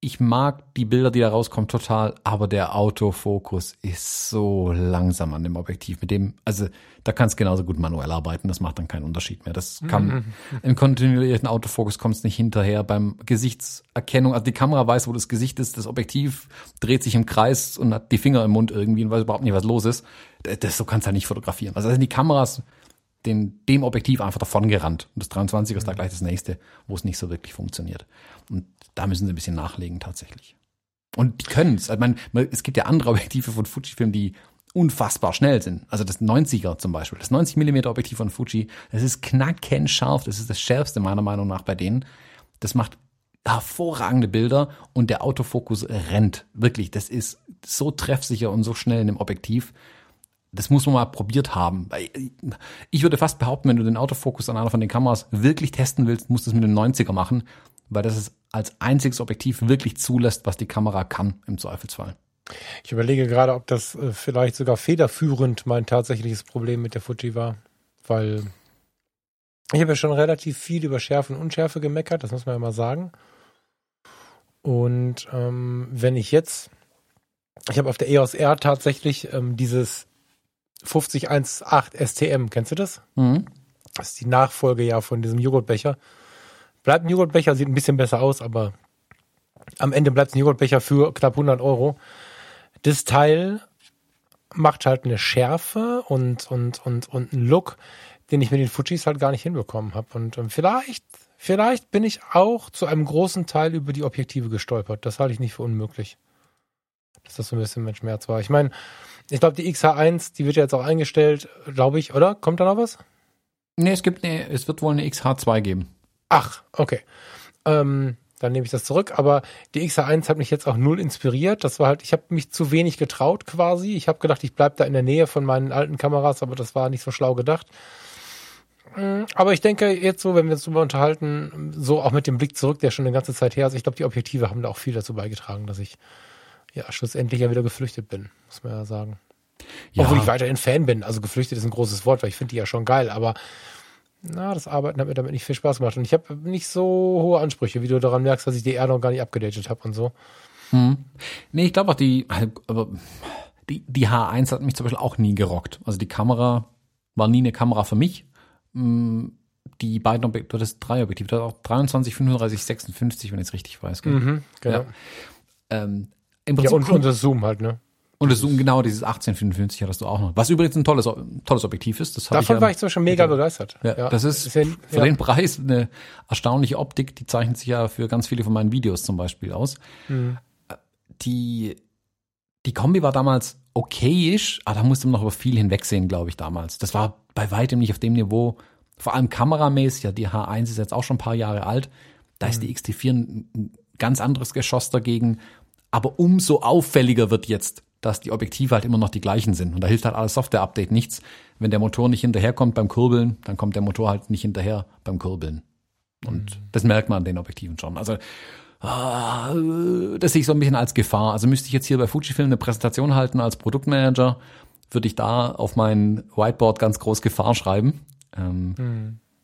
Ich mag die Bilder, die da rauskommen, total, aber der Autofokus ist so langsam an dem Objektiv. Mit dem, also da kannst du genauso gut manuell arbeiten, das macht dann keinen Unterschied mehr. Das kann im kontinuierlichen Autofokus kommst nicht hinterher. Beim Gesichtserkennung, also die Kamera weiß, wo das Gesicht ist, das Objektiv dreht sich im Kreis und hat die Finger im Mund irgendwie und weiß überhaupt nicht, was los ist. Das, das so kannst du ja nicht fotografieren. Also da sind die Kameras den, dem Objektiv einfach davon gerannt. Und das 23er ist da gleich das nächste, wo es nicht so wirklich funktioniert. Und da müssen sie ein bisschen nachlegen tatsächlich. Und die können es. Also man, es gibt ja andere Objektive von Fujifilm, die unfassbar schnell sind. Also das 90er zum Beispiel. Das 90 mm Objektiv von Fuji, das ist knackenscharf. Das ist das schärfste meiner Meinung nach bei denen. Das macht hervorragende Bilder und der Autofokus rennt. Wirklich, das ist so treffsicher und so schnell in dem Objektiv. Das muss man mal probiert haben. Weil Ich würde fast behaupten, wenn du den Autofokus an einer von den Kameras wirklich testen willst, musst du es mit dem 90er machen, weil das es als einziges Objektiv wirklich zulässt, was die Kamera kann im Zweifelsfall. Ich überlege gerade, ob das äh, vielleicht sogar federführend mein tatsächliches Problem mit der Fuji war, weil ich habe ja schon relativ viel über Schärfe und Unschärfe gemeckert, das muss man ja mal sagen. Und ähm, wenn ich jetzt, ich habe auf der EOS R tatsächlich ähm, dieses 5018 STM, kennst du das? Mhm. Das ist die Nachfolge ja von diesem Joghurtbecher. Bleibt ein Joghurtbecher, sieht ein bisschen besser aus, aber am Ende bleibt es ein Joghurtbecher für knapp 100 Euro. Das Teil macht halt eine Schärfe und, und, und, und einen Look, den ich mit den Fujis halt gar nicht hinbekommen habe. Und ähm, vielleicht, vielleicht bin ich auch zu einem großen Teil über die Objektive gestolpert. Das halte ich nicht für unmöglich. Dass das so ein bisschen mein Schmerz war. Ich meine, ich glaube, die XH1, die wird ja jetzt auch eingestellt, glaube ich, oder? Kommt da noch was? Nee, es gibt eine, es wird wohl eine XH2 geben. Ach, okay. Ähm, dann nehme ich das zurück. Aber die XH1 hat mich jetzt auch null inspiriert. Das war halt, ich habe mich zu wenig getraut quasi. Ich habe gedacht, ich bleib da in der Nähe von meinen alten Kameras, aber das war nicht so schlau gedacht. Mm, Aber ich denke jetzt so, wenn wir uns darüber unterhalten, so auch mit dem Blick zurück, der schon eine ganze Zeit her ist, ich glaube, die Objektive haben da auch viel dazu beigetragen, dass ich ja schlussendlich ja wieder geflüchtet bin, muss man ja sagen. Ja, Obwohl ich weiterhin Fan bin. Also geflüchtet ist ein großes Wort, weil ich finde die ja schon geil, aber na, das Arbeiten hat mir damit nicht viel Spaß gemacht. Und ich habe nicht so hohe Ansprüche, wie du daran merkst, dass ich die R noch gar nicht abgedatet habe und so. Nee, ich glaube auch die, aber die, die H1 hat mich zum Beispiel auch nie gerockt. Also die Kamera war nie eine Kamera für mich. Mm, Die beiden Objektive, das drei Objektive, das auch 23, 35, 56, wenn ich es richtig weiß. Mhm, genau. Ja. Ähm, Im Ja, Prinzip und, und das Zoom halt, ne? Und das Zoom, genau, dieses 1855 hattest du auch noch. Was übrigens ein tolles, tolles Objektiv ist. Das Davon ich, war ich zum Beispiel mega begeistert. Ja, das ist, ja, für ja. den Preis eine erstaunliche Optik. Die zeichnet sich ja für ganz viele von meinen Videos zum Beispiel aus. Mhm. Die, die Kombi war damals okayisch, aber da musste man noch über viel hinwegsehen, glaube ich, damals. Das war bei weitem nicht auf dem Niveau, vor allem kameramäßig. Ja, die H1 ist jetzt auch schon ein paar Jahre alt. Da ist die XT4 ein, ein ganz anderes Geschoss dagegen. Aber umso auffälliger wird jetzt, dass die Objektive halt immer noch die gleichen sind. Und da hilft halt alles Software-Update nichts. Wenn der Motor nicht hinterherkommt beim Kurbeln, dann kommt der Motor halt nicht hinterher beim Kurbeln. Und das merkt man an den Objektiven schon. Also ah, das sehe ich so ein bisschen als Gefahr. Also müsste ich jetzt hier bei Fujifilm eine Präsentation halten als Produktmanager, würde ich da auf mein Whiteboard ganz groß Gefahr schreiben. Ähm,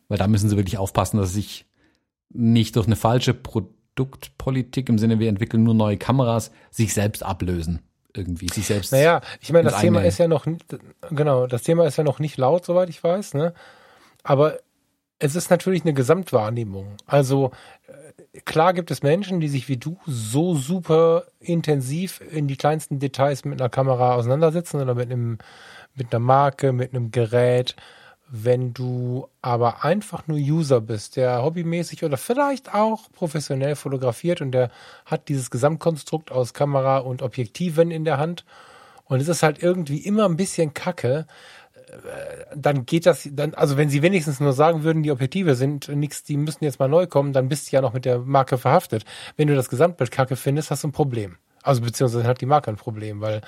Weil da müssen sie wirklich aufpassen, dass sie sich nicht durch eine falsche Produktpolitik im Sinne, wir entwickeln nur neue Kameras, sich selbst ablösen. Irgendwie, sich selbst. Naja, ich meine, das Thema ist ja noch, nicht- genau, das Thema ist ja noch nicht laut, soweit ich weiß, ne? Aber es ist natürlich eine Gesamtwahrnehmung. Also äh, klar gibt es Menschen, die sich wie du so super intensiv in die kleinsten Details mit einer Kamera auseinandersetzen oder mit einem, mit einer Marke, mit einem Gerät. Wenn du aber einfach nur User bist, der hobbymäßig oder vielleicht auch professionell fotografiert und der hat dieses Gesamtkonstrukt aus Kamera und Objektiven in der Hand und es ist halt irgendwie immer ein bisschen kacke, dann geht das, dann, also wenn sie wenigstens nur sagen würden, die Objektive sind nix, die müssen jetzt mal neu kommen, dann bist du ja noch mit der Marke verhaftet. Wenn du das Gesamtbild kacke findest, hast du ein Problem. Also beziehungsweise hat die Marke ein Problem, weil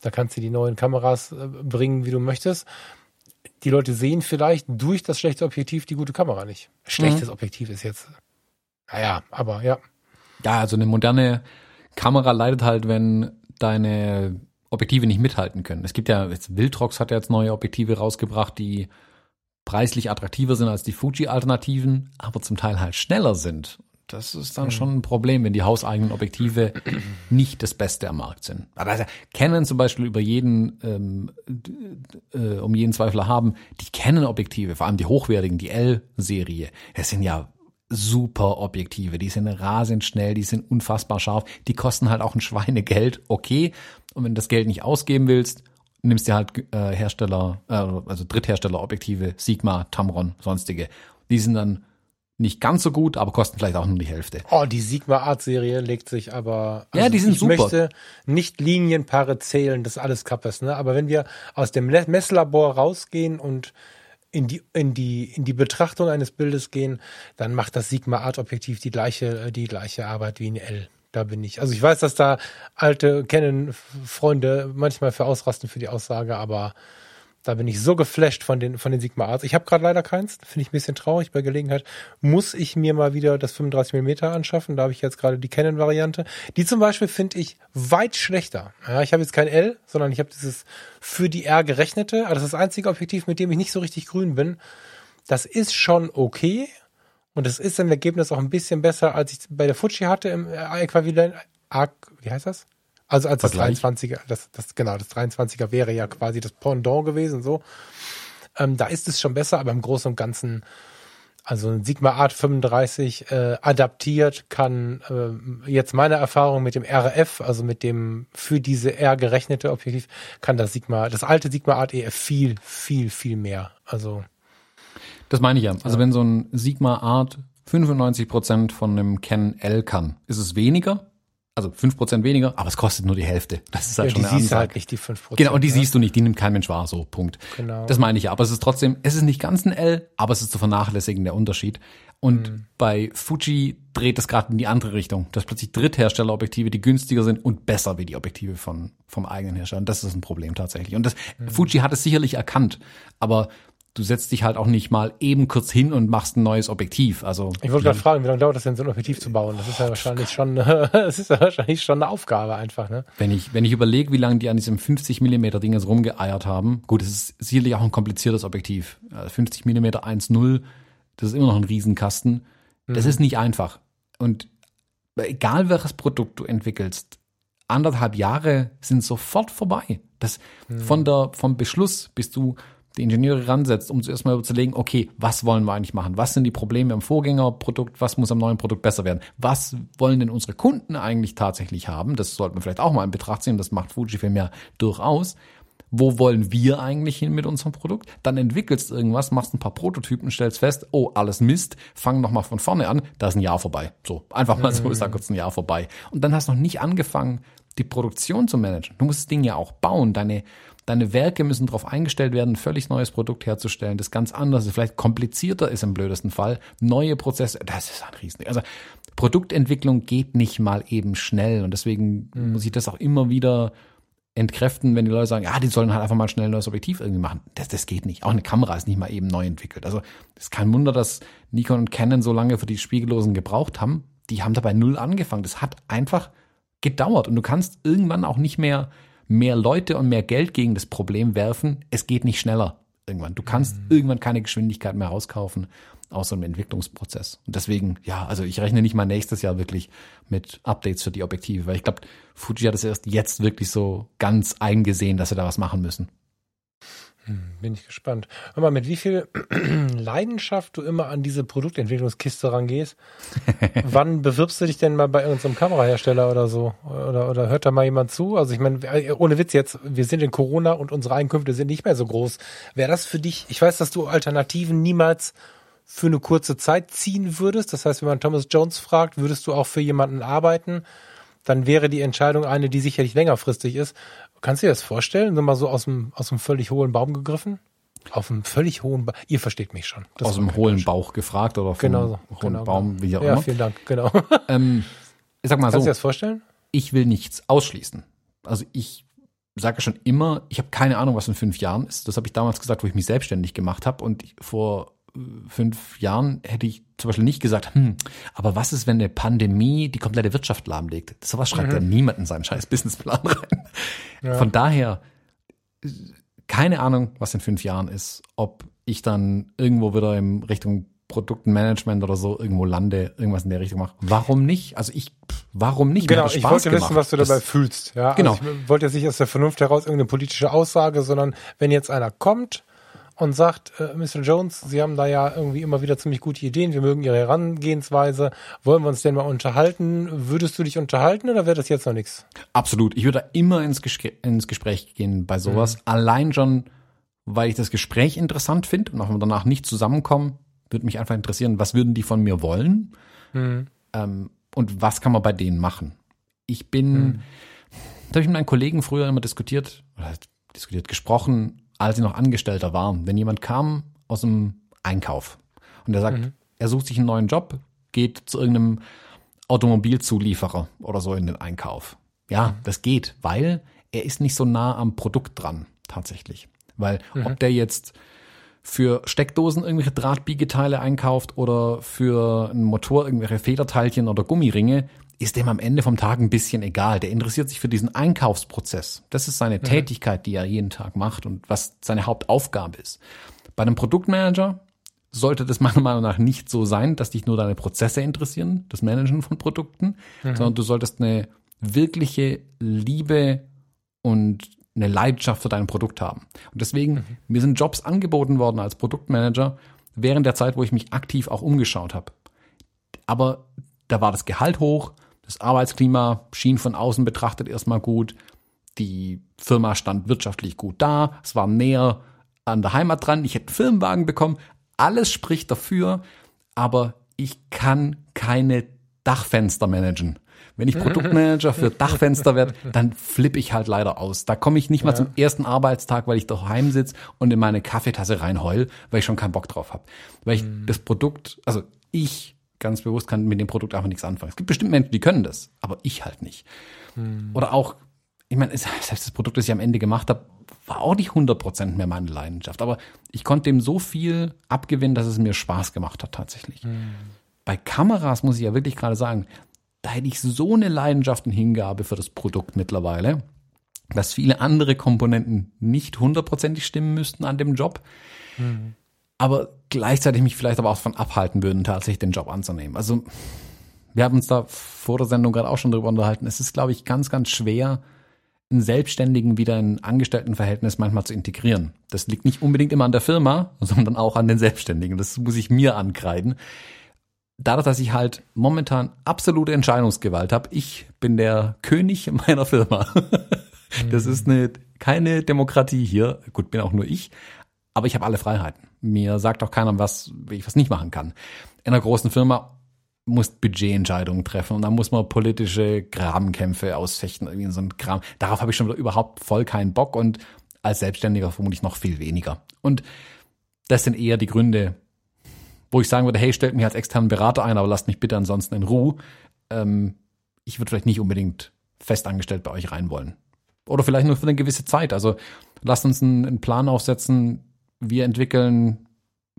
da kannst du die neuen Kameras äh, bringen, wie du möchtest. Die Leute sehen vielleicht durch das schlechte Objektiv die gute Kamera nicht. Schlechtes mhm. Objektiv ist jetzt, naja, aber ja. Ja, also eine moderne Kamera leidet halt, wenn deine Objektive nicht mithalten können. Es gibt ja, jetzt Wildrox hat ja jetzt neue Objektive rausgebracht, die preislich attraktiver sind als die Fuji-Alternativen, aber zum Teil halt schneller sind. Das ist dann mhm. schon ein Problem, wenn die hauseigenen Objektive [clears throat] nicht das Beste am Markt sind. Aber also Canon zum Beispiel über jeden, ähm, äh, um jeden Zweifler haben, die Canon-Objektive, vor allem die hochwertigen, die L-Serie, das sind ja super Objektive, die sind rasend schnell, die sind unfassbar scharf, die kosten halt auch ein Schweinegeld, okay. Und wenn du das Geld nicht ausgeben willst, nimmst du halt äh, Hersteller, äh, also Dritthersteller-Objektive, Sigma, Tamron, sonstige. Die sind dann nicht ganz so gut, aber kosten vielleicht auch nur die Hälfte. Oh, die Sigma Art Serie legt sich aber. Also ja, die sind ich super. Ich möchte nicht Linienpaare zählen, das alles Kappes, ne? Aber wenn wir aus dem Messlabor rausgehen und in die, in die, in die Betrachtung eines Bildes gehen, dann macht das Sigma Art Objektiv die gleiche, die gleiche Arbeit wie ein L. Da bin ich. Also ich weiß, dass da alte Canon-Freunde manchmal für ausrasten für die Aussage, aber da bin ich so geflasht von den, von den Sigma Arts. Ich habe gerade leider keins, finde ich ein bisschen traurig. Bei Gelegenheit muss ich mir mal wieder das 35 mm anschaffen. Da habe ich jetzt gerade die Canon-Variante. Die zum Beispiel finde ich weit schlechter. Ja, ich habe jetzt kein L, sondern ich habe dieses für die R gerechnete. Also das ist das einzige Objektiv, mit dem ich nicht so richtig grün bin. Das ist schon okay. Und es ist im Ergebnis auch ein bisschen besser, als ich bei der Fuji hatte im Äquivalent. Wie heißt das? Also als Vergleich. das 23er, das, das, genau, das 23er wäre ja quasi das Pendant gewesen, so. Ähm, da ist es schon besser, aber im Großen und Ganzen, also ein Sigma Art 35 äh, adaptiert kann äh, jetzt meine Erfahrung mit dem RF, also mit dem für diese R gerechnete Objektiv, kann das Sigma, das alte Sigma Art EF viel, viel, viel mehr. Also das meine ich ja. Also wenn so ein Sigma Art 95 Prozent von einem Canon L kann, ist es weniger, also fünf Prozent weniger, aber es kostet nur die Hälfte. Das ist halt ja, schon die eine siehst du halt nicht, die fünf Prozent. Genau, und die ne? siehst du nicht, die nimmt kein Mensch wahr, so, Punkt. Genau. Das meine ich ja, aber es ist trotzdem, es ist nicht ganz ein L, aber es ist zu vernachlässigen, der Unterschied. Und mhm. bei Fuji dreht es gerade in die andere Richtung, dass plötzlich Drittherstellerobjektive, die günstiger sind und besser wie die Objektive von, vom eigenen Hersteller. Und das ist ein Problem tatsächlich. Und das, mhm. Fuji hat es sicherlich erkannt, aber du setzt dich halt auch nicht mal eben kurz hin und machst ein neues Objektiv. Also ich wollte gerade fragen, wie lange dauert das denn, so ein Objektiv zu bauen? Das ist ja wahrscheinlich schon, [laughs] das ist ja wahrscheinlich schon eine Aufgabe einfach, ne? Wenn ich, wenn ich überlege, wie lange die an diesem 50 Millimeter Ding jetzt rumgeeiert haben, gut, es ist sicherlich auch ein kompliziertes Objektiv. 50 Millimeter 1.0, das ist immer noch ein Riesenkasten. Das mhm. ist nicht einfach. Und egal welches Produkt du entwickelst, anderthalb Jahre sind sofort vorbei. Das mhm. von der, vom Beschluss bis du die Ingenieure ransetzt, um zuerst mal überzulegen, okay, was wollen wir eigentlich machen? Was sind die Probleme am Vorgängerprodukt? Was muss am neuen Produkt besser werden? Was wollen denn unsere Kunden eigentlich tatsächlich haben? Das sollte man vielleicht auch mal in Betracht ziehen. Das macht Fujifilm ja durchaus. Wo wollen wir eigentlich hin mit unserem Produkt? Dann entwickelst du irgendwas, machst ein paar Prototypen, stellst fest, oh, alles Mist, fang nochmal von vorne an, da ist ein Jahr vorbei. So, einfach mal so, ich sag kurz ein Jahr vorbei. Und dann hast du noch nicht angefangen, die Produktion zu managen. Du musst das Ding ja auch bauen. Deine, Deine Werke müssen darauf eingestellt werden, ein völlig neues Produkt herzustellen, das ganz anders ist, vielleicht komplizierter ist im blödesten Fall. Neue Prozesse, das ist ein Riesen. Also Produktentwicklung geht nicht mal eben schnell und deswegen mhm. muss ich das auch immer wieder entkräften, wenn die Leute sagen, ja, die sollen halt einfach mal schnell ein neues Objektiv irgendwie machen. Das, das geht nicht. Auch eine Kamera ist nicht mal eben neu entwickelt. Also es ist kein Wunder, dass Nikon und Canon so lange für die Spiegellosen gebraucht haben. Die haben dabei null angefangen. Das hat einfach gedauert und du kannst irgendwann auch nicht mehr mehr Leute und mehr Geld gegen das Problem werfen, es geht nicht schneller irgendwann. Du kannst mhm. irgendwann keine Geschwindigkeit mehr rauskaufen aus so einem Entwicklungsprozess. Und deswegen, ja, also ich rechne nicht mal nächstes Jahr wirklich mit Updates für die Objektive, weil ich glaube, Fuji hat es erst jetzt wirklich so ganz eingesehen, dass sie da was machen müssen. Hm, bin ich gespannt. Hör mal, mit wie viel [clears throat] Leidenschaft du immer an diese Produktentwicklungskiste rangehst. [laughs] Wann bewirbst du dich denn mal bei irgendeinem Kamerahersteller oder so? Oder, oder hört da mal jemand zu? Also ich meine, äh, ohne Witz jetzt, wir sind in Corona und unsere Einkünfte sind nicht mehr so groß. Wäre das für dich, ich weiß, dass du Alternativen niemals für eine kurze Zeit ziehen würdest. Das heißt, wenn man Thomas Jones fragt, würdest du auch für jemanden arbeiten? Dann wäre die Entscheidung eine, die sicherlich längerfristig ist. Kannst du dir das vorstellen? Nur mal so aus dem, aus dem völlig hohen Baum gegriffen? auf einem völlig hohen, ba ihr versteht mich schon. Das aus dem hohlen Bauch gefragt oder vom genau, hohen genau, Baum, wie auch ja, immer. vielen Dank, genau. [laughs] Ähm, ich sag mal Kannst du so, dir das vorstellen? ich will nichts ausschließen. Also ich sage schon immer, ich habe keine Ahnung, was in fünf Jahren ist. Das habe ich damals gesagt, wo ich mich selbstständig gemacht habe. Und ich, vor fünf Jahren hätte ich zum Beispiel nicht gesagt, hm, aber was ist, wenn eine Pandemie die komplette Wirtschaft lahmlegt? Sowas schreibt ja niemand in seinen scheiß Businessplan rein. Von daher, keine Ahnung, was in fünf Jahren ist. Ob ich dann irgendwo wieder in Richtung Produktenmanagement oder so irgendwo lande, irgendwas in der Richtung mache. Warum nicht? Also ich, warum nicht? Genau, ich wollte gemacht. wissen, was du dabei Das- fühlst. Ja, Genau. Also ich wollte jetzt nicht aus der Vernunft heraus irgendeine politische Aussage, sondern wenn jetzt einer kommt und sagt, äh, Mr. Jones, Sie haben da ja irgendwie immer wieder ziemlich gute Ideen, wir mögen Ihre Herangehensweise, wollen wir uns denn mal unterhalten? Würdest du dich unterhalten oder wäre das jetzt noch nichts? Absolut. Ich würde da immer ins, Gespr ins Gespräch gehen bei sowas. Allein schon, weil ich das Gespräch interessant finde und auch wenn wir danach nicht zusammenkommen, würde mich einfach interessieren, was würden die von mir wollen? Ähm, und was kann man bei denen machen? Ich bin, da habe ich mit meinen Kollegen früher immer diskutiert, oder diskutiert, gesprochen, als ich noch Angestellter war. Wenn jemand kam aus dem Einkauf und der sagt, er sucht sich einen neuen Job, geht zu irgendeinem Automobilzulieferer oder so in den Einkauf. Ja, das geht, weil er ist nicht so nah am Produkt dran, tatsächlich. Weil ob der jetzt für Steckdosen irgendwelche Drahtbiegeteile einkauft oder für einen Motor irgendwelche Federteilchen oder Gummiringe, ist dem am Ende vom Tag ein bisschen egal. Der interessiert sich für diesen Einkaufsprozess. Das ist seine Tätigkeit, die er jeden Tag macht und was seine Hauptaufgabe ist. Bei einem Produktmanager sollte das [laughs] meiner Meinung nach nicht so sein, dass dich nur deine Prozesse interessieren, das Managen von Produkten, sondern du solltest eine wirkliche Liebe und eine Leidenschaft für dein Produkt haben. Und deswegen, mir sind Jobs angeboten worden als Produktmanager während der Zeit, wo ich mich aktiv auch umgeschaut habe. Aber da war das Gehalt hoch, das Arbeitsklima schien von außen betrachtet erstmal gut, die Firma stand wirtschaftlich gut da, es war näher an der Heimat dran, ich hätte einen Firmenwagen bekommen, alles spricht dafür, aber ich kann keine Dachfenster managen. Wenn ich Produktmanager für [laughs] Dachfenster werde, dann flippe ich halt leider aus. Da komme ich nicht mal zum ersten Arbeitstag, weil ich daheim sitze und in meine Kaffeetasse reinheul, weil ich schon keinen Bock drauf habe. Weil ich das Produkt, also ich ganz bewusst kann mit dem Produkt einfach nichts anfangen. Es gibt bestimmt Menschen, die können das, aber ich halt nicht. Oder auch, ich meine, [laughs] selbst das Produkt, das ich am Ende gemacht habe, war auch nicht 100% mehr meine Leidenschaft. Aber ich konnte dem so viel abgewinnen, dass es mir Spaß gemacht hat tatsächlich. Bei Kameras muss ich ja wirklich gerade sagen, da hätte ich so eine Leidenschaft und Hingabe für das Produkt mittlerweile, dass viele andere Komponenten nicht hundertprozentig stimmen müssten an dem Job, aber gleichzeitig mich vielleicht aber auch davon abhalten würden, tatsächlich den Job anzunehmen. Also wir haben uns da vor der Sendung gerade auch schon drüber unterhalten. Es ist, glaube ich, ganz, ganz schwer, einen Selbstständigen wieder in ein Angestelltenverhältnis manchmal zu integrieren. Das liegt nicht unbedingt immer an der Firma, sondern auch an den Selbstständigen. Das muss ich mir ankreiden. Dadurch, dass ich halt momentan absolute Entscheidungsgewalt habe, ich bin der König meiner Firma. [laughs] Das ist eine, keine Demokratie hier. Gut, bin auch nur ich, aber ich habe alle Freiheiten. Mir sagt auch keiner, was, ich was nicht machen kann. In einer großen Firma muss Budgetentscheidungen treffen und dann muss man politische Grabenkämpfe ausfechten, irgendwie so ein Kram. Darauf habe ich schon wieder überhaupt voll keinen Bock und als Selbstständiger vermutlich noch viel weniger. Und das sind eher die Gründe, wo ich sagen würde, hey, stellt mich als externen Berater ein, aber lasst mich bitte ansonsten in Ruhe. Ähm, ich würde vielleicht nicht unbedingt festangestellt bei euch rein wollen. Oder vielleicht nur für eine gewisse Zeit. Also lasst uns einen, einen Plan aufsetzen, wir entwickeln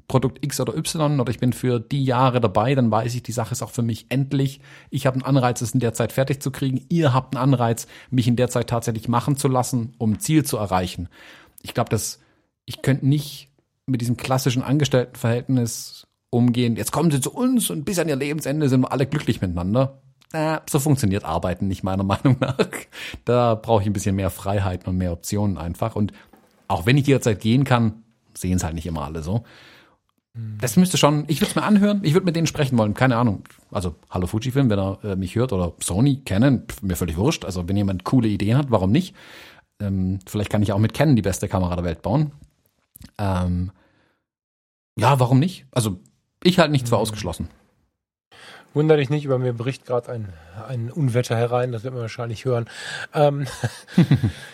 Produkt X oder Y oder ich bin für die Jahre dabei, dann weiß ich, die Sache ist auch für mich endlich. Ich habe einen Anreiz, es in der Zeit fertig zu kriegen. Ihr habt einen Anreiz, mich in der Zeit tatsächlich machen zu lassen, um Ziel zu erreichen. Ich glaube, dass ich könnte nicht mit diesem klassischen Angestelltenverhältnis umgehen. Jetzt kommen sie zu uns und bis an ihr Lebensende sind wir alle glücklich miteinander. Äh, so funktioniert Arbeiten nicht meiner [laughs] Meinung nach. Da brauche ich ein bisschen mehr Freiheiten und mehr Optionen einfach. Und auch wenn ich jederzeit gehen kann, sehen es halt nicht immer alle so. Das müsste schon, ich würde es mir anhören, ich würde mit denen sprechen wollen, keine Ahnung. Also, hallo Fujifilm, wenn er äh, mich hört, oder Sony, Canon, pf, mir völlig wurscht. Also, wenn jemand coole Ideen hat, warum nicht? Ähm, vielleicht kann ich auch mit Canon die beste Kamera der Welt bauen. Ähm, ja, warum nicht? Also, ich halt nichts für ausgeschlossen. Wunder dich nicht, über mir bricht gerade ein, ein Unwetter herein, das wird man wahrscheinlich hören. Ähm, [laughs] [laughs]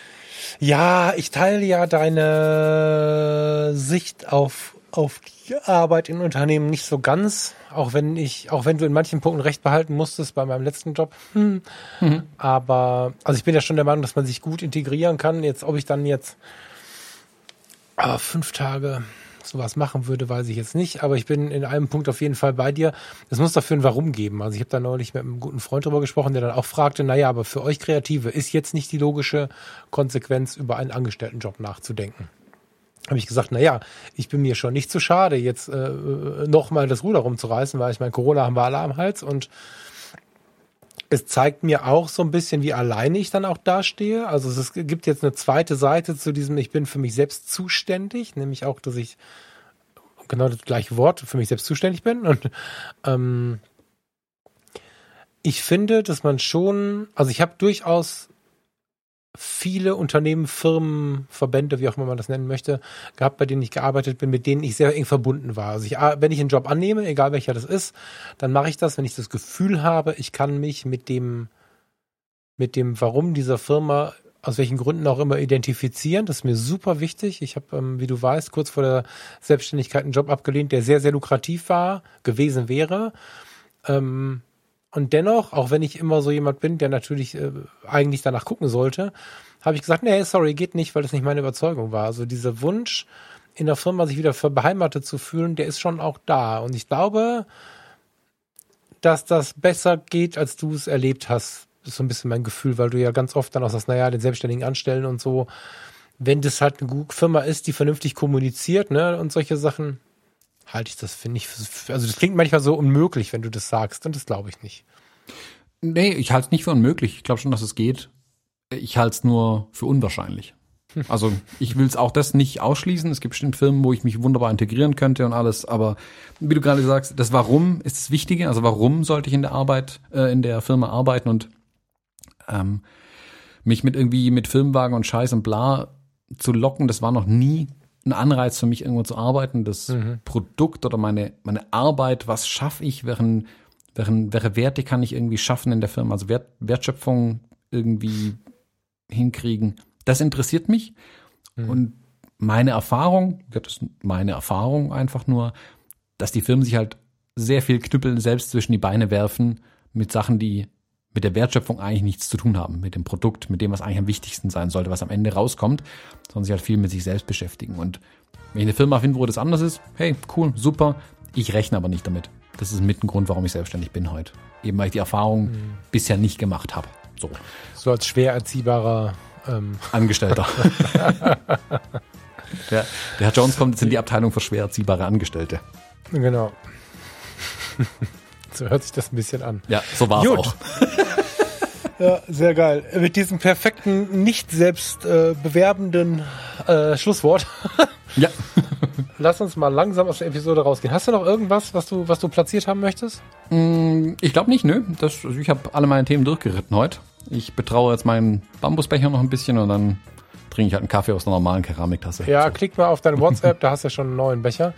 ja, ich teile ja deine Sicht auf, auf die Arbeit in Unternehmen nicht so ganz, auch wenn ich, auch wenn du in manchen Punkten recht behalten musstest bei meinem letzten Job. Hm. Mhm. Aber, also ich bin ja schon der Meinung, dass man sich gut integrieren kann. Jetzt, ob ich dann jetzt ah, fünf Tage sowas machen würde, weiß ich jetzt nicht. Aber ich bin in einem Punkt auf jeden Fall bei dir. Es muss dafür ein Warum geben. Also ich habe da neulich mit einem guten Freund drüber gesprochen, der dann auch fragte, naja, aber für euch Kreative ist jetzt nicht die logische Konsequenz, über einen Angestelltenjob nachzudenken. Habe ich gesagt, naja, ich bin mir schon nicht zu schade, jetzt äh, nochmal das Ruder rumzureißen, weil ich meine, Corona haben wir alle am Hals und es zeigt mir auch so ein bisschen, wie alleine ich dann auch dastehe. Also es gibt jetzt eine zweite Seite zu diesem, ich bin für mich selbst zuständig, nämlich auch, dass ich genau das gleiche Wort für mich selbst zuständig bin. Und ähm, ich finde, dass man schon, also ich habe durchaus viele Unternehmen, Firmen, Verbände, wie auch immer man das nennen möchte, gehabt, bei denen ich gearbeitet bin, mit denen ich sehr eng verbunden war. Also ich, wenn ich einen Job annehme, egal welcher das ist, dann mache ich das, wenn ich das Gefühl habe, ich kann mich mit dem, mit dem Warum dieser Firma aus welchen Gründen auch immer identifizieren. Das ist mir super wichtig. Ich habe, ähm, wie du weißt, kurz vor der Selbstständigkeit einen Job abgelehnt, der sehr, sehr lukrativ war, gewesen wäre. Ähm, und dennoch, auch wenn ich immer so jemand bin, der natürlich äh, eigentlich danach gucken sollte, habe ich gesagt, nee, sorry, geht nicht, weil das nicht meine Überzeugung war. Also dieser Wunsch, in der Firma sich wieder beheimatet zu fühlen, der ist schon auch da. Und ich glaube, dass das besser geht, als du es erlebt hast. Das ist so ein bisschen mein Gefühl, weil du ja ganz oft dann auch sagst, naja, den Selbstständigen anstellen und so. Wenn das halt eine Firma ist, die vernünftig kommuniziert, ne, und solche Sachen, halte ich das, finde ich, also das klingt manchmal so unmöglich, wenn du das sagst, und das glaube ich nicht. Nee, ich halte es nicht für unmöglich. Ich glaube schon, dass es geht. Ich halte es nur für unwahrscheinlich. [laughs] Also ich will es auch das nicht ausschließen. Es gibt bestimmt Firmen, wo ich mich wunderbar integrieren könnte und alles. Aber wie du gerade sagst, das Warum ist das Wichtige. Also warum sollte ich in der Arbeit, äh, in der Firma arbeiten und ähm, mich mit irgendwie mit Firmenwagen und Scheiß und bla zu locken, das war noch nie ein Anreiz für mich, irgendwo zu arbeiten. Das mhm. Produkt oder meine, meine Arbeit, was schaffe ich, welchen, welchen, welche Werte kann ich irgendwie schaffen in der Firma, also Wert, Wertschöpfung irgendwie hinkriegen. Das interessiert mich. Mhm. Und meine Erfahrung, das ist meine Erfahrung einfach nur, dass die Firmen sich halt sehr viel Knüppel selbst zwischen die Beine werfen mit Sachen, die mit der Wertschöpfung eigentlich nichts zu tun haben, mit dem Produkt, mit dem, was eigentlich am wichtigsten sein sollte, was am Ende rauskommt, sondern sich halt viel mit sich selbst beschäftigen. Und wenn ich eine Firma finde, wo das anders ist, hey, cool, super. Ich rechne aber nicht damit. Das ist mit ein Grund, warum ich selbstständig bin heute. Eben weil ich die Erfahrung mhm. bisher nicht gemacht habe. So. So als schwer erziehbarer ähm. Angestellter. [laughs] der, der Herr Jones kommt jetzt in die Abteilung für schwer erziehbare Angestellte. Genau. So hört sich das ein bisschen an. Ja, so war es auch. [laughs] Ja, sehr geil. Mit diesem perfekten, nicht selbst äh, bewerbenden äh, Schlusswort. ja. [laughs] Lass uns mal langsam aus der Episode rausgehen. Hast du noch irgendwas, was du, was du platziert haben möchtest? Mm, ich glaube nicht, nö. Das, also ich habe alle meine Themen durchgeritten heute. Ich betraue jetzt meinen Bambusbecher noch ein bisschen und dann trinke ich halt einen Kaffee aus einer normalen Keramiktasse. Ja, so. klick mal auf dein WhatsApp, da hast du ja schon einen neuen Becher.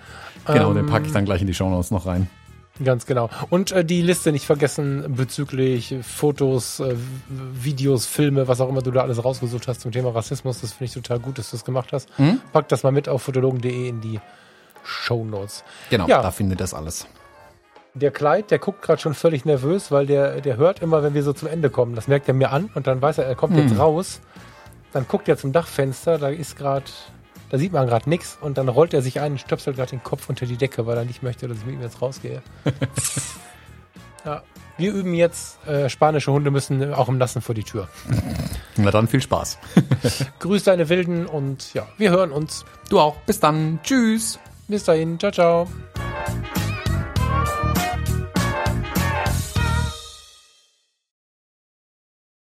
Genau, ähm, den packe ich dann gleich in die Show Notes noch rein. Ganz genau. Und äh, die Liste nicht vergessen bezüglich Fotos, äh, Videos, Filme, was auch immer du da alles rausgesucht hast zum Thema Rassismus. Das finde ich total gut, dass du das gemacht hast. Mhm. Pack das mal mit auf fotologen.de in die Show Notes. Genau, ja. da findet das alles. Der Kleid, der guckt gerade schon völlig nervös, weil der, der hört immer, wenn wir so zum Ende kommen. Das merkt er mir an und dann weiß er, er kommt mhm. jetzt raus. Dann guckt er zum Dachfenster, da ist gerade da sieht man gerade nichts und dann rollt er sich ein und stöpselt gerade den Kopf unter die Decke, weil er nicht möchte, dass ich mit ihm jetzt rausgehe. [laughs] ja, wir üben jetzt, äh, spanische Hunde müssen auch im Nassen vor die Tür. Na dann viel Spaß. [laughs] Grüß deine Wilden und ja, wir hören uns. Du auch. Bis dann. Tschüss. Bis dahin. Ciao, ciao.